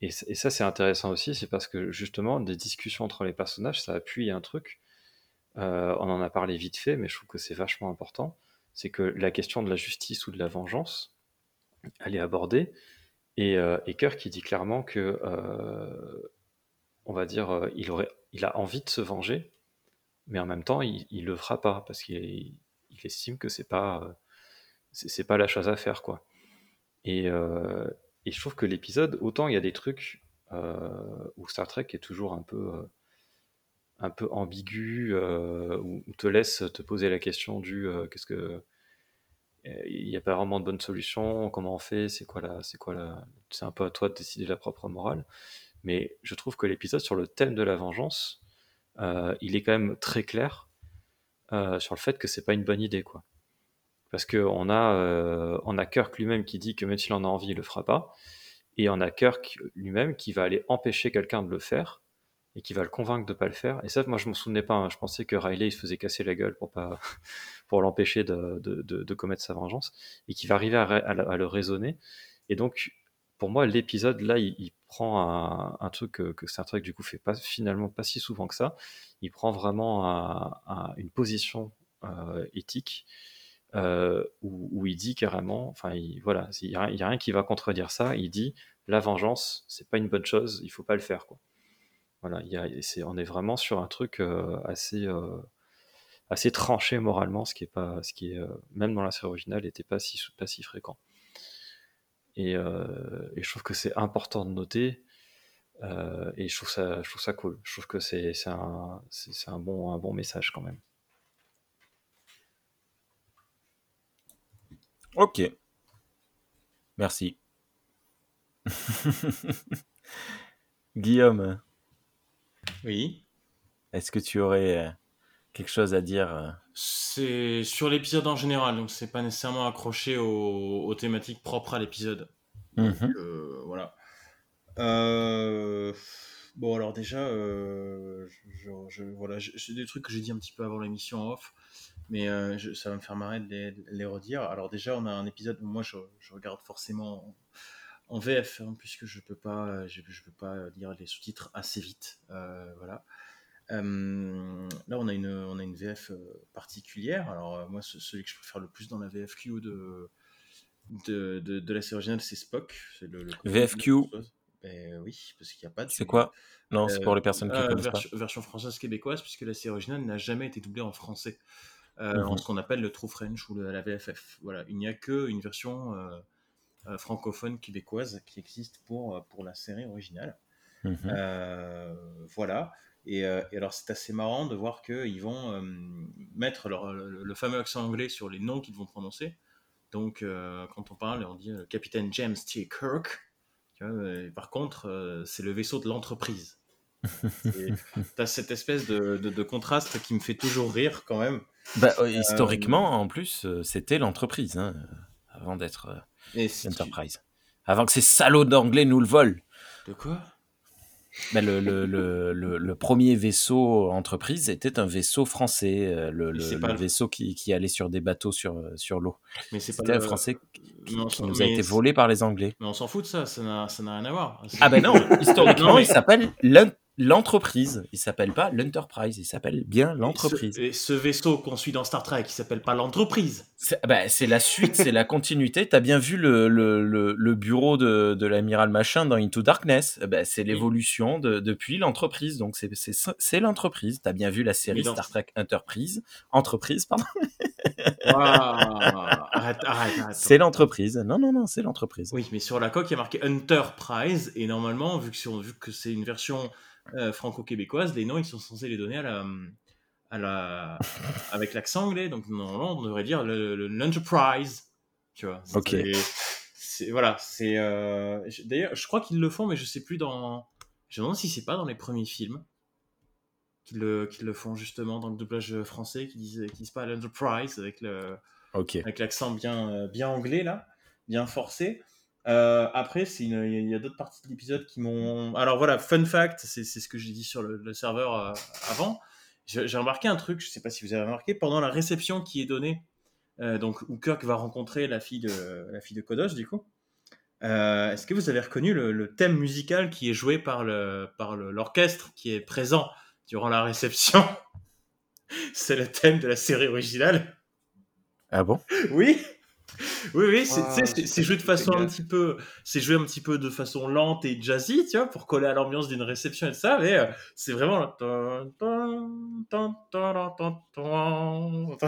Et, ça, c'est intéressant aussi, c'est parce que justement, des discussions entre les personnages, ça appuie un truc. Euh, on en a parlé vite fait, mais je trouve que c'est vachement important. C'est que la question de la justice ou de la vengeance, elle est abordée. Et, euh, Kirk, qui dit clairement que, euh, on va dire, il, aurait, il a envie de se venger, mais en même temps, il, ne le fera pas parce qu'il estime que c'est pas, c'est pas la chose à faire, quoi. Et, et je trouve que l'épisode, autant il y a des trucs euh, où Star Trek est toujours un peu, euh, un peu ambigu, euh, où, te laisse te poser la question du qu'est-ce que. Il n'y a pas vraiment de bonne solution, comment on fait, c'est quoi la. C'est quoi la. C'est un peu à toi de décider la propre morale. Mais je trouve que l'épisode sur le thème de la vengeance, il est quand même très clair sur le fait que c'est pas une bonne idée, quoi. Parce qu'on a, euh, on a Kirk lui-même qui dit que même s'il en a envie, il le fera pas. Et on a Kirk lui-même qui va aller empêcher quelqu'un de le faire et qui va le convaincre de pas le faire. Et ça, moi, je m'en souvenais pas. Hein. Je pensais que Riley il se faisait casser la gueule pour pour l'empêcher de, de, commettre sa vengeance et qui va arriver à, le raisonner. Et donc, pour moi, l'épisode là, il, prend un, truc que, que, Star Trek du coup fait pas finalement pas si souvent que ça. Il prend vraiment une position euh, éthique euh, où, il dit carrément, enfin voilà, il n'y a, rien qui va contredire ça. Il dit la vengeance, c'est pas une bonne chose, il faut pas le faire quoi. Voilà, on est vraiment sur un truc euh, assez euh, assez tranché moralement, ce qui est pas, ce qui est même dans la série originale, n'était pas si pas si fréquent. Et, et je trouve que c'est important de noter. et je trouve ça, je trouve ça cool. Je trouve que c'est un, un bon, un bon message quand même. Ok. Merci. Guillaume. Oui. Est-ce que tu aurais euh, quelque chose à dire euh? C'est sur l'épisode en général, donc c'est pas nécessairement accroché aux, thématiques propres à l'épisode. Mhm. Euh, voilà. Bon, alors déjà, je, voilà, c'est des trucs que j'ai dit un petit peu avant l'émission off mais euh, ça va me faire marrer de les, redire. Alors déjà, on a un épisode où moi je, regarde forcément en, VF, hein, puisque je peux pas, je, peux pas lire les sous-titres assez vite, euh, voilà. Euh, là, on a une, on a une VF particulière. Alors moi, celui que je préfère le plus dans la VFQ de de, de, la série originale, c'est Spock. Le, VFQ. Ben, oui, parce qu'il n'y a pas de. C'est quoi? Non, c'est pour les personnes qui ne connaissent version, pas. Version française québécoise, puisque la série originale n'a jamais été doublée en français. Euh, en mhm. ce qu'on appelle le True French ou la VFF. Voilà, il n'y a que une version euh, euh, francophone québécoise qui existe pour, pour la série originale. Mhm. voilà. Et, et, alors c'est assez marrant de voir qu'ils vont mettre leur, le, fameux accent anglais sur les noms qu'ils vont prononcer. Donc quand on parle, on dit le capitaine James T. Kirk. par contre, c'est le vaisseau de l'entreprise. tu as cette espèce de, de, contraste qui me fait toujours rire quand même. Bah, euh, historiquement, en plus, euh, c'était l'entreprise, hein, avant d'être Enterprise. Avant que ces salauds d'anglais nous le volent. De quoi? Ben, le, le, le, premier vaisseau entreprise était un vaisseau français, euh, le, vaisseau qui, qui allait sur des bateaux sur, euh, sur l'eau. Mais c'est pas C'était un français qui, nous a été volé par les Anglais. Mais on s'en fout de ça, ça n'a ça n'a rien à voir. Ah ben non, historiquement, il s'appelle l'entreprise. Il s'appelle pas l'Enterprise, il s'appelle bien l'entreprise. Et ce, et ce vaisseau qu'on suit dans Star Trek, qui s'appelle pas l'entreprise. C'est c'est la suite, c'est la continuité. T'as bien vu le, le, le, le bureau de, de l'amiral Machin dans Into Darkness. Ben, c'est l'évolution de, depuis l'entreprise. Donc c'est l'entreprise. T'as bien vu la série Star Trek Enterprise. Entreprise, pardon. Arrête, arrête, arrête. C'est l'entreprise. Non, non, non, c'est l'entreprise. Oui, mais sur la coque, il y a marqué Enterprise, et normalement, vu que, vu que c'est une version euh, franco-québécoise, les noms, ils sont censés les donner à la, à la, avec l'accent anglais, donc normalement, on devrait dire le- le- l'Enterprise, tu vois. Ok. C'est- voilà, c'est... euh, D'ailleurs, je crois qu'ils le font, mais je sais plus dans... Je me demande si c'est pas dans les premiers films qu'ils le, qu'ils le font, justement, dans le doublage français, qui disent, disent pas l'Enterprise, avec le Ok. avec l'accent bien, euh, bien anglais là, bien forcé. Euh, après, c'est une- il y a, d'autres parties de l'épisode qui m'ont. Alors voilà, fun fact, c'est ce que j'ai dit sur le, le serveur euh, avant. J'ai remarqué un truc, je sais pas si vous avez remarqué, pendant la réception qui est donnée, euh, donc où Kirk va rencontrer la fille de la fille de Kodos du coup. Est-ce que vous avez reconnu le, le thème musical qui est joué par le par l'orchestre qui est présent durant la réception? C'est le thème de la série originale. Ah bon? Oui, oui, oui, c'est Ah, c'est- c'est c'est joué de façon un petit peu, c'est joué un petit peu de façon lente et jazzy, tu vois, pour coller à l'ambiance d'une réception et tout ça, mais euh, c'est vraiment,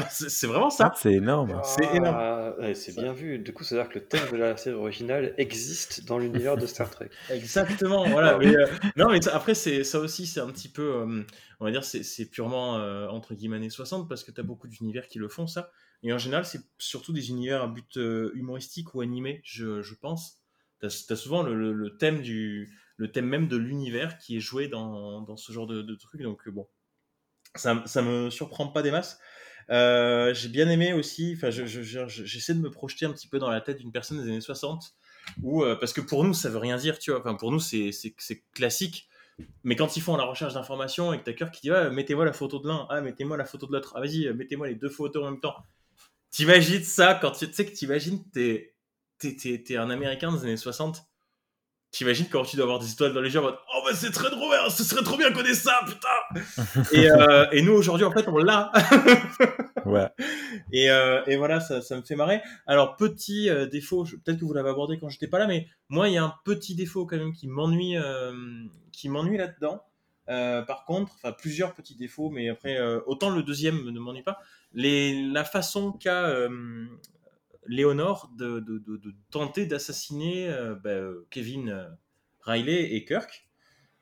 c'est c'est vraiment ça. C'est énorme. C'est énorme. Ah, ouais, c'est bien vu. Du coup, c'est-à-dire que le thème de la série originale existe dans l'univers de Star Trek. Exactement, voilà. mais, euh, non, mais ça- après, c'est ça aussi, c'est un petit peu, euh, on va dire, c'est c'est purement euh, entre guillemets années 60 parce que tu as beaucoup d'univers qui le font ça. Et en général, c'est surtout des univers à but euh, humoristique ou animé, je, pense. Tu as, souvent le, thème du, le thème même de l'univers qui est joué dans, dans ce genre de, de truc. Donc euh, bon, ça, ça me surprend pas des masses. Euh, j'ai bien aimé aussi, enfin, je- je- je- je- j'essaie de me projeter un petit peu dans la tête d'une personne des années 60 ou euh, parce que pour nous ça veut rien dire tu vois enfin pour nous c'est classique mais quand ils font la recherche d'informations et que t'as cœur qui dit ah, mettez-moi la photo de l'un ah mettez-moi la photo de l'autre ah vas-y mettez-moi les deux photos en même temps t'imagines ça quand tu sais que t'imagines t'es t'es t'es t'es un américain des années 60 T'imagines quand tu dois avoir des étoiles dans les yeux en mode Oh, bah c'est très drôle, hein, ce serait trop bien qu'on ait ça, putain et, euh, et nous aujourd'hui, en fait, on l'a Ouais. et, euh, et voilà, ça, ça me fait marrer. Alors, petit euh, défaut, peut-être que vous l'avez abordé quand j'étais pas là, mais moi, il y a un petit défaut quand même qui m'ennuie, euh, qui m'ennuie là-dedans. Euh, par contre, enfin plusieurs petits défauts, mais après, euh, autant le deuxième ne m'ennuie pas. La façon qu'a euh, Léonore de, tenter d'assassiner bah, Kevin Riley et Kirk.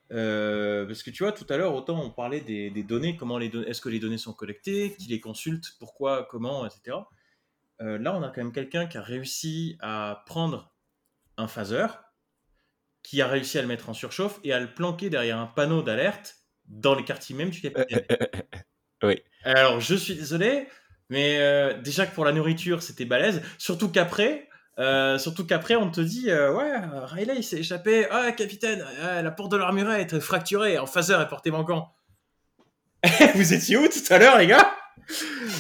Parce que tu vois, tout à l'heure, autant on parlait des, données, comment les est-ce que les données sont collectées, qui les consulte, pourquoi, comment, etc. Là, on a quand même quelqu'un qui a réussi à prendre un phaser, qui a réussi à le mettre en surchauffe et à le planquer derrière un panneau d'alerte dans les quartiers même du capitaine. Oui. Alors, je suis désolé, mais euh, déjà que pour la nourriture, c'était balèze. Surtout qu'après, euh, surtout qu'après, on te dit, euh, ouais, euh, Riley, il s'est échappé. Ah, capitaine, euh, la porte de l'armurerie est fracturée. En phaser est porté manquant. Vous étiez où tout à l'heure, les gars?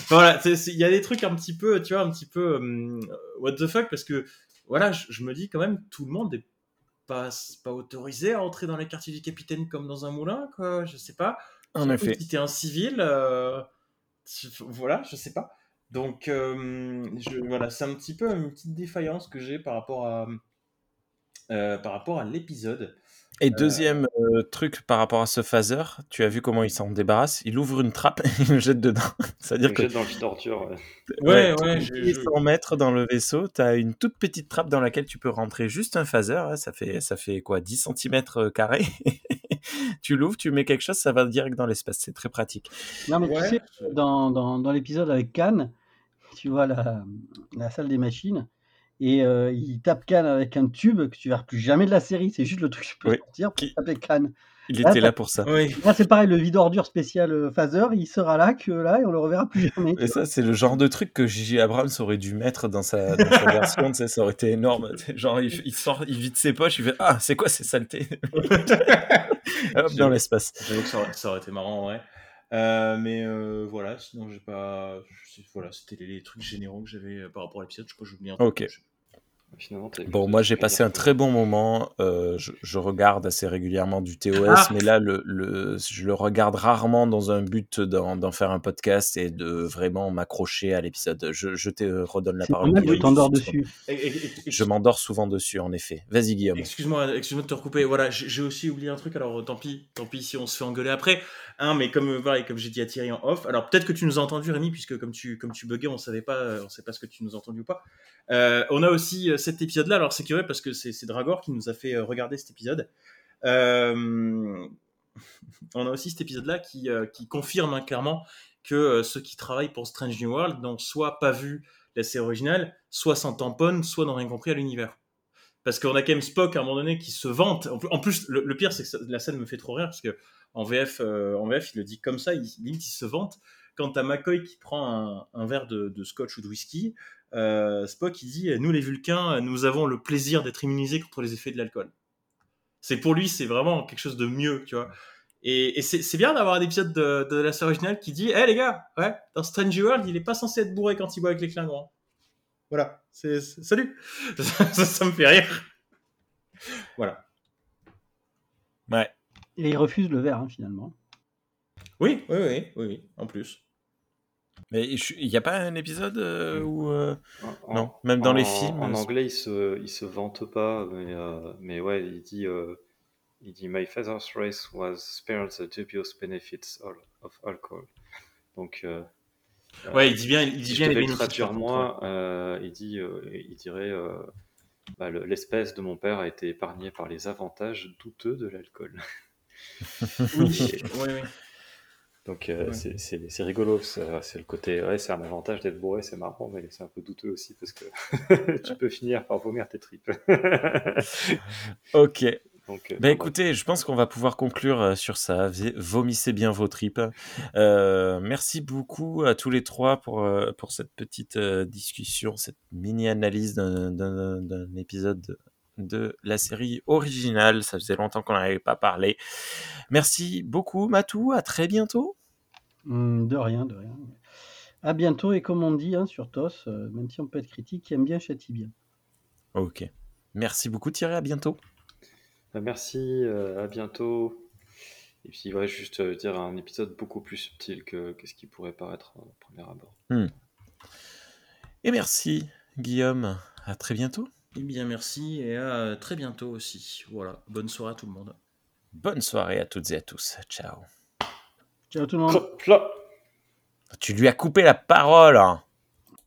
Voilà, il y a des trucs un petit peu, tu vois, un petit peu hum, what the fuck, parce que voilà, je, je me dis quand même, tout le monde est pas, pas autorisé à entrer dans les quartiers du capitaine comme dans un moulin, quoi. Je sais pas. En effet. Si t'es un civil, euh, voilà, je sais pas. Donc, euh, je, voilà, c'est un petit peu une petite défaillance que j'ai par rapport à, euh, par rapport à l'épisode. Et deuxième euh, truc par rapport à ce phaser, tu as vu comment il s'en débarrasse Il ouvre une trappe et il le jette dedans. C'est-à-dire que jette dans le torture. ouais. Ouais, je- je- 100 mètres dans le vaisseau, tu as une toute petite trappe dans laquelle tu peux rentrer juste un phaser. hein, ça, fait, ça fait quoi 10 cm carrés? Tu l'ouvres, tu mets quelque chose, ça va direct dans l'espace. C'est très pratique. Non, mais Ouais. tu sais, dans, dans, dans l'épisode avec Cannes, tu vois la, la salle des machines, et euh, il tape Khan avec un tube que tu verras plus jamais de la série. C'est juste le truc que je peux Oui. sortir pour Qui- taper Khan. Il était là pour ça. Oui. Là, c'est pareil, le vide ordure spécial euh, Phaser, il sera là que là et on le reverra plus jamais. Et ça, c'est le genre de truc que J.J. Abrams aurait dû mettre dans sa, dans sa version. Tu sais, ça aurait été énorme. Tu Genre, il, il sort, il vide ses poches, il fait Ah, c'est quoi ces saletés Hop, dans l'espace. J'avoue que ça aurait, ça aurait été marrant, en vrai. Euh, mais euh, voilà, sinon j'ai pas. Voilà, c'était les, les trucs généraux que j'avais euh, par rapport à l'épisode. Je crois que j'ai oublié un truc. Ok. Finalement, Bon, moi, j'ai passé un très bon moment. Euh, je, je regarde assez régulièrement du TOS, Ah mais là, le, le, je le regarde rarement dans un but d'en faire un podcast et de vraiment m'accrocher à l'épisode. Je, je te redonne la parole. Guillaume. tu t'endors Je- dessus. Et- et- et- et- Je m'endors souvent dessus, en effet. Vas-y, Guillaume. Excuse-moi, excuse-moi de te recouper. Voilà, j'ai aussi oublié un truc. Alors, euh, tant pis, tant pis si on se fait engueuler après. Hein, mais comme euh, voilà, et comme j'ai dit à Thierry en off. Alors, peut-être que tu nous as entendu, Rémi, puisque comme tu comme tu buguais, on savait pas, on sait pas ce que tu nous as entendu ou pas. Euh, on a aussi cet épisode-là. Alors, c'est curieux parce que c'est Dragor qui nous a fait euh, regarder cet épisode. Euh, on a aussi cet épisode-là qui, euh, confirme hein, clairement que ceux qui travaillent pour Strange New World n'ont soit pas vu la série originale, soit s'en tamponnent, soit n'ont rien compris à l'univers. Parce qu'on a quand même Spock à un moment donné qui se vante. En plus- le, pire, c'est que la scène me fait trop rire parce que en VF, en VF, il le dit comme ça, il, limite, il se vante. Quand t'as McCoy qui prend un, verre de scotch ou de whisky, euh, Spock il dit Nous, les Vulcains, nous avons le plaisir d'être immunisés contre les effets de l'alcool. C'est pour lui, c'est vraiment quelque chose de mieux, tu vois. Et, et c'est bien d'avoir un épisode de, de la série originale qui dit Hé les gars, ouais, dans Strange World, il est pas censé être bourré quand il boit avec les Klingons. Voilà, c'est salut ça, ça- ça me fait rire. Voilà. Ouais. Et il refuse le verre, hein, finalement. Oui, oui, oui, oui, en plus. Mais il n'y a pas un épisode euh, où. euh, En- Non, même dans les films, En c'est- anglais, il se, il se vante pas, mais, euh, mais ouais, il dit, euh, il dit My father's race was spared the dubious benefits of, alcohol. Donc, euh, Ouais, il dit bien, il dit si je bien les bénéfices. traduire moi, euh, il dit, euh, il dirait, euh, bah, le- l'espèce de mon père a été épargnée par les avantages douteux de l'alcool. Oui, oui, oui. Donc euh, Ouais. c'est- rigolo, c'est le côté, ouais, c'est un avantage d'être bourré, c'est marrant, mais c'est un peu douteux aussi parce que tu peux finir par vomir tes tripes. Ok. Donc, euh, Bah non, écoutez, je pense qu'on va pouvoir conclure euh, sur ça. Vomissez bien vos tripes. Euh, merci beaucoup à tous les trois pour, pour cette petite discussion, cette mini-analyse d'un épisode de, la série originale. Ça faisait longtemps qu'on n'avait pas parlé. Merci beaucoup, Matou. À très bientôt. Hum, de rien, de rien. À bientôt, et comme on dit hein, sur TOS, euh, même si on peut être critique, qui aime bien châtie bien. Ok. Merci beaucoup, Thierry. À bientôt. Bah, merci, euh, à bientôt. Et puis, ouais, juste euh, dire un épisode beaucoup plus subtil que, que ce qui pourrait paraître au premier abord. Et merci, Guillaume. À très bientôt. Eh bien, merci et à très bientôt aussi. Voilà, bonne soirée à tout le monde. Bonne soirée à toutes et à tous. Ciao. Ciao tout le monde. Tu lui as coupé la parole. hein.